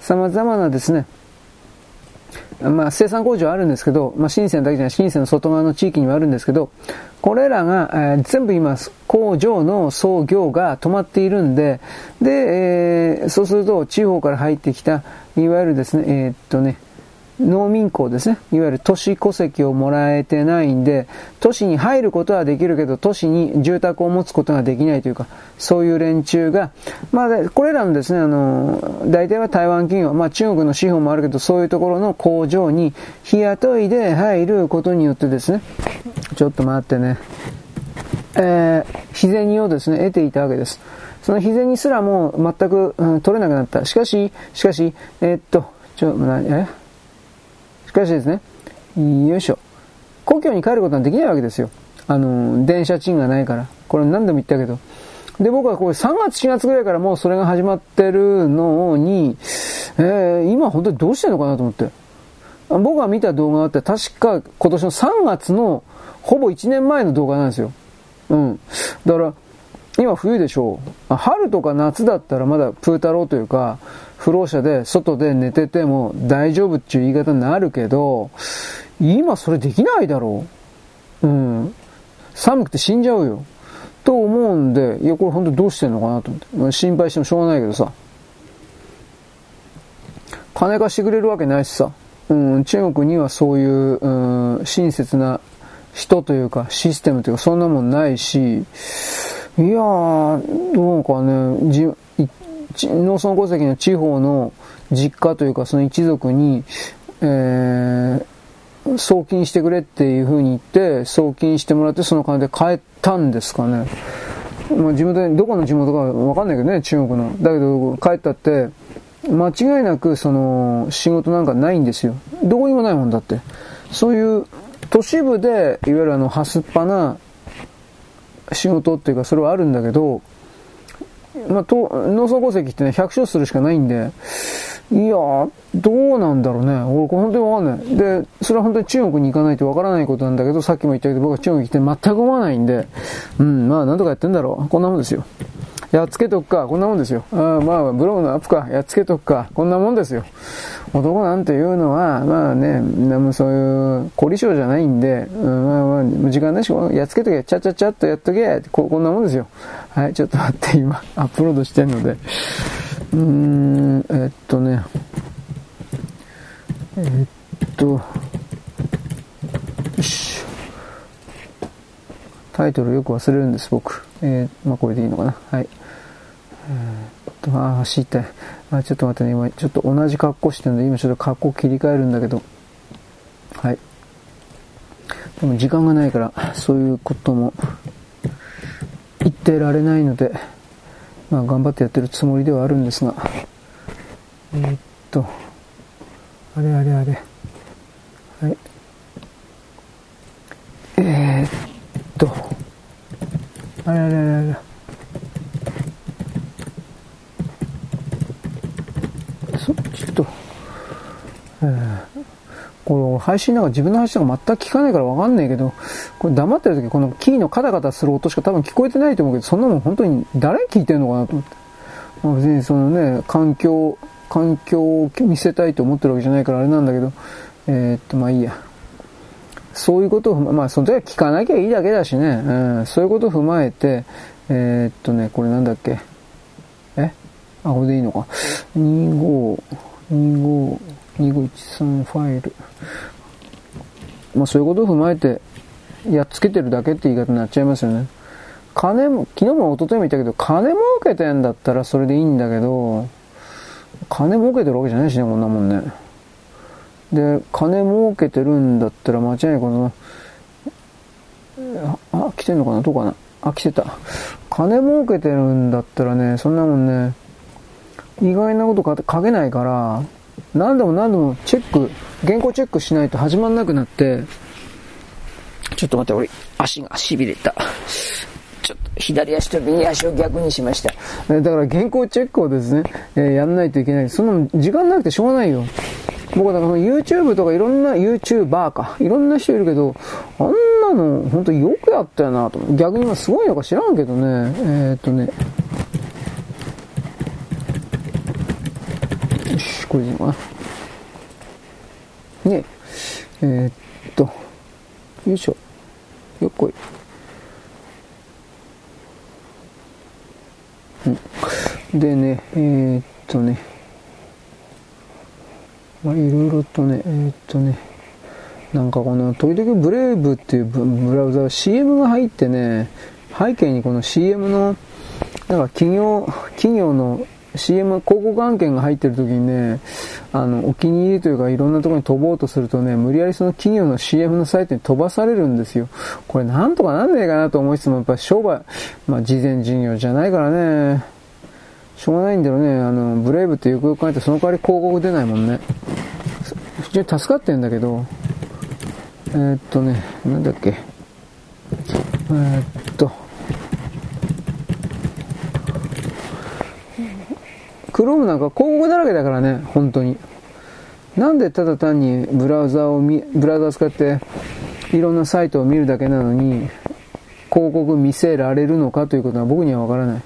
様々なですね、まあ、生産工場あるんですけど、まあ、深センだけじゃない、深センの外側の地域にはあるんですけど、これらが、えー、全部今、工場の操業が止まっているんで、で、えー、そうすると、地方から入ってきた、いわゆるですね、えー、っとね、農民工ですね。いわゆる都市戸籍をもらえてないんで、都市に入ることはできるけど、都市に住宅を持つことができないというか、そういう連中が、まあ、これらのですね、あの、大体は台湾企業、まあ中国の資本もあるけど、そういうところの工場に日雇いで入ることによってですね、ちょっと待ってね、えー、日銭をですね、得ていたわけです。その日銭すらも全く、うん、取れなくなった。しかし、しかし、えー、っと、ちょ、え？しかしですね、よいしょ。故郷に帰ることはできないわけですよ。あの、電車賃がないから。これ何度も言ったけど。で、僕はこれ3月4月ぐらいからもうそれが始まってるのに、えー、今本当にどうしてんのかなと思って。僕が見た動画って確か今年の3月のほぼ1年前の動画なんですよ。うん。だから、今冬でしょう。春とか夏だったらまだプータローというか、不老者で外で寝てても大丈夫っていう言い方になるけど、今それできないだろう。うん。寒くて死んじゃうよ。と思うんで、いや、これ本当どうしてんのかなと思って。心配してもしょうがないけどさ。金貸してくれるわけないしさ。うん、中国にはそういう、うん、親切な人というか、システムというか、そんなもんないし、いやー、どうかね、じ農村戸籍の地方の実家というかその一族に、えー、送金してくれっていう風に言って、送金してもらってその金で帰ったんですかね。まあ地元どこの地元かわかんないけどね、中国の。だけど帰ったって、間違いなくその仕事なんかないんですよ。どこにもないもんだって。そういう都市部で、いわゆるあの、はすっぱな仕事っていうかそれはあるんだけど、まあ、と農村戸籍ってね、100勝するしかないんで、いや、どうなんだろうね。俺、本当にわかんない。で、それは本当に中国に行かないとわからないことなんだけど、さっきも言ったけど、僕は中国に来て全く思わないんで、うん、まあ、なんとかやってんだろう。こんなもんですよ。やっつけとくか、こんなもんですよ。あまあ、ブログのアップか、やっつけとくか、こんなもんですよ。男なんていうのは、まあね、もそういう、凝り性じゃないんで、うん、まあまあ、時間ないし、やっつけとけ、ちゃちゃちゃっとやっとけ、ここんなもんですよ。はい、ちょっと待って、今、アップロードしてんので。うーん、えっとね、えっと、よし。タイトルよく忘れるんです、僕。えー、まあこれでいいのかな。はい。えー、っと、あ、走りたい。あ、ちょっと待ってね、今、ちょっと同じ格好してるんで、今ちょっと格好切り替えるんだけど。はい。でも時間がないから、そういうことも言ってられないので、まあ頑張ってやってるつもりではあるんですが。えー、っと、あれあれあれ。はい。えー、っと、あれあれあれあれ。聞くと？えこの配信なんか自分の話とか全く聞かないからわかんないけど、これ黙ってる時このキーのカタカタする音しか多分聞こえてないと思うけど、そんなもん本当に誰聞いてんのかなと思って。まあ、別にそのね、環境、環境を見せたいと思ってるわけじゃないからあれなんだけど、えー、っと、まあいいや。そういうことを、まあその時は聞かなきゃいいだけだしね、うん、そういうことを踏まえて、えー、っとね、これなんだっけ。あ、これでいいのか。25、25、2513ファイル。まあそういうことを踏まえて、やっつけてるだけって言い方になっちゃいますよね。金も、昨日も一昨日も言ったけど、金儲けてんだったらそれでいいんだけど、金儲けてるわけじゃないしね、こんなもんね。で、金儲けてるんだったら間違いないこの、あ、来てんのかな？どうかな？あ、来てた。金儲けてるんだったらね、そんなもんね、意外なこと書けないから、何度も何度もチェック、原稿チェックしないと始まんなくなって、ちょっと待って、俺、足が痺れた。ちょっと左足と右足を逆にしました。だから原稿チェックをですね、えー、やんないといけない。そんな時間なくてしょうがないよ。僕はだから YouTube とかいろんな YouTuber か、いろんな人いるけど、あんなの本当によくやったよなと。逆に今すごいのか知らんけどね、えー、っとね、よし、これでいいのかな。ねえー、っと、よいしょ。よっこい。うん。でね、えー、っとね、まあ、いろいろとね、えー、っとね、なんかこの、時々ブレイブっていうブラウザ CM が入ってね、背景にこの CM の、なんか企業、企業の CM 広告案件が入ってる時にね、あの、お気に入りというかいろんなところに飛ぼうとするとね、無理やりその企業の CM のサイトに飛ばされるんですよ。これなんとかなんねえかなと思いつつも、やっぱ商売、まあ、事前事業じゃないからね、しょうがないんだよね。あの、ブレイブってよくよく考えてその代わり広告出ないもんね。非常に助かってんだけど、えー、っとね、なんだっけ。えー、っと、クロームなんか広告だらけだからね、本当に。なんでただ単にブラウザを見、ブラウザを使っていろんなサイトを見るだけなのに、広告見せられるのかということは僕にはわからない。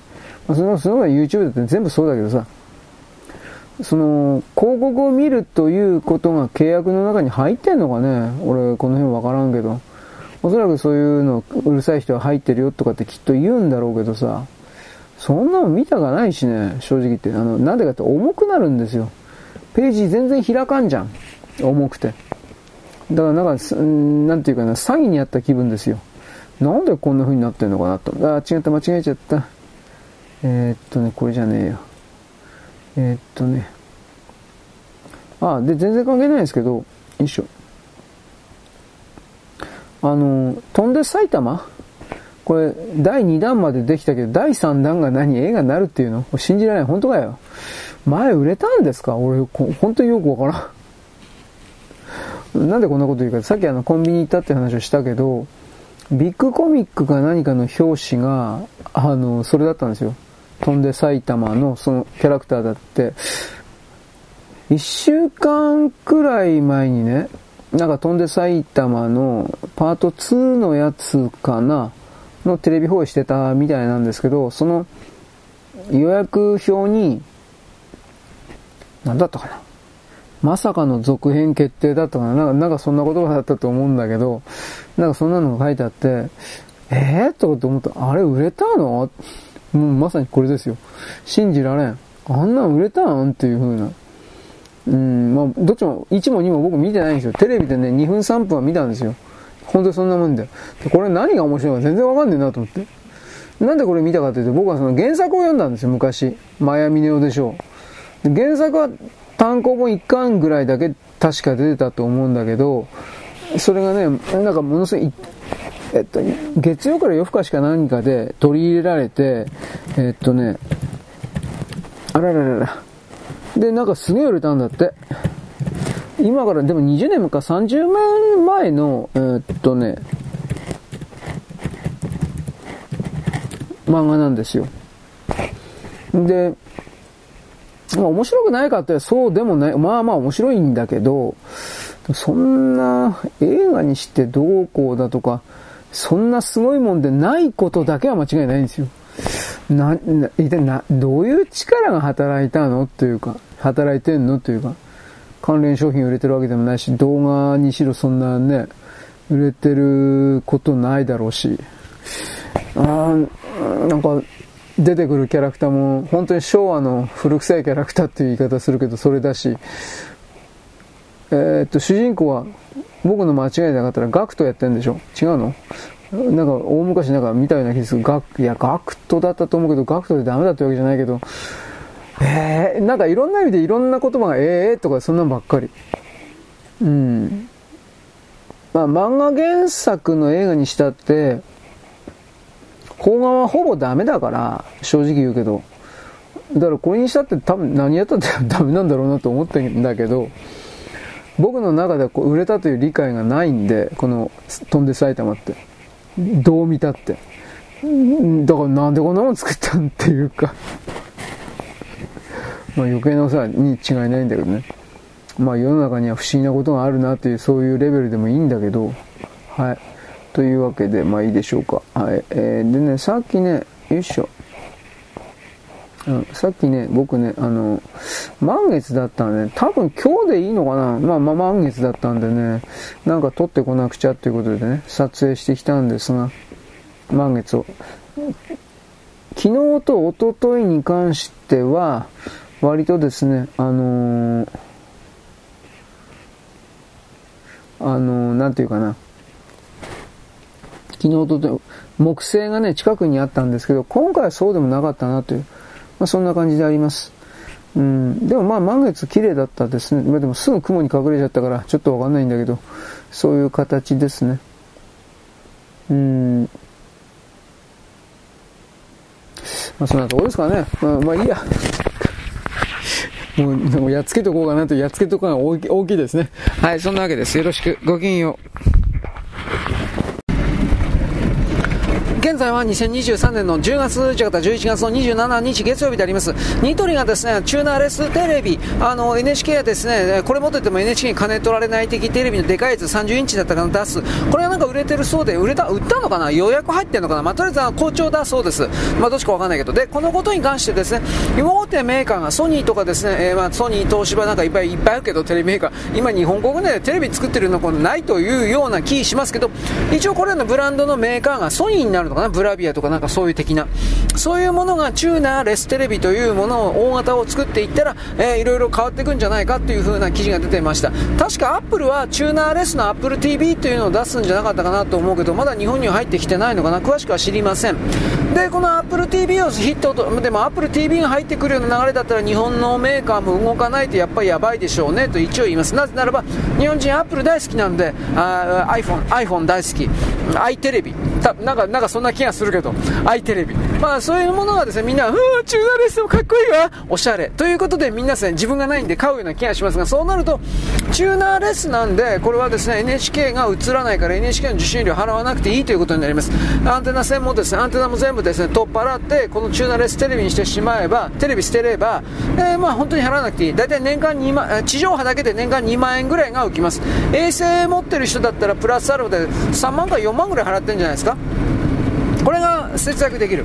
まあ、その、その YouTube だって全部そうだけどさ、その、広告を見るということが契約の中に入ってんのかね？俺、この辺わからんけど。おそらくそういうの、うるさい人は入ってるよとかってきっと言うんだろうけどさ、そんなの見たがないしね、正直言って。あの、なんでかって重くなるんですよ。ページ全然開かんじゃん。重くて。だからなんか、なんていうかな、詐欺にあった気分ですよ。なんでこんな風になってんのかなと。あ、違った、間違えちゃった。えー、っとね、これじゃねえよ。えー、っとね。あ、で、全然関係ないですけど、よいしょ。あの、飛んで埼玉？これ、第2弾までできたけど、第3弾が何映画になるっていうの？信じられない。本当かよ？前売れたんですか？俺、本当によくわからん。なんでこんなこと言うか、さっきあの、コンビニ行ったって話をしたけど、ビッグコミックか何かの表紙が、あの、それだったんですよ。飛んで埼玉のそのキャラクターだって、一週間くらい前にね、なんか飛んで埼玉のパート2のやつかな、のテレビ放映してたみたいなんですけど、その予約表に、なんだったかな。まさかの続編決定だったかな。なんかそんな言葉だったと思うんだけど、なんかそんなのが書いてあって、えー、とかって思った。あれ売れたの？もうまさにこれですよ。信じられん。あんなん売れたん？っていう風な。うん、まあ、どっちも、1も2も僕見てないんですよ。テレビでね、2分3分は見たんですよ。本当にそんなもんで。でこれ何が面白いか全然わかんねえなと思って。なんでこれ見たかというと、僕はその原作を読んだんですよ、昔。マヤミネオでしょう。原作は単行本1巻ぐらいだけ確か出てたと思うんだけど、それがね、なんかものすごい、えっと、月曜から夜更かしか何かで取り入れられて、えっとね、あらららら。で、なんかすげえ売れたんだって。今からでも20年か30年前の、えー、っとね、漫画なんですよ。で、まあ面白くないかってそうでもない、まあまあ面白いんだけど、そんな映画にしてどうこうだとか、そんなすごいもんでないことだけは間違いないんですよ。な、な、一体な、どういう力が働いたのっていうか、働いてんのというか、関連商品売れてるわけでもないし、動画にしろそんなね、売れてることないだろうし、あなんか、出てくるキャラクターも、本当に昭和の古臭いキャラクターっていう言い方するけど、それだし、えー、っと、主人公は、僕の間違いなかったらガクトやってんでしょ？違うの？なんか、大昔なんか見たような気がする。ガク、いや、ガクトだったと思うけど、ガクトでダメだってわけじゃないけど、えー、なんかいろんな意味でいろんな言葉がええー、とかそんなんばっかり。うん。まあ漫画原作の映画にしたって、邦画はほぼダメだから、正直言うけど。だからこれにしたって多分何やったって ダメなんだろうなと思ってんだけど、僕の中ではこう売れたという理解がないんで、この飛んで埼玉って。どう見たって。だからなんでこんなもん作ったんっていうかまあ余計なお世話に違いないんだけどね。まあ世の中には不思議なことがあるなというそういうレベルでもいいんだけど、はい。というわけで、まあいいでしょうか。はい。えー、でね、さっきね、よいしょ。うん、さっきね、僕ね、あの、満月だったんで、多分今日でいいのかなまあまあ満月だったんでね、なんか撮ってこなくちゃっていうことでね、撮影してきたんですが、満月を。昨日と一昨日に関しては、割とですね、あのー、あのー、なんていうかな、昨日と木星がね、近くにあったんですけど、今回はそうでもなかったなという。まあ、そんな感じであります。うん、でもまあ満月綺麗だったですね。まあ、でもすぐ雲に隠れちゃったからちょっとわかんないんだけど、そういう形ですね。うん。まあそんなとこですかね。まあ、まあいいや。もう、やっつけとこうかなと、やっつけとこうが大き大きいですね。はい、そんなわけです。よろしく。ごきげんよう。現在は2023年の10月、違った11月の27日月曜日であります。ニトリがですね、チューナーレステレビ、あの、NHK はですね、これ持ってても NHK に金取られない的テレビのでかいやつ30インチだったかな出す。これがなんか売れてるそうで、売れた、売ったのかな予約入ってんのかなまあ、とりあえず好調だそうです。まあ、どっちかわかんないけど。で、このことに関してですね、大手メーカーがソニーとかですね、えー、まあ、ソニー、東芝なんかいっぱいいっぱいあるけど、テレビメーカー、今日本国内でテレビ作ってるのこないというような気しますけど、一応これらのブランドのメーカーがソニーになるのかなブラビアとかなんかそういう的な、そういうものがチューナーレステレビというものを大型を作っていったら、えー、いろいろ変わっていくんじゃないかという風な記事が出ていました。確かアップルはチューナーレスの Apple TV というのを出すんじゃなかったかなと思うけど、まだ日本には入ってきてないのかな、詳しくは知りません。で、この Apple TV をヒットと、でも Apple TV が入ってくるような流れだったら日本のメーカーも動かないとやっぱりやばいでしょうねと一応言います。なぜならば、日本人 Apple 大好きなんで、あ iPhone、iPhone 大好き、i テレビ、なんか、なんかそんなな気がするけど、i テレビ。まあそういうものがですね、みんな、うー、チューナーレスもかっこいいわおしゃれ。ということで皆さん自分がないんで買うような気がしますが、そうなると、チューナーレスなんで、これはですね、NHK が映らないから NHK の受信料払わなくていいということになります。アンテナ線もですね、アンテナも全部ですね、取っ払って、このチューナーレステレビにしてしまえば、テレビ捨てれば、えー、まあ本当に払わなくていい。大体年間2万、地上波だけで年間2万円ぐらいが浮きます。衛星持ってる人だったらプラスアルファで3万から4万ぐらい払ってるんじゃないですかこれが節約できる。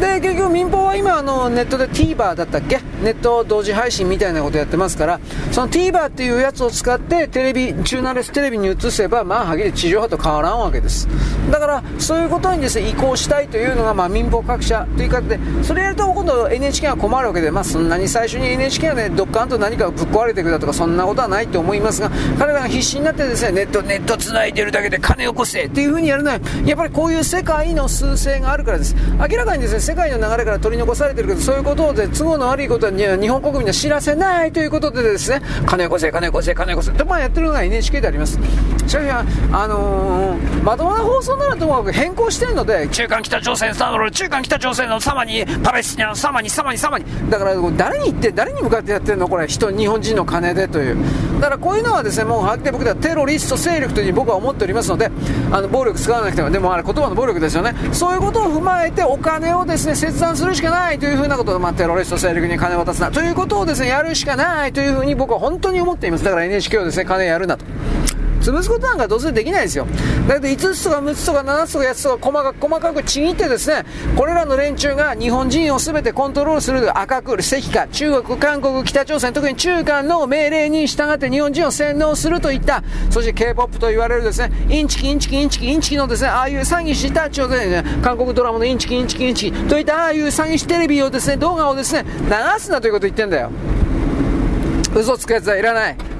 で結局民放は今あのネットで TVer だったっけ？ネット同時配信みたいなことやってますからその TVer っていうやつを使ってテレビチューナレステレビに移せばまあはっきり地上波と変わらんわけです。だからそういうことにですね移行したいというのがまあ民放各社という形でそれやると今度 NHK が困るわけでまあそんなに最初に NHK がねどっかんと何かぶっ壊れていくだとかそんなことはないと思いますが彼らが必死になってですねネットネット繋いでるだけで金を起こせっていう風にやるのはやっぱりこういう世界の数勢があるからです。明らかにですね世界の流れから取り残されてるけどそういうことで都合の悪いことは日本国民には知らせないということでですね金よこせ金よこせ金よこせ。ってまあやってるのが NHK であります。しかしあのー、まともな放送ならともかく変更してるので中間北朝鮮中間北朝鮮の様にパレスチナの様に様に様に。だから誰に言って誰に向かってやってるの？これ人日本人の金でという。だからこういうのはですねもうはっきり僕ではテロリスト勢力というふうに僕は思っておりますのであの暴力使わなくてもでもあれ言葉の暴力ですよね。そういうことを踏まえてお金をですねですね切断するしかないというふうなことで、まあ、テロリスト勢力に金を渡すなということをですねやるしかないというふうに僕は本当に思っています。だから NHK をですね金やるなと。潰すことなんかどうせできないですよ。だけど5つとか6つとか7つとか8つとか細かく細かくちぎってですね、これらの連中が日本人を全てコントロールする赤く、赤化、中国、韓国、北朝鮮、特に中韓の命令に従って日本人を洗脳するといった、そして K-POP と言われるですね、インチキ、インチキ、インチキ、インチキのですね、ああいう詐欺師たちをですね、韓国ドラマのインチキ、インチキ、インチキといったああいう詐欺師テレビをですね、動画をですね、流すなということを言ってんだよ。嘘つくやつはいらない。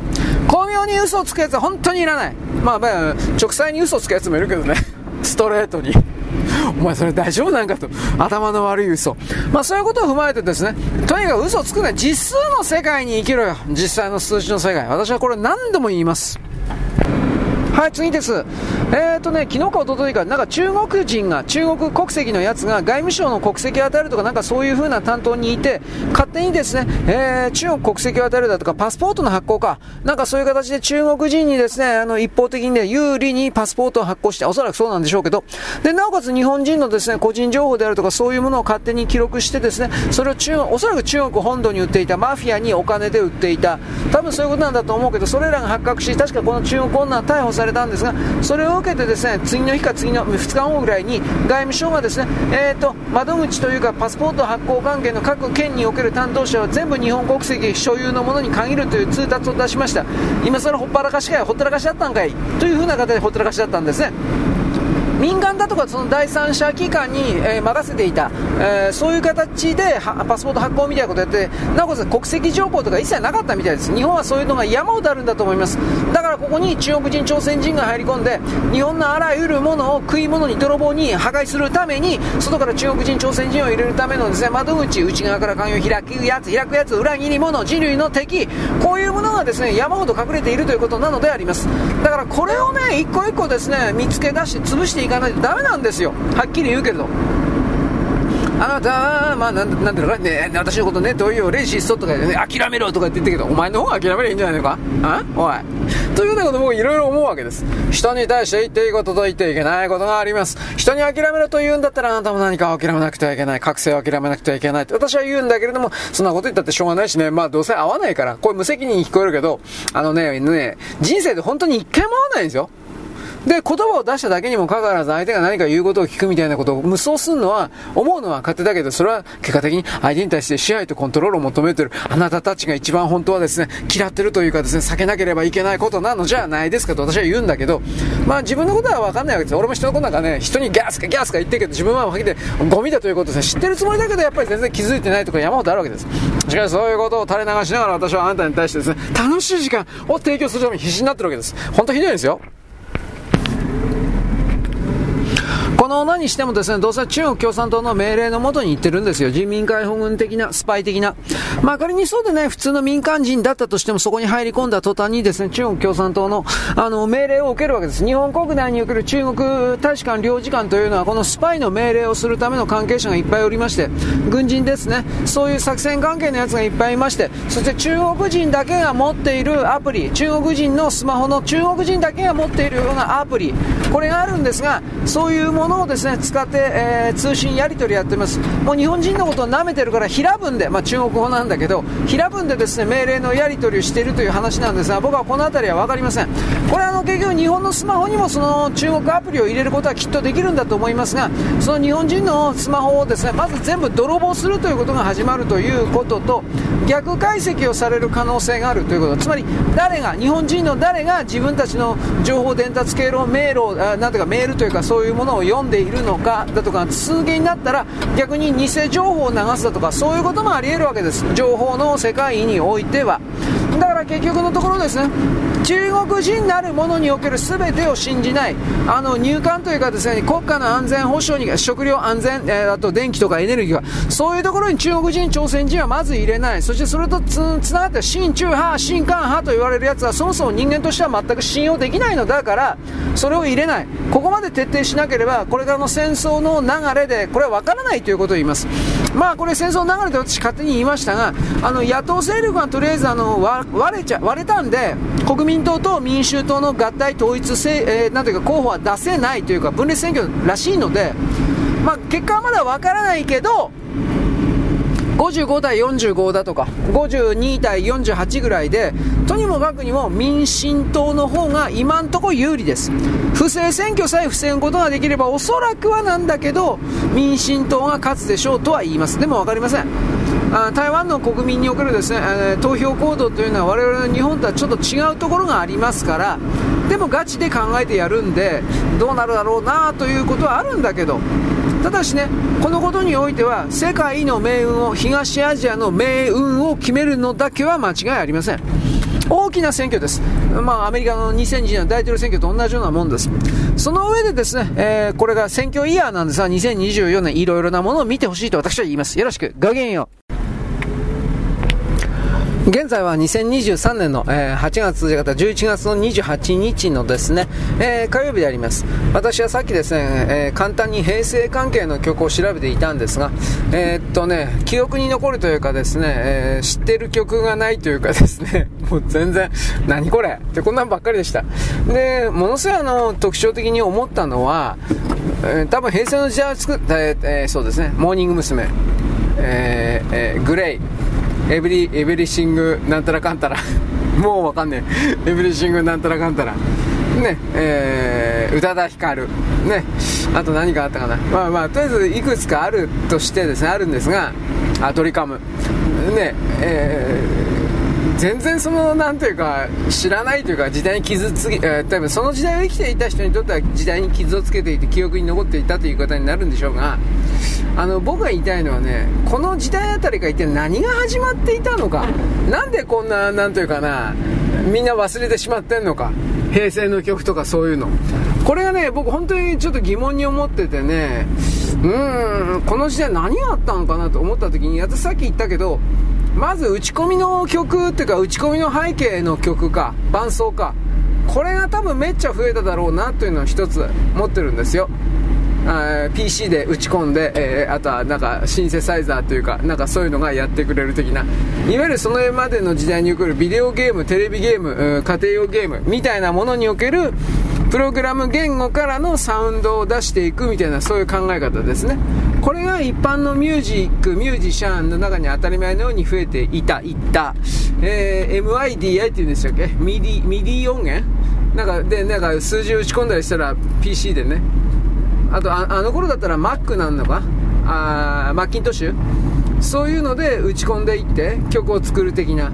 巧妙に嘘をつくやつは本当にいらない。まあまあ、直裁に嘘をつくやつもいるけどね。ストレートに。お前それ大丈夫なんかと。頭の悪い嘘。まあそういうことを踏まえてですね、とにかく嘘をつくな実数の世界に生きろよ。実際の数字の世界。私はこれ何度も言います。はい、次です。えっ、ー、とね、昨日か一昨日か、なんか中国人が、中国国籍のやつが外務省の国籍を与えるとか、なんかそういう風な担当にいて、勝手にですね、えー、中国国籍を与えるだとか、パスポートの発行か、なんかそういう形で中国人にですね、あの、一方的にね、有利にパスポートを発行して、おそらくそうなんでしょうけど、で、なおかつ日本人のですね、個人情報であるとか、そういうものを勝手に記録してですね、それを中、おそらく中国本土に売っていた、マフィアにお金で売っていた、多分そういうことなんだと思うけど、それらが発覚し、確かこの中国女は逮捕されされたんですが、それを受けてですね、次の日か次の2日後ぐらいに、外務省がですね、えーと、窓口というか、パスポート発行関係の各県における担当者は全部日本国籍所有のものに限るという通達を出しました。今更ほっぱらかしかい、ほったらかしだったんかいというふうな形でほったらかしだったんですね。民間だとかその第三者機関に、え、任せていた、えー、そういう形でパスポート発行みたいなことやって、なおかつ国籍情報とか一切なかったみたいです。日本はそういうのが山ほどあるんだと思います。だからここに中国人、朝鮮人が入り込んで、日本のあらゆるものを食い物に泥棒に破壊するために、外から中国人、朝鮮人を入れるためのですね、窓口、内側から関与を開くやつ、開くやつ、裏切り者、人類の敵、こういうものがですね、山ほど隠れているということなのであります。だからこれをね、一個一個ですね、見つけ出して潰していかないとダメなんですよはっきり言うけどあなた、まあ、なんていうのかね、私のことね、どういうレイシストとかでね、諦めろとかって言ってたけど、お前の方が諦めりゃいいんじゃないのか？あ？おい。というようなこと僕いろいろ思うわけです。人に対して言っていいことと言っていけないことがあります。人に諦めろと言うんだったらあなたも何かを諦めなくてはいけない。覚醒を諦めなくてはいけないって私は言うんだけれども、そんなこと言ったってしょうがないしね、まあどうせ合わないから、これ無責任に聞こえるけど、あのね、ね、人生で本当に一回も合わないんですよ。で、言葉を出しただけにもかかわらず相手が何か言うことを聞くみたいなことを無双するのは、思うのは勝手だけど、それは結果的に相手に対して支配とコントロールを求めてる、あなたたちが一番本当はですね、嫌ってるというかですね、避けなければいけないことなのじゃないですかと私は言うんだけど、まあ自分のことはわかんないわけです。俺も人のことなんかね、人にギャスかギャスか言ってるけど、自分はけてゴミだということですね、知ってるつもりだけど、やっぱり全然気づいてないとか山ほどあるわけです。しかしそういうことを垂れ流しながら私はあなたに対してですね、楽しい時間を提供するために必死になってるわけです。本当ひどいですよ。この何してもですね、どうせ中国共産党の命令のもとに言ってるんですよ。人民解放軍的な、スパイ的な。まあ仮にそうでね、普通の民間人だったとしてもそこに入り込んだ途端にですね、中国共産党の、あの、命令を受けるわけです。日本国内における中国大使館領事館というのは、このスパイの命令をするための関係者がいっぱいおりまして、軍人ですね、そういう作戦関係のやつがいっぱいいまして、そして中国人だけが持っているアプリ、中国人のスマホの中国人だけが持っているようなアプリ、これがあるんですが、そういうものをですね、使って、えー、通信やり取りやってます。もう日本人のことを舐めてるから、平文で、まあ中国語なんだけど、平文でですね、命令のやり取りをしているという話なんですが、僕はこの辺りは分かりません。これあの、結局日本のスマホにもその中国アプリを入れることはきっとできるんだと思いますが、その日本人のスマホをですね、まず全部泥棒するということが始まるということと、逆解析をされる可能性があるということ、つまり誰が、日本人の誰が自分たちの情報伝達経路、迷路、なんていうかメールというかそういうものを読んんでいるのかだとか、通言になったら逆に偽情報を流すだとか、そういうこともありえるわけです。情報の世界においては。だから結局のところですね、中国人なるものにおける全てを信じない、あの入管というかですね、国家の安全保障に、食料安全、えー、あと電気とかエネルギーは、そういうところに中国人、朝鮮人はまず入れない。そしてそれとつながった親中派、親韓派と言われるやつはそもそも人間としては全く信用できないのだから、それを入れない。ここまで徹底しなければ、これからの戦争の流れで、これは分からないということを言います。まあこれ戦争の流れで私勝手に言いましたが、あの野党勢力がとりあえずあの割れちゃ、割れたんで、国民党と民衆党の合体統一性、えー、なんていうか候補は出せないというか分裂選挙らしいので、まあ結果はまだ分からないけど、55対45だとか、52対48ぐらいで、とにもかくにも民進党の方が今んとこ有利です。不正選挙さえ防ぐことができれば、おそらくはなんだけど、民進党が勝つでしょうとは言います。でも分かりません。台湾の国民におけるですね、え、投票行動というのは我々の日本とはちょっと違うところがありますから、でもガチで考えてやるんで、どうなるだろうなということはあるんだけど、ただしね、このことにおいては、世界の命運を、東アジアの命運を決めるのだけは間違いありません。大きな選挙です。まあ、アメリカの2020年大統領選挙と同じようなもんです。その上でですね、えー、これが選挙イヤーなんですが、2024年いろいろなものを見てほしいと私は言います。よろしく、ごきげんよう。現在は2023年の、えー、8月11月の28日のですね、えー、火曜日であります。私はさっきですね、えー、簡単に平成関係の曲を調べていたんですが、えー、っとね、記憶に残るというかですね、え知ってる曲がないというかですね、もう全然、何これ？ってこんなんばっかりでした。で、ものすごいあの、特徴的に思ったのは、え多分平成の時代を作った、えそうですね、モーニング娘。ええグレイ、エブリ、エブリシングなんたらかんたら もうわかんねえ。エブリシングなんたらかんたら。ね、えー、宇多田ヒカル。ね、あと何かあったかな。まあまあ、とりあえずいくつかあるとしてですね、あるんですが、あ、トリカム。ね、えー、全然その、なんていうか、知らないというか、時代に傷つけ、えー、多分その時代を生きていた人にとっては時代に傷をつけていて記憶に残っていたという方になるんでしょうが、あの僕が言いたいのはねこの時代あたりが一体何が始まっていたのかなんでこんななんというかなみんな忘れてしまってんのか平成の曲とかそういうの。これがね僕本当にちょっと疑問に思っててねうーんこの時代何があったのかなと思った時に私さっき言ったけどまず打ち込みの曲っていうか打ち込みの背景の曲か伴奏か。これが多分めっちゃ増えただろうなというのを一つ持ってるんですよ。PC で打ち込んで、えー、あとはなんかシンセサイザーというかなんかそういうのがやってくれる的な。いわゆるそのまでの時代におけるビデオゲームテレビゲーム家庭用ゲームみたいなものにおけるプログラム言語からのサウンドを出していくみたいなそういう考え方ですね。これが一般のミュージックミュージシャンの中に当たり前のように増えていたいった、えー、MIDI っていうんでしたっけ？ MIDI MIDI 音源？なんかでなんか数字を打ち込んだりしたら PC でね。あとあの頃だったら Mac なんのか？あ Macintosh？そういうので打ち込んでいって曲を作る的な。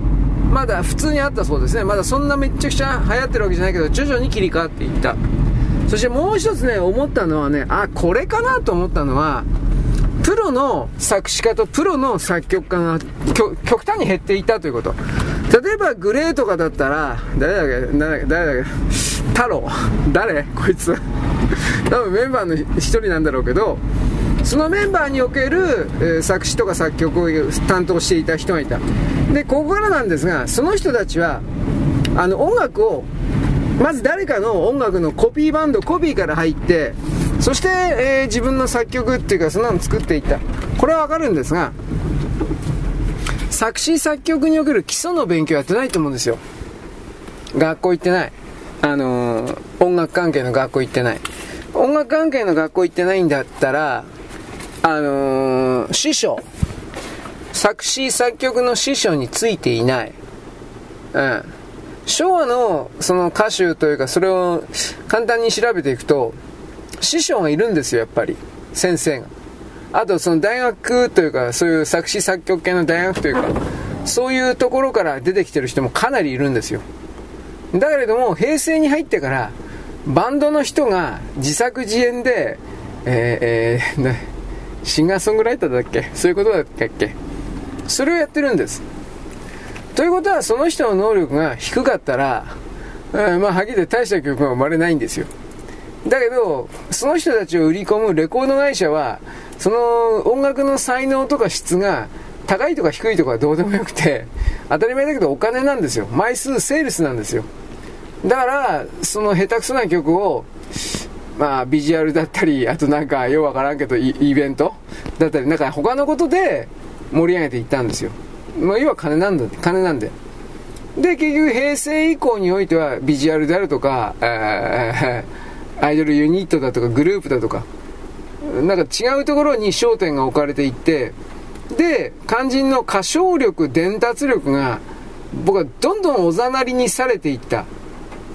まだ普通にあったそうですね。まだそんなめっちゃくちゃ流行ってるわけじゃないけど徐々に切り替わっていった。そしてもう一つね思ったのはねあこれかなと思ったのはプロの作詞家とプロの作曲家が極端に減っていたということ。例えばグレーとかだったら誰だっけ？誰だっけ？太郎。誰？こいつ。多分メンバーの一人なんだろうけどそのメンバーにおける、えー、作詞とか作曲を担当していた人がいた。でここからなんですがその人たちはあの音楽をまず誰かの音楽のコピーバンドコピーから入ってそして、えー、自分の作曲っていうかそんなの作っていった。これはわかるんですが作詞作曲における基礎の勉強やってないと思うんですよ。学校行ってない。あのー、音楽関係の学校行ってない。音楽関係の学校行ってないんだったら、あのー、師匠、作詞作曲の師匠についていない。うん。昭和のその歌手というか、それを簡単に調べていくと、師匠がいるんですよ、やっぱり。先生が。あと、その大学というか、そういう作詞作曲系の大学というか、そういうところから出てきてる人もかなりいるんですよ。だけれども、平成に入ってから、バンドの人が自作自演で、えー、えー、シンガーソングライターだっけ？そういうことだったっけ？それをやってるんです。ということは、その人の能力が低かったら、えー、まあ、はっきり言って大した曲が生まれないんですよ。だけど、その人たちを売り込むレコード会社は、その音楽の才能とか質が高いとか低いとかどうでもよくて、当たり前だけどお金なんですよ。枚数セールスなんですよ。だから、その下手くそな曲を、まあ、ビジュアルだったり、あとなんか、ようわからんけど、イベントだったり、なんか他のことで盛り上げていったんですよ。まあ、要は金なんだ、金なんで。で、結局平成以降においては、ビジュアルであるとか、えー、アイドルユニットだとか、グループだとか、なんか違うところに焦点が置かれていって、で、肝心の歌唱力、伝達力が、僕はどんどんおざなりにされていった。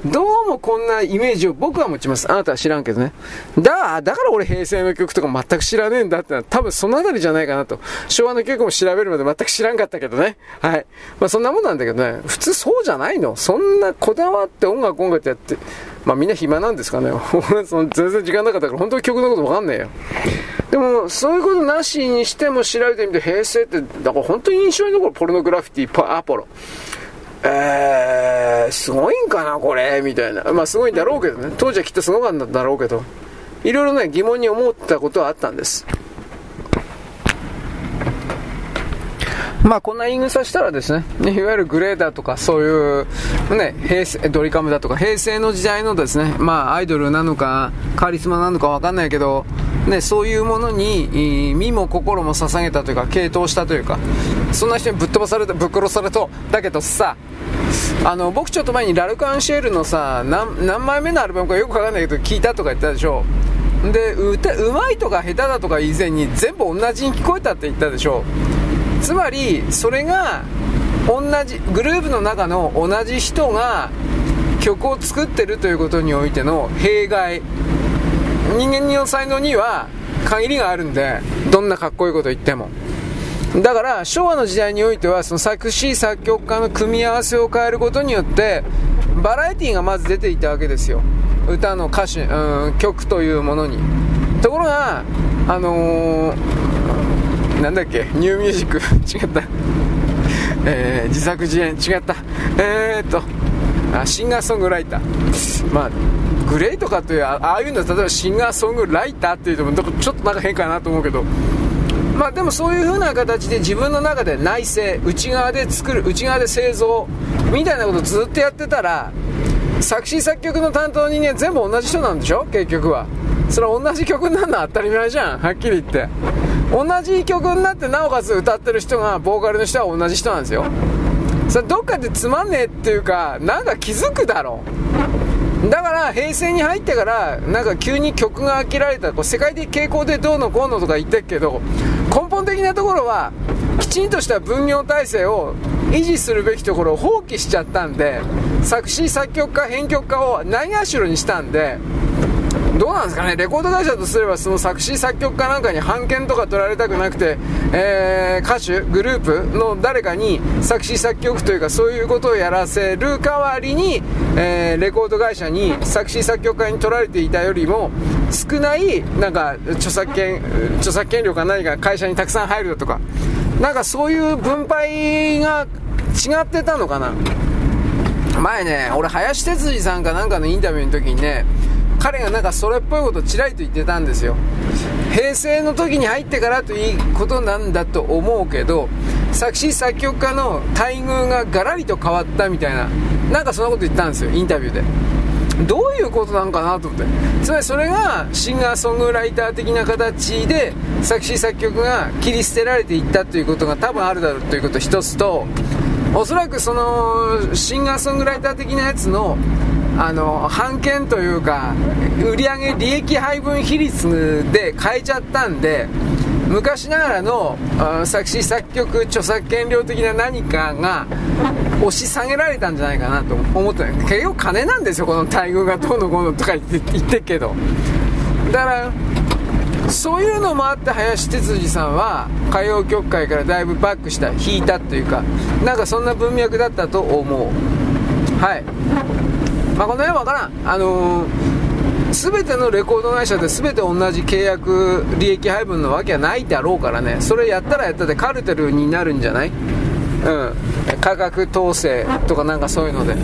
どうもこんなイメージを僕は持ちます。あなたは知らんけどね。だ、だから俺平成の曲とか全く知らねえんだってのは多分そのあたりじゃないかなと。昭和の曲も調べるまで全く知らんかったけどね。はい。まあそんなもんなんだけどね。普通そうじゃないのそんなこだわって音楽音楽やって。まあみんな暇なんですかね。その全然時間なかったから本当に曲のことわかんねえよ。でも、そういうことなしにしても調べてみて、平成って、だから本当に印象に残るポルノグラフィティ、パアポロ。えー、すごいんかな、これ、みたいな。まあ、すごいんだろうけどね。当時はきっとすごかったんだろうけど、いろいろね、疑問に思ったことはあったんです。まあこんな言い草したらですね、いわゆるグレーダーとかそういう、ね、平成、ドリカムだとか平成の時代のですね、まあアイドルなのか、カリスマなのかわかんないけど、ね、そういうものに身も心も捧げたというか、傾倒したというか、そんな人にぶっ飛ばされた、ぶっ殺された、だけどさ、あの、僕ちょっと前にラルカンシェールのさ、何何枚目のアルバムかよくわかんないけど、聞いたとか言ったでしょ。で、歌、うまいとか下手だとか以前に全部同じに聞こえたって言ったでしょ。つまりそれが同じグループの中の同じ人が曲を作ってるということにおいての弊害。人間の才能には限りがあるんでどんなかっこいいこと言っても。だから昭和の時代においてはその作詞作曲家の組み合わせを変えることによってバラエティーがまず出ていたわけですよ。歌の歌詞、うん、曲というものに。ところがあのーなんだっけ？ニューミュージック？違った、えー、自作自演？違った。えー、っとあシンガーソングライター。まあグレイとかってああいうの例えばシンガーソングライターっていうとちょっとなんか変かなと思うけど。まあでもそういう風な形で自分の中で内製内側で作る内側で製造みたいなことずっとやってたら作詞作曲の担当人間全部同じ人なんでしょ？結局は。それは同じ曲になるのは当たり前じゃん。はっきり言って。同じ曲になってなおかつ歌ってる人がボーカルの人は同じ人なんですよ。それどっかでつまんねえっていうかなんか気づくだろう。だから平成に入ってからなんか急に曲が飽きられた。こう世界的傾向でどうのこうのとか言ってるけど根本的なところはきちんとした分業体制を維持するべきところを放棄しちゃったんで作詞作曲家編曲家をないがしろにしたんでどうなんですかね、レコード会社とすればその作詞作曲家なんかに版権とか取られたくなくて、えー、歌手、グループの誰かに作詞作曲というかそういうことをやらせる代わりに、えー、レコード会社に作詞作曲家に取られていたよりも少ないなんか著作権著作権料か何か会社にたくさん入るだとかなんかそういう分配が違ってたのかな？前ね俺林哲司さんかなんかのインタビューの時にね彼がなんかそれっぽいことをちらりと言ってたんですよ。平成の時に入ってからということなんだと思うけど作詞作曲家の待遇がガラリと変わったみたいななんかそんなこと言ったんですよインタビューで。どういうことなんかなと思って。つまりそれがシンガーソングライター的な形で作詞作曲が切り捨てられていったということが多分あるだろうということ一つとおそらくそのシンガーソングライター的なやつのあの版権というか売上利益配分比率で変えちゃったんで昔ながらの作詞作曲著作権料的な何かが押し下げられたんじゃないかなと思って結局金なんですよこの待遇がどうのこうのとか言って言ってけど。だからそういうのもあって林哲司さんは歌謡曲界からだいぶバックした引いたというかなんかそんな文脈だったと思う。はい。まあ、この辺は分からん、あのー、全てのレコード会社で全て同じ契約利益配分のわけはないだろうからね。それやったらやったでカルテルになるんじゃない？うん。価格統制とかなんかそういうので。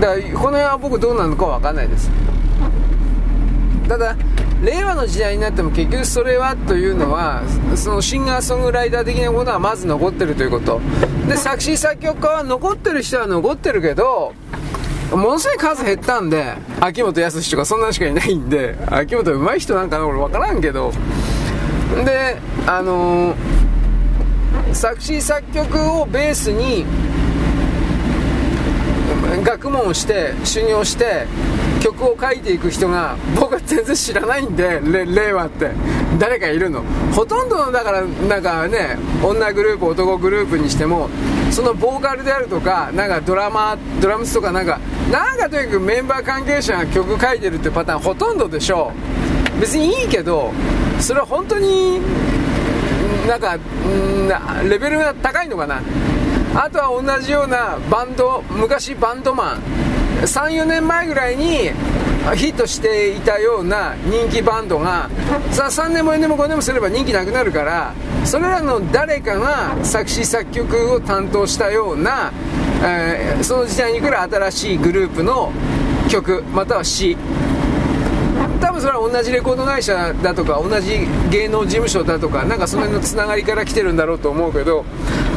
だからこの辺は僕どうなのか分かんないです。ただ令和の時代になっても結局それはというのはそのシンガーソングライター的なことはまず残ってるということ。で作詞作曲家は残ってる人は残ってるけどものすごい数減ったんで、秋元康とかそんなしかいないんで、秋元上手い人なんかな俺分からんけど、で、あのー、作詞作曲をベースに、学問をして修行して曲を書いていく人が僕は全然知らないんで令和って。誰かいるの。ほとんどのだからなんかね女グループ男グループにしてもそのボーカルであるとかなんかドラマドラムスとかなんかなんかとにかくメンバー関係者が曲書いてるってパターンほとんどでしょ。う別にいいけどそれは本当になんかレベルが高いのかな。あとは同じようなバンド昔バンドマン。34年前ぐらいにヒットしていたような人気バンドがさ3年も4年も5年もすれば人気なくなるからそれらの誰かが作詞作曲を担当したような、えー、その時代に来る新しいグループの曲または詩。多分それは同じレコード会社だとか同じ芸能事務所だとかなんかその辺のつながりから来てるんだろうと思うけど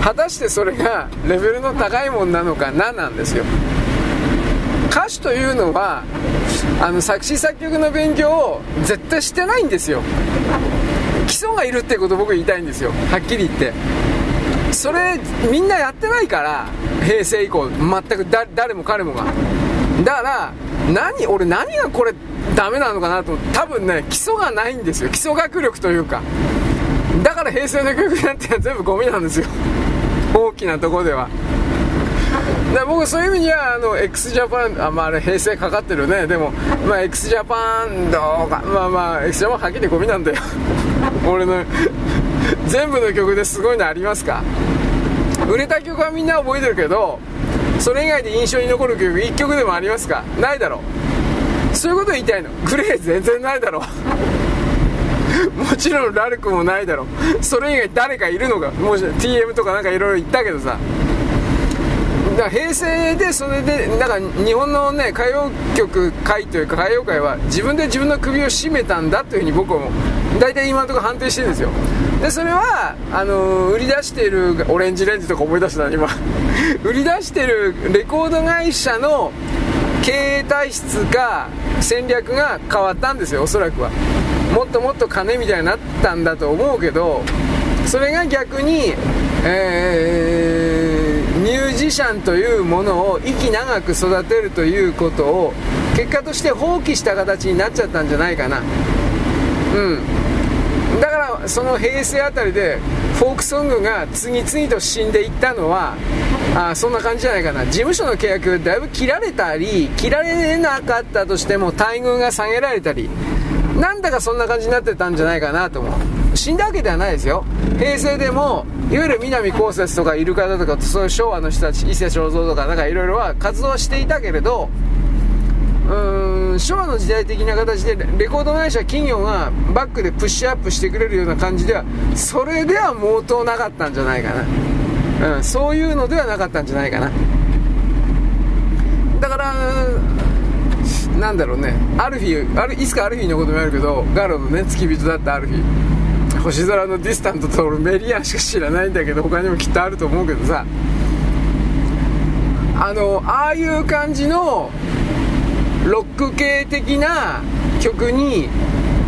果たしてそれがレベルの高いもんなのか何なんですよ。歌手というのはあの作詞作曲の勉強を絶対してないんですよ。基礎がいるってこと僕言いたいんですよ。はっきり言って。それみんなやってないから平成以降全く誰も彼もが。だから何俺何がこれダメなのかなと多分ね基礎がないんですよ。基礎学力というか。だから平成の曲なんて全部ゴミなんですよ。大きなとこでは。で僕そういう意味にはあの x ジャパンあまああれ平成かかってるね。でもまあ x ジャパンどうか。まあまあ x ジャパンはっきりゴミなんだよ。俺の全部の曲ですごいのありますか？売れた曲はみんな覚えてるけどそれ以外で印象に残る曲1曲でもありますか？ないだろう。そういうこと言いたいの。グレー全然ないだろ もちろんラルクもないだろそれ以外誰かいるのか？もし TM とかなんかいろいろ言ったけどさ。だから平成でそれでなんか日本のね歌謡曲界というか歌謡界は自分で自分の首を絞めたんだというふうに僕はもう。大体今のところ判定してるんですよ。でそれはあのー、売り出しているオレンジレンジとか思い出した今。売り出してるレコード会社の経営体質か戦略が変わったんですよおそらくは。もっともっと金みたいになったんだと思うけどそれが逆に、えー、ミュージシャンというものを息長く育てるということを結果として放棄した形になっちゃったんじゃないかな。うん。その平成あたりでフォークソングが次々と死んでいったのはあそんな感じじゃないかな。事務所の契約だいぶ切られたり切られなかったとしても待遇が下げられたりなんだかそんな感じになってたんじゃないかなと思う。死んだわけではないですよ。平成でもいわゆる南こうせつとかイルカだとかそういう昭和の人たち伊勢正蔵とかなんかいろいろは活動していたけれどうーん昭和の時代的な形でレコード会社企業がバックでプッシュアップしてくれるような感じではそれでは毛頭なかったんじゃないかな、うん、そういうのではなかったんじゃないかな。だからなんだろうね。ある日あるいつかある日のこともあるけどガロのね付き人だったある日星空のディスタントと俺メリアンしか知らないんだけど他にもきっとあると思うけどさ。あのああいう感じのロック系的な曲に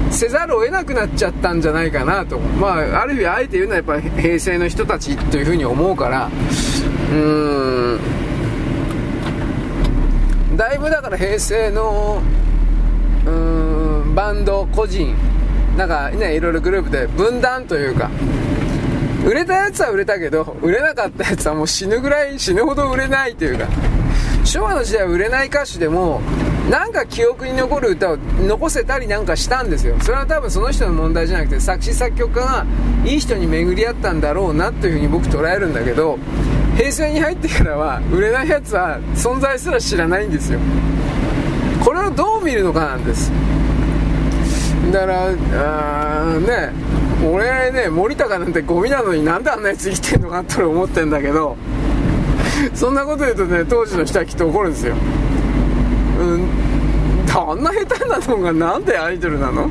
せざるを得なくなっちゃったんじゃないかなと。まあある意味あえて言うのはやっぱ平成の人たちというふうに思うから。うーん。だいぶだから平成のうーんバンド個人なんかねいろいろグループで分断というか。売れたやつは売れたけど売れなかったやつはもう死ぬぐらい死ぬほど売れないというか。昭和の時代は売れない歌手でもなんか記憶に残る歌を残せたりなんかしたんですよ。それは多分その人の問題じゃなくて作詞作曲家がいい人に巡り合ったんだろうなというふうに僕捉えるんだけど平成に入ってからは売れないやつは存在すら知らないんですよ。これをどう見るのかなんです。だからあね俺ね森高なんてゴミなのになんであんなやつ生きてんのかって思ってんだけどそんなこと言うとね当時の人はきっと怒るんですよ。うんあんな下手なのがなんでアイドルなの？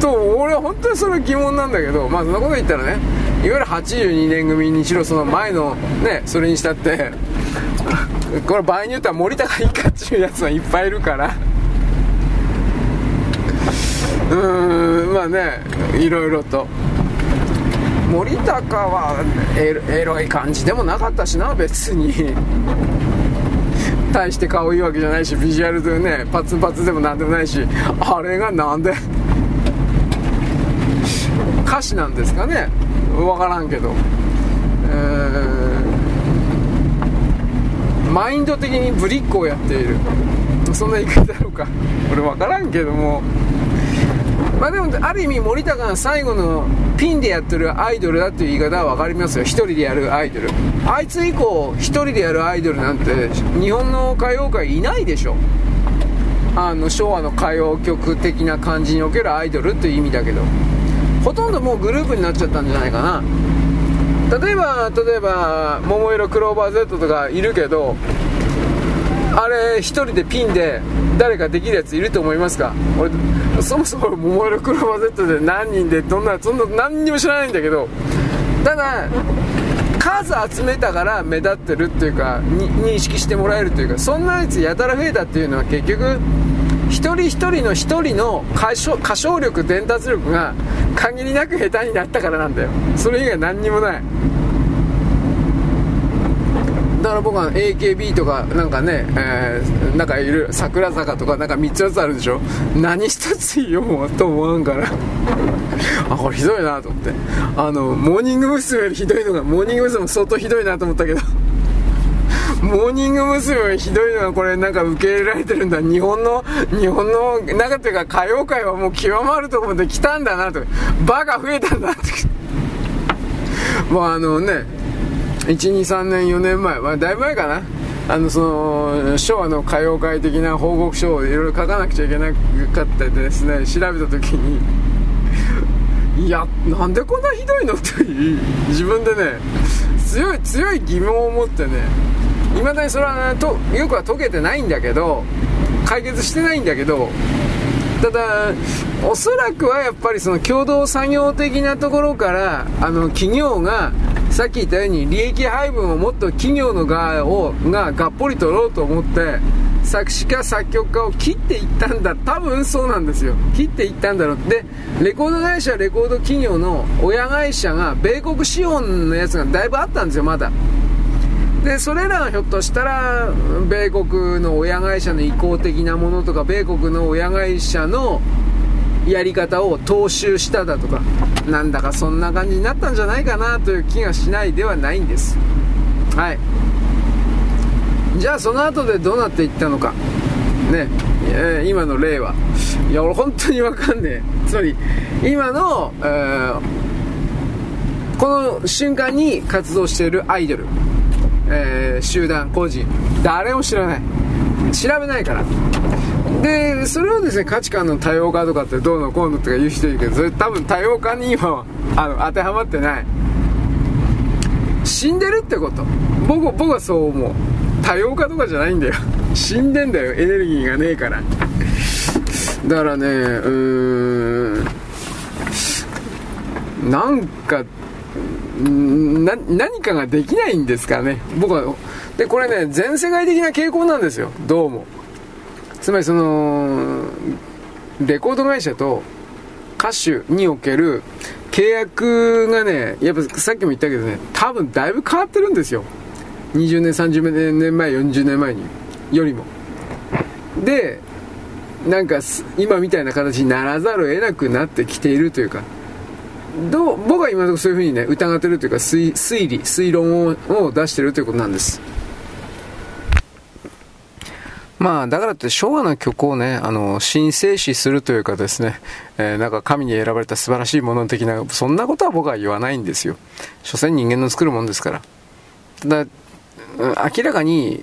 と俺は本当にそれ疑問なんだけどまあそんなこと言ったらねいわゆる82年組にしろその前のねそれにしたってこれ場合によっては森高一家っていうやつはいっぱいいるから。うーんまあねいろいろと。森高はエロい感じでもなかったしな別に。大して顔いいわけじゃないしビジュアルでねパツンパツでも何でもないしあれがなんで歌詞なんですかね？分からんけど、えー、マインド的にぶりっ子をやっている。そんな言い方だろうか。俺分からんけども。まあでもある意味森高が最後のピンでやってるアイドルだっていう言い方は分かりますよ。1人でやるアイドル。あいつ以降1人でやるアイドルなんて日本の歌謡界いないでしょ。あの昭和の歌謡曲的な感じにおけるアイドルっていう意味だけど。ほとんどもうグループになっちゃったんじゃないかな。例えば例えば桃色クローバー Z とかいるけどあれ一人でピンで誰かできるやついると思いますか？俺 そもそも桃色クローバー Z で何人でどんなそんな何にも知らないんだけどただ数集めたから目立ってるっていうか認識してもらえるというかそんなやつやたら増えたっていうのは結局一人一人の一人の歌唱歌唱力伝達力が限りなく下手になったからなんだよ。それ以外何にもない。だから僕は AKB とかなんかね、えー、なんかいる桜坂とかなんか3つ4つあるでしょ？何一ついいようと思わんから。あこれひどいなと思って。あのモーニング娘。よりひどいのがモーニング娘。も相当ひどいなと思ったけど。モーニング娘。よりひどいのはこれなんか受け入れられてるんだ。日本の日本の中というか歌謡界はもう極まるところで来たんだなと。バカ増えたんだって。もうあのね123年4年前、まあ、だいぶ前かな。あのその昭和の歌謡界的な報告書をいろいろ書かなくちゃいけなかったですね。調べた時に いやなんでこんなひどいの？って自分でね強い強い疑問を持ってねいまだにそれは、ね、とよくは解けてないんだけど解決してないんだけどただおそらくはやっぱりその共同作業的なところからあの企業がさっき言ったように利益配分をもっと企業の側をががっぽり取ろうと思って作詞家作曲家を切っていったんだ。多分そうなんですよ。切っていったんだろう。でレコード会社レコード企業の親会社が米国資本のやつがだいぶあったんですよまだ。でそれらがひょっとしたら米国の親会社の意向的なものとか米国の親会社のやり方を踏襲しただとかなんだかそんな感じになったんじゃないかなという気がしないではないんです。はい。じゃあその後でどうなっていったのか。ね、え、今の例は。いや俺本当に分かんねえ。つまり今の、えー、この瞬間に活動しているアイドル、えー、集団個人。誰も知らない。調べないから。でそれをですね価値観の多様化とかってどうのこうのとか言う人いるけどそれ多分多様化に今あの当てはまってない。死んでるってこと。僕僕はそう思う。多様化とかじゃないんだよ。死んでんだよ。エネルギーがねえから。だからねうーん。なんかな何かができないんですかね。僕はでこれね全世界的な傾向なんですよ。どうも。つまりそのレコード会社と歌手における契約がねやっぱさっきも言ったけどね多分だいぶ変わってるんですよ。20年30年前40年前によりも。でなんか今みたいな形にならざるを得なくなってきているというか。どう僕は今のところそういうふうにね疑ってるというか推理推論を出してるということなんです。まあ、だからって昭和の曲をね、あの、神聖視するというかですね、えー、なんか神に選ばれた素晴らしいもの的な、そんなことは僕は言わないんですよ。所詮人間の作るもんですから。ただ、明らかに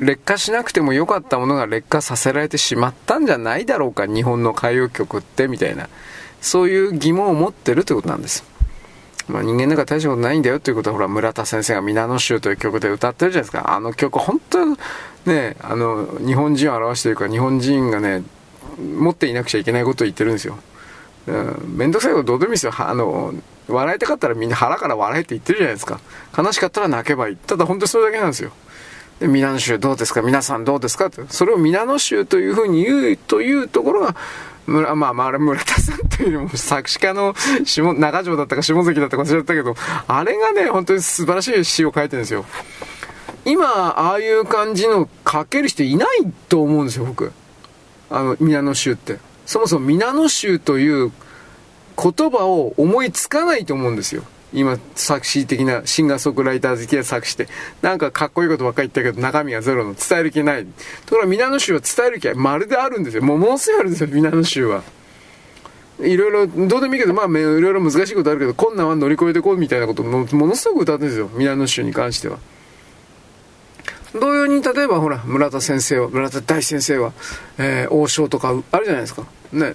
劣化しなくてもよかったものが劣化させられてしまったんじゃないだろうか、日本の歌謡曲って、みたいな。そういう疑問を持ってるということなんです。まあ、人間なんか大したことないんだよということは、ほら、村田先生が皆の衆という曲で歌ってるじゃないですか。あの曲、本当ね、あの、日本人を表しているから、日本人がね、持っていなくちゃいけないことを言ってるんですよ。めんどくさいことどうでもいいですよ。あの、笑いたかったらみんな腹から笑えって言ってるじゃないですか。悲しかったら泣けばいい。ただ本当にそれだけなんですよ。で、皆の衆どうですか？皆さんどうですか？って。それを皆の衆というふうに言うというところが、村、まあまあ、村田さんというよりも 作詞家の下、中条だったか下関だったか忘れちゃったけど、あれがね、本当に素晴らしい詩を書いてるんですよ。今、ああいう感じの書ける人いないと思うんですよ、僕。あの、皆の衆って。そもそも皆の衆という言葉を思いつかないと思うんですよ。今、作詞的なシンガーソングライター好きで作詞して、なんかかっこいいことばっかり言ったけど、中身がゼロの伝える気ない。ところが皆の衆は伝える気はまるであるんですよ。もうものすごいあるんですよ、皆の衆は。いろいろ、どうでもいいけど、まあ、いろいろ難しいことあるけど、困難は乗り越えていこうみたいなことも、ものすごく歌ってるんですよ、皆の衆に関しては。同様に、例えばほら、村田先生は、村田大先生は、えー、王将とかあるじゃないですか。ね。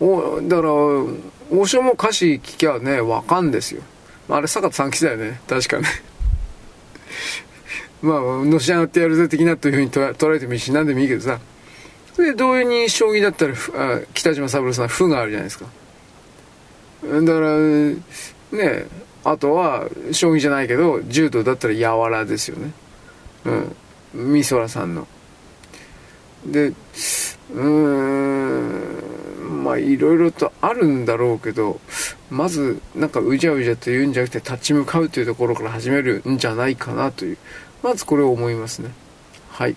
お、だから、王将も歌詞聞きゃね、わかんですよ。あれ、坂田さん来たよね。確かね。まあ、のし上がってやるぜ的なというふうに捉えてもいいし、何でもいいけどさ。で、同様に将棋だったら、あ北島三郎さん、歩があるじゃないですか。だから、ね、あとは、将棋じゃないけど、柔道だったら柔らですよね。うん。美空さんの。で、うーん、まあ、いろいろとあるんだろうけど、まず、なんか、うじゃうじゃと言うんじゃなくて、立ち向かうというところから始めるんじゃないかなという、まずこれを思いますね。はい。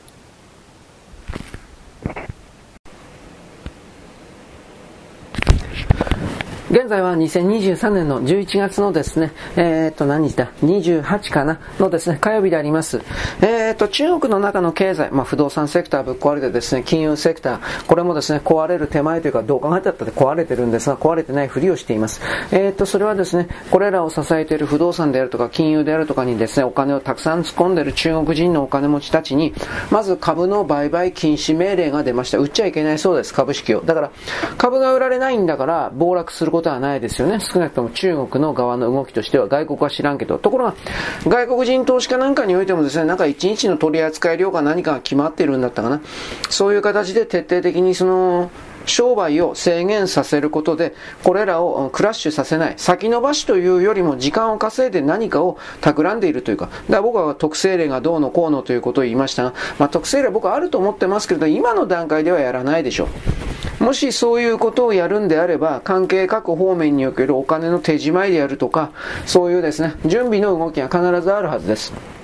現在は2023年の11月のですね、えっ、と、何日だ ?28 かなのですね、火曜日であります。えっ、と、中国の中の経済、まあ、不動産セクターぶっ壊れてですね、金融セクター、これもですね、壊れる手前というか、どう考えたって壊れてるんですが、壊れてないふりをしています。えっ、と、それはですね、これらを支えている不動産であるとか、金融であるとかにですね、お金をたくさん突っ込んでいる中国人のお金持ちたちに、まず株の売買禁止命令が出ました。売っちゃいけないそうです、株式を。だから、株が売られないんだから、暴落することことはないですよね。少なくとも中国の側の動きとしては外国は知らんけど。ところが、外国人投資家なんかにおいてもですね、なんか1日の取り扱い量か何かが決まってるんだったかな。そういう形で徹底的にその、商売を制限させることで、これらをクラッシュさせない。先延ばしというよりも時間を稼いで何かを企んでいるというか、だから僕は特性例がどうのこうのということを言いましたが、まあ、特性例は僕はあると思ってますけれど、今の段階ではやらないでしょう。もしそういうことをやるんであれば、関係各方面におけるお金の手仕舞いでやるとか、そういうですね、準備の動きが必ずあるはずです。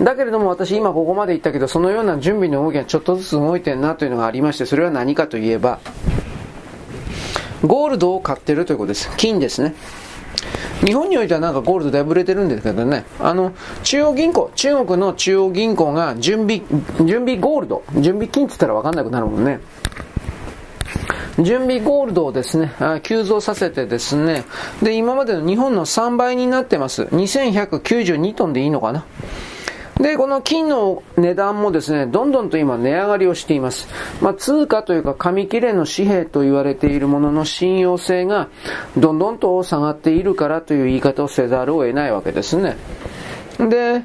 だけれども私今ここまで言ったけど、そのような準備の動きがちょっとずつ動いてるなというのがありまして、それは何かといえば、ゴールドを買ってるということです。金ですね。日本においてはなんかゴールドだいぶ売れてるんですけどね、あの、中央銀行、中国の中央銀行が準備、準備ゴールド、準備金って言ったらわかんなくなるもんね。準備ゴールドをですね、急増させてですね、で、今までの日本の3倍になってます。2192トンでいいのかな。で、この金の値段もですね、どんどんと今値上がりをしています。まあ、通貨というか紙切れの紙幣と言われているものの信用性がどんどんと下がっているからという言い方をせざるを得ないわけですね。で、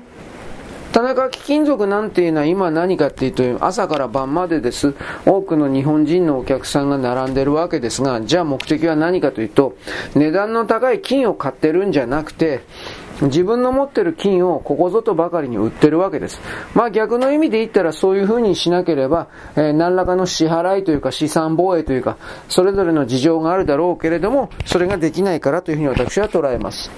田中貴金属なんていうのは今何かっていうと朝から晩までです多くの日本人のお客さんが並んでるわけですがじゃあ目的は何かというと値段の高い金を買ってるんじゃなくて自分の持ってる金をここぞとばかりに売ってるわけです。まあ逆の意味で言ったらそういう風にしなければ、えー、何らかの支払いというか資産防衛というか、それぞれの事情があるだろうけれども、それができないからというふうに私は捉えます。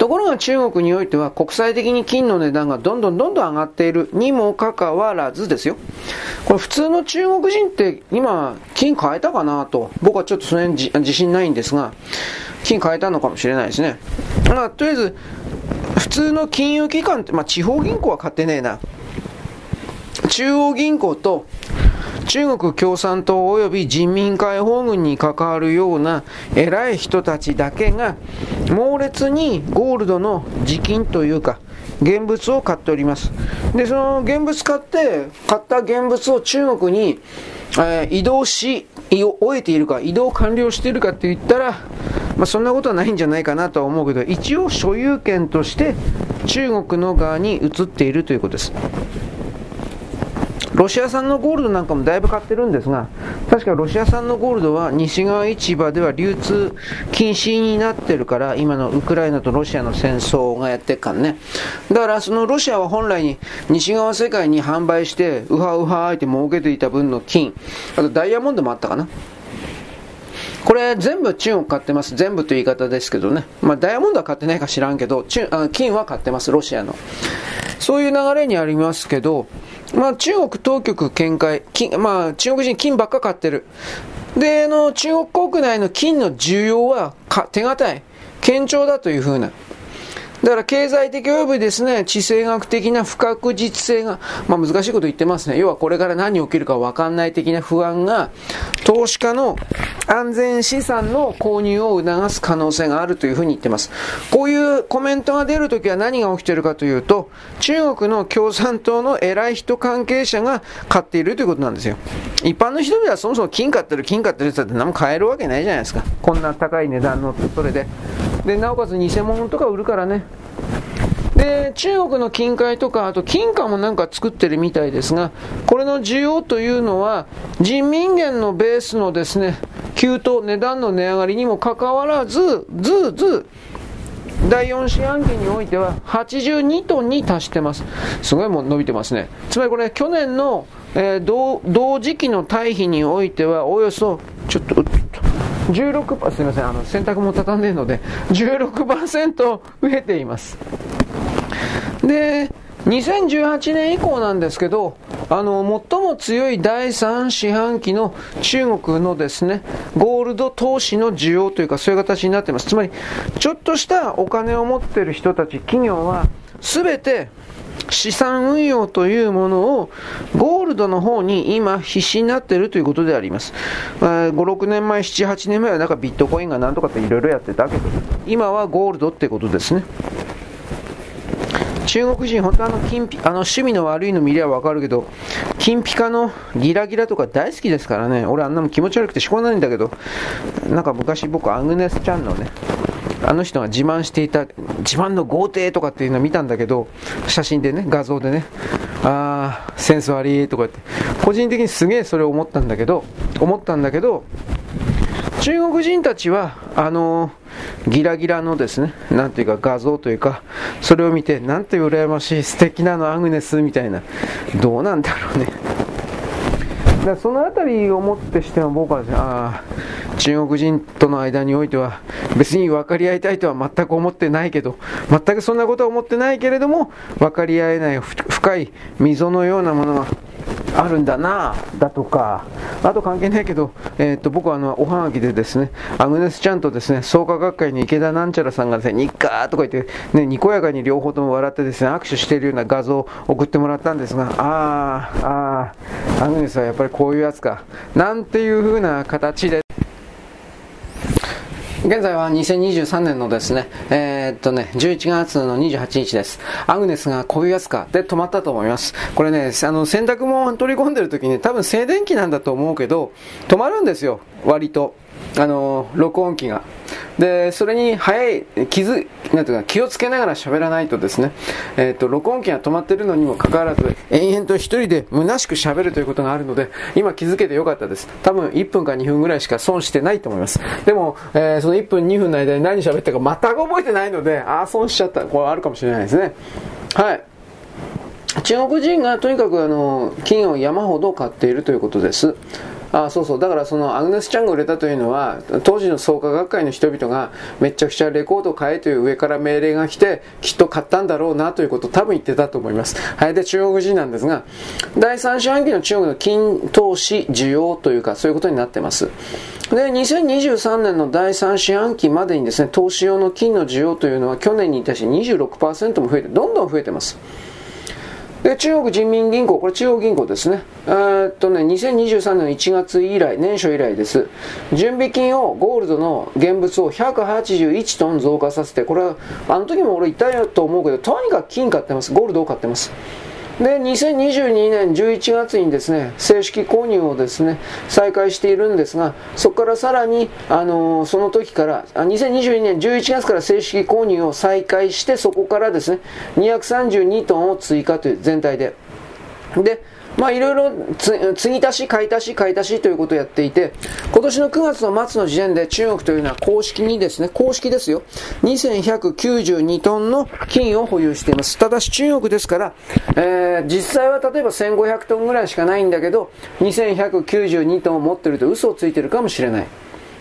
ところが中国においては国際的に金の値段がどんどんどんどん上がっているにもかかわらずですよ。これ普通の中国人って今金買えたかなと僕はちょっとその辺自信ないんですが金買えたのかもしれないですね。まあとりあえず普通の金融機関って、まあ、地方銀行は買ってねえな。中央銀行と中国共産党及び人民解放軍に関わるような偉い人たちだけが猛烈にゴールドの自金というか現物を買っております。で、その現物買って、買った現物を中国に、えー、移動し、終えているか、移動完了しているかって言ったら、まあ、そんなことはないんじゃないかなとは思うけど、一応所有権として中国の側に移っているということです。ロシア産のゴールドなんかもだいぶ買ってるんですが、確かロシア産のゴールドは西側市場では流通禁止になってるから、今のウクライナとロシアの戦争がやってっからね。だからそのロシアは本来に西側世界に販売して、ウハウハーって儲けていた分の金、あとダイヤモンドもあったかな。これ全部中国買ってます。全部という言い方ですけどね。まあダイヤモンドは買ってないか知らんけど、金は買ってます、ロシアの。そういう流れにありますけど、まあ、中国当局見解、金まあ、中国人金ばっか買ってる。で、あの、中国国内の金の需要は手堅い、堅調だというふうな。だから経済的及びですね、地政学的な不確実性が、まあ難しいこと言ってますね。要はこれから何起きるか分かんない的な不安が、投資家の安全資産の購入を促す可能性があるというふうに言ってます。こういうコメントが出るときは何が起きてるかというと、中国の共産党の偉い人関係者が買っているということなんですよ。一般の人々はそもそも金買ってる、金買ってるって言ったって何も買えるわけないじゃないですか。こんな高い値段のそれで。で、なおかつ偽物とか売るからね。で、中国の金塊とか、あと金貨もなんか作ってるみたいですが、これの需要というのは、人民元のベースのですね、急騰、値段の値上がりにもかかわらず、ずーずー、第4四半期においては82トンに達してます。すごいもう伸びてますね。つまりこれ去年の、えー、同同時期の対比においてはおよそ、ちょっと、16%、すみません、あの洗濯も畳んでるので、16%増えています。で、2018年以降なんですけど、あの、最も強い第3四半期の中国のですね、ゴールド投資の需要というかそういう形になっています。つまり、ちょっとしたお金を持っている人たち、企業は、すべて資産運用というものをゴールドの方に今必死になっているということであります。5、6年前、7、8年前はなんかビットコインがなんとかっていろいろやってたけど、今はゴールドってことですね。中国人、本当あの金あの趣味の悪いの見りゃ分かるけど、金ピカのギラギラとか大好きですからね、俺あんなも気持ち悪くてしょうがないんだけど、なんか昔僕、アグネスちゃんのね、あの人が自慢していた、自慢の豪邸とかっていうのを見たんだけど、写真でね、画像でね、あー、センス悪いとかって、個人的にすげえそれを思ったんだけど、思ったんだけど、中国人たちは、あのー、ギラギラのですね、なんていうか画像というか、それを見て、なんて羨ましい、素敵なのアグネスみたいな、どうなんだろうね。だその辺りをもってしても僕は、あ中国人との間においては別に分かり合いたいとは全く思ってないけど全くそんなことは思ってないけれども分かり合えない深い溝のようなものがあるんだなだとか、あと関係ないけど、えー、っと僕はあのおはがきでですね、アグネスちゃんとですね、創価学会の池田なんちゃらさんがですね、ニッカーとか言って、ね、にこやかに両方とも笑ってですね、握手しているような画像を送ってもらったんですが、あー、あー、アグネスはやっぱりこういうやつか、なんていう風な形で、現在は2023年のですね、えー、っとね、11月の28日です。アグネスがこういうやつかで止まったと思います。これね、あの、洗濯物取り込んでる時に多分静電気なんだと思うけど、止まるんですよ、割と。あの、録音機が。で、それに早い、気づ、なんていうか、気をつけながら喋らないとですね、えっ、ー、と、録音機が止まってるのにもかかわらず、延々と一人で虚しく喋るということがあるので、今気づけてよかったです。多分1分か2分ぐらいしか損してないと思います。でも、えー、その1分2分の間に何喋ったか全く覚えてないので、ああ、損しちゃった。これあるかもしれないですね。はい。中国人がとにかくあの金を山ほど買っているということです。あそうそう。だからそのアグネス・チャンが売れたというのは当時の創価学会の人々がめちゃくちゃレコードを買えという上から命令が来てきっと買ったんだろうなということを多分言ってたと思います。はい。で中国人なんですが第3四半期の中国の金投資需要というかそういうことになってます。で2023年の第3四半期までにですね投資用の金の需要というのは去年に対して26%も増えてどんどん増えてます。で中国人民銀行、これ中央銀行ですね。え、っとね、2023年の1月以来、年初以来です。準備金を、ゴールドの現物を181トン増加させて、これは、あの時も俺言ったよと思うけど、とにかく金買ってます。ゴールドを買ってます。で、2022年11月にですね、正式購入をですね、再開しているんですが、そこからさらに、あのー、その時から、あ2022年11月から正式購入を再開して、そこからですね、232トンを追加という全体で。で、まあいろいろ継ぎ足し、買い足し、買い足しということをやっていて、今年の9月の末の時点で中国というのは公式にですね、公式ですよ、2192トンの金を保有しています。ただし中国ですから、えー、実際は例えば1500トンぐらいしかないんだけど、2192トンを持ってると嘘をついてるかもしれない。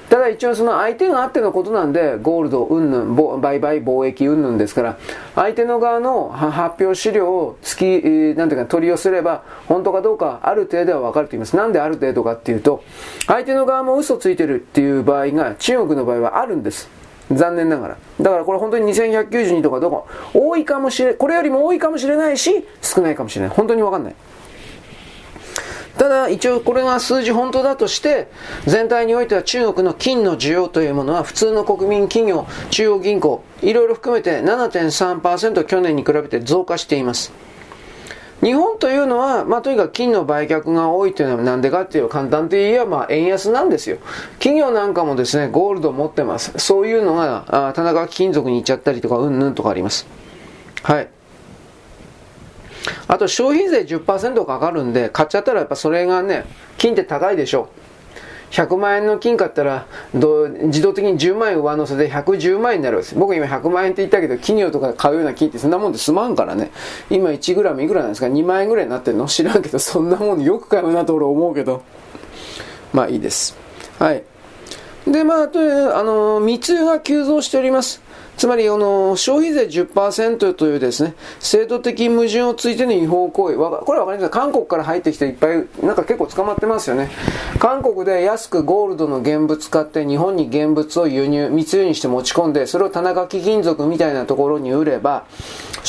ただ一応その相手があってのことなんで、ゴールド云々、売買貿易云々ですから、相手の側の発表資料を突き、なんていうか取り寄せれば、本当かどうかある程度はわかると言います。なんである程度かっていうと、相手の側も嘘ついてるっていう場合が中国の場合はあるんです。残念ながら。だからこれ本当に2192とかどこ、多いかもしれ、これよりも多いかもしれないし、少ないかもしれない。本当にわかんない。ただ一応これが数字本当だとして全体においては中国の金の需要というものは普通の国民企業中央銀行いろいろ含めて7.3%去年に比べて増加しています日本というのは、まあ、とにかく金の売却が多いというのはなんでかっていう簡単といえば、まあ、円安なんですよ。企業なんかもですね、ゴールドを持ってます。そういうのが、あ田中貴金属に行っちゃったりとか、うんぬんとかあります。はい。あと消費税10%かかるんで、買っちゃったらやっぱそれがね、金って高いでしょ。100万円の金買ったら自動的に10万円上乗せで110万円になるわけです。僕今100万円って言ったけど、企業とか買うような金ってそんなもんで済まんからね。今 1g いくらなんですか ?2 万円ぐらいになってるの？知らんけど、そんなもんよく買うなと俺思うけど。まあいいです。はい。で、まあ、と、あの、密輸が急増しております。つまり、あの、消費税10%というですね、制度的矛盾をついての違法行為。これはわかります韓国から入ってきていっぱい、なんか結構捕まってますよね。韓国で安くゴールドの現物買って日本に現物を輸入、密輸にして持ち込んで、それを田中貴金属みたいなところに売れば、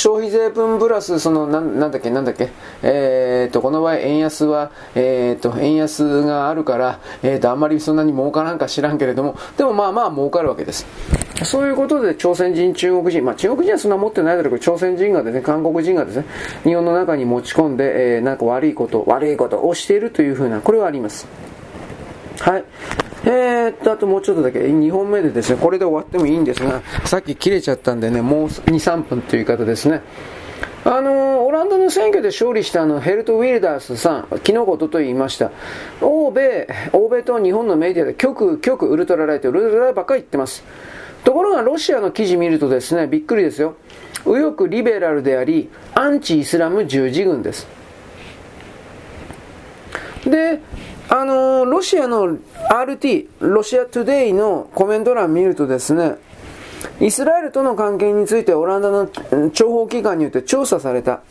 消費税分プラス、その、なん、なんだっけ、なんだっけ、えー、っと、この場合、円安は、えー、っと、円安があるから、えー、っと、あんまりそんなに儲からんか知らんけれども、でもまあまあ儲かるわけです。そういうことで朝鮮人、中国人、まあ中国人はそんな持ってないだろうけど、朝鮮人がですね、韓国人がですね、日本の中に持ち込んで、えー、なんか悪いこと、悪いことをしているというふうな、これはあります。はい。えー、っと、あともうちょっとだけ、2本目でですね、これで終わってもいいんですが、さっき切れちゃったんでね、もう2、3分という言い方ですね。あのオランダの選挙で勝利したあのヘルト・ウィルダースさん、昨日ことと言いました。欧米、欧米と日本のメディアで極、極ウルトラライト、ウルトラライトばっかり言ってます。ところがロシアの記事見るとですね、びっくりですよ。右翼リベラルであり、アンチイスラム十字軍です。で、あのロシアの RT、ロシアトゥデイのコメント欄見るとですね、イスラエルとの関係についてオランダの諜報機関によって調査された。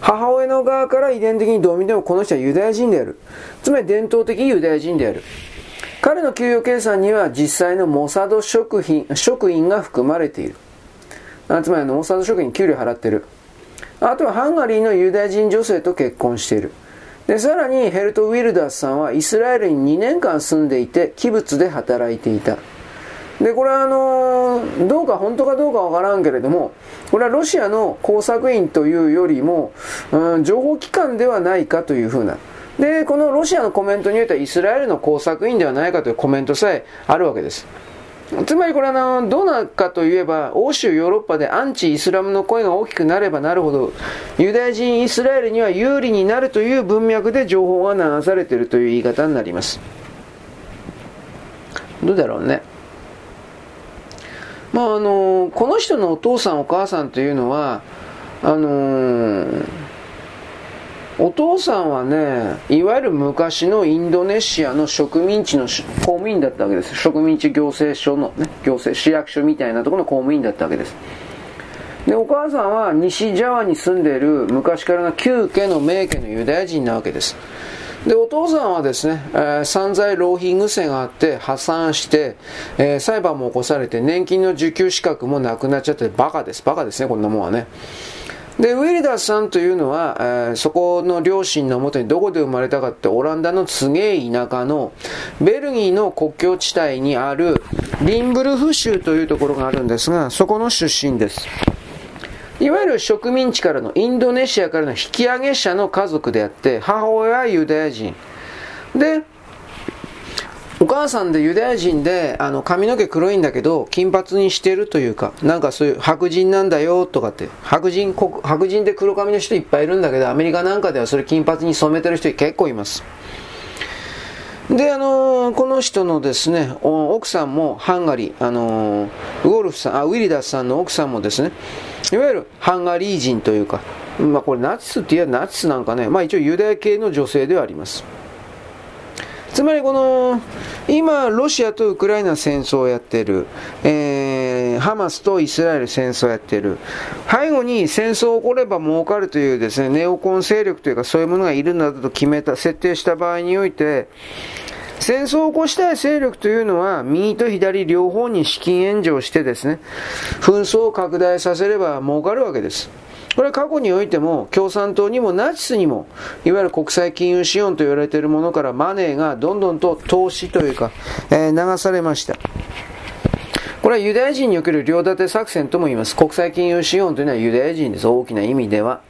母親の側から遺伝的にどう見てもこの人はユダヤ人である。つまり伝統的ユダヤ人である。彼の給与計算には実際のモサド職員職員が含まれている。あつまりあのモサド職員給料払ってる。あとはハンガリーのユダヤ人女性と結婚している。で、さらにヘルト・ウィルダースさんはイスラエルに2年間住んでいて、器物で働いていた。で、これはあの、どうか本当かどうかわからんけれども、これはロシアの工作員というよりも、うん、情報機関ではないかというふうな、で、このロシアのコメントによってはイスラエルの工作員ではないかというコメントさえあるわけです。つまりこれはどうなるかといえば、欧州ヨーロッパでアンチイスラムの声が大きくなればなるほど、ユダヤ人イスラエルには有利になるという文脈で情報が流されているという言い方になります。どうだろうね。まああの、この人のお父さんお母さんというのは、あのーお父さんはね、いわゆる昔のインドネシアの植民地の公務員だったわけです。植民地行政署のね、行政市役所みたいなところの公務員だったわけです。で、お母さんは西ジャワに住んでいる昔からの旧家の名家のユダヤ人なわけです。で、お父さんはですね、えー、散財浪費癖があって破産して、えー、裁判も起こされて年金の受給資格もなくなっちゃってバカです。バカですね、こんなもんはね。で、ウィリダーさんというのは、えー、そこの両親のもとにどこで生まれたかってオランダのすげえ田舎のベルギーの国境地帯にあるリンブルフ州というところがあるんですが、そこの出身です。いわゆる植民地からのインドネシアからの引き上げ者の家族であって、母親はユダヤ人。で、お母さんでユダヤ人で、あの、髪の毛黒いんだけど、金髪にしてるというか、なんかそういう白人なんだよとかって、白人、白人で黒髪の人いっぱいいるんだけど、アメリカなんかではそれ金髪に染めてる人結構います。で、あのー、この人のですね、奥さんもハンガリー、あのー、ウォルフさん、あ、ウィリダスさんの奥さんもですね、いわゆるハンガリー人というか、まあこれナチスって言えばナチスなんかね、まあ一応ユダヤ系の女性ではあります。つまりこの、今、ロシアとウクライナ戦争をやってる、えー、ハマスとイスラエル戦争をやってる、背後に戦争起これば儲かるというですね、ネオコン勢力というかそういうものがいるんだと決めた、設定した場合において、戦争を起こしたい勢力というのは、右と左両方に資金援助をしてですね、紛争を拡大させれば儲かるわけです。これは過去においても共産党にもナチスにもいわゆる国際金融資本と言われているものからマネーがどんどんと投資というか、えー、流されました。これはユダヤ人における両立て作戦とも言います。国際金融資本というのはユダヤ人です。大きな意味では。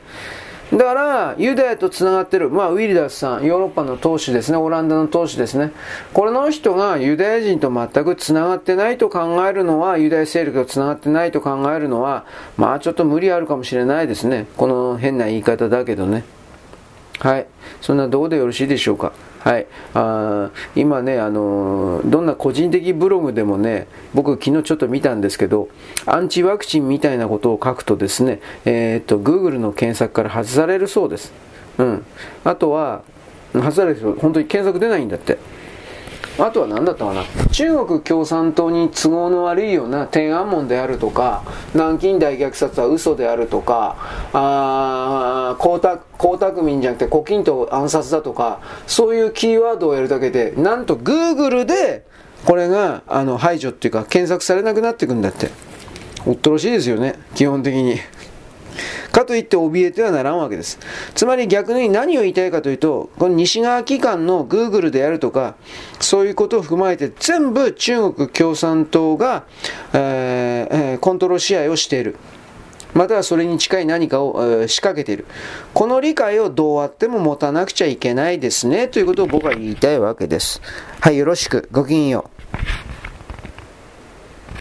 だから、ユダヤと繋がってる、まあ、ウィリダスさん、ヨーロッパの党首ですね、オランダの党首ですね。これの人がユダヤ人と全く繋がってないと考えるのは、ユダヤ勢力と繋がってないと考えるのは、まあ、ちょっと無理あるかもしれないですね。この変な言い方だけどね。はい。そんなどうでよろしいでしょうか。はい。あ今ね、あのーどんな個人的ブログでもね、僕昨日ちょっと見たんですけど、アンチワクチンみたいなことを書くとですね、えーっと、Google の検索から外されるそうです。うん。あとは、外される人、本当に検索出ないんだって。あとは何だったかな？中国共産党に都合の悪いような天安門であるとか南京大虐殺は嘘であるとかあー江沢江沢民じゃなくて胡錦涛暗殺だとかそういうキーワードをやるだけでなんと Google でこれがあの排除っていうか検索されなくなっていくんだっておっとろしいですよね基本的に。かといって怯えてはならんわけです。つまり逆に何を言いたいかというと、この西側機関の Google であるとか、そういうことを踏まえて全部中国共産党が、えーコントロール支配をしている。またはそれに近い何かを、えー仕掛けている。この理解をどうあっても持たなくちゃいけないですね、ということを僕は言いたいわけです。はい、よろしく。ごきげんよう。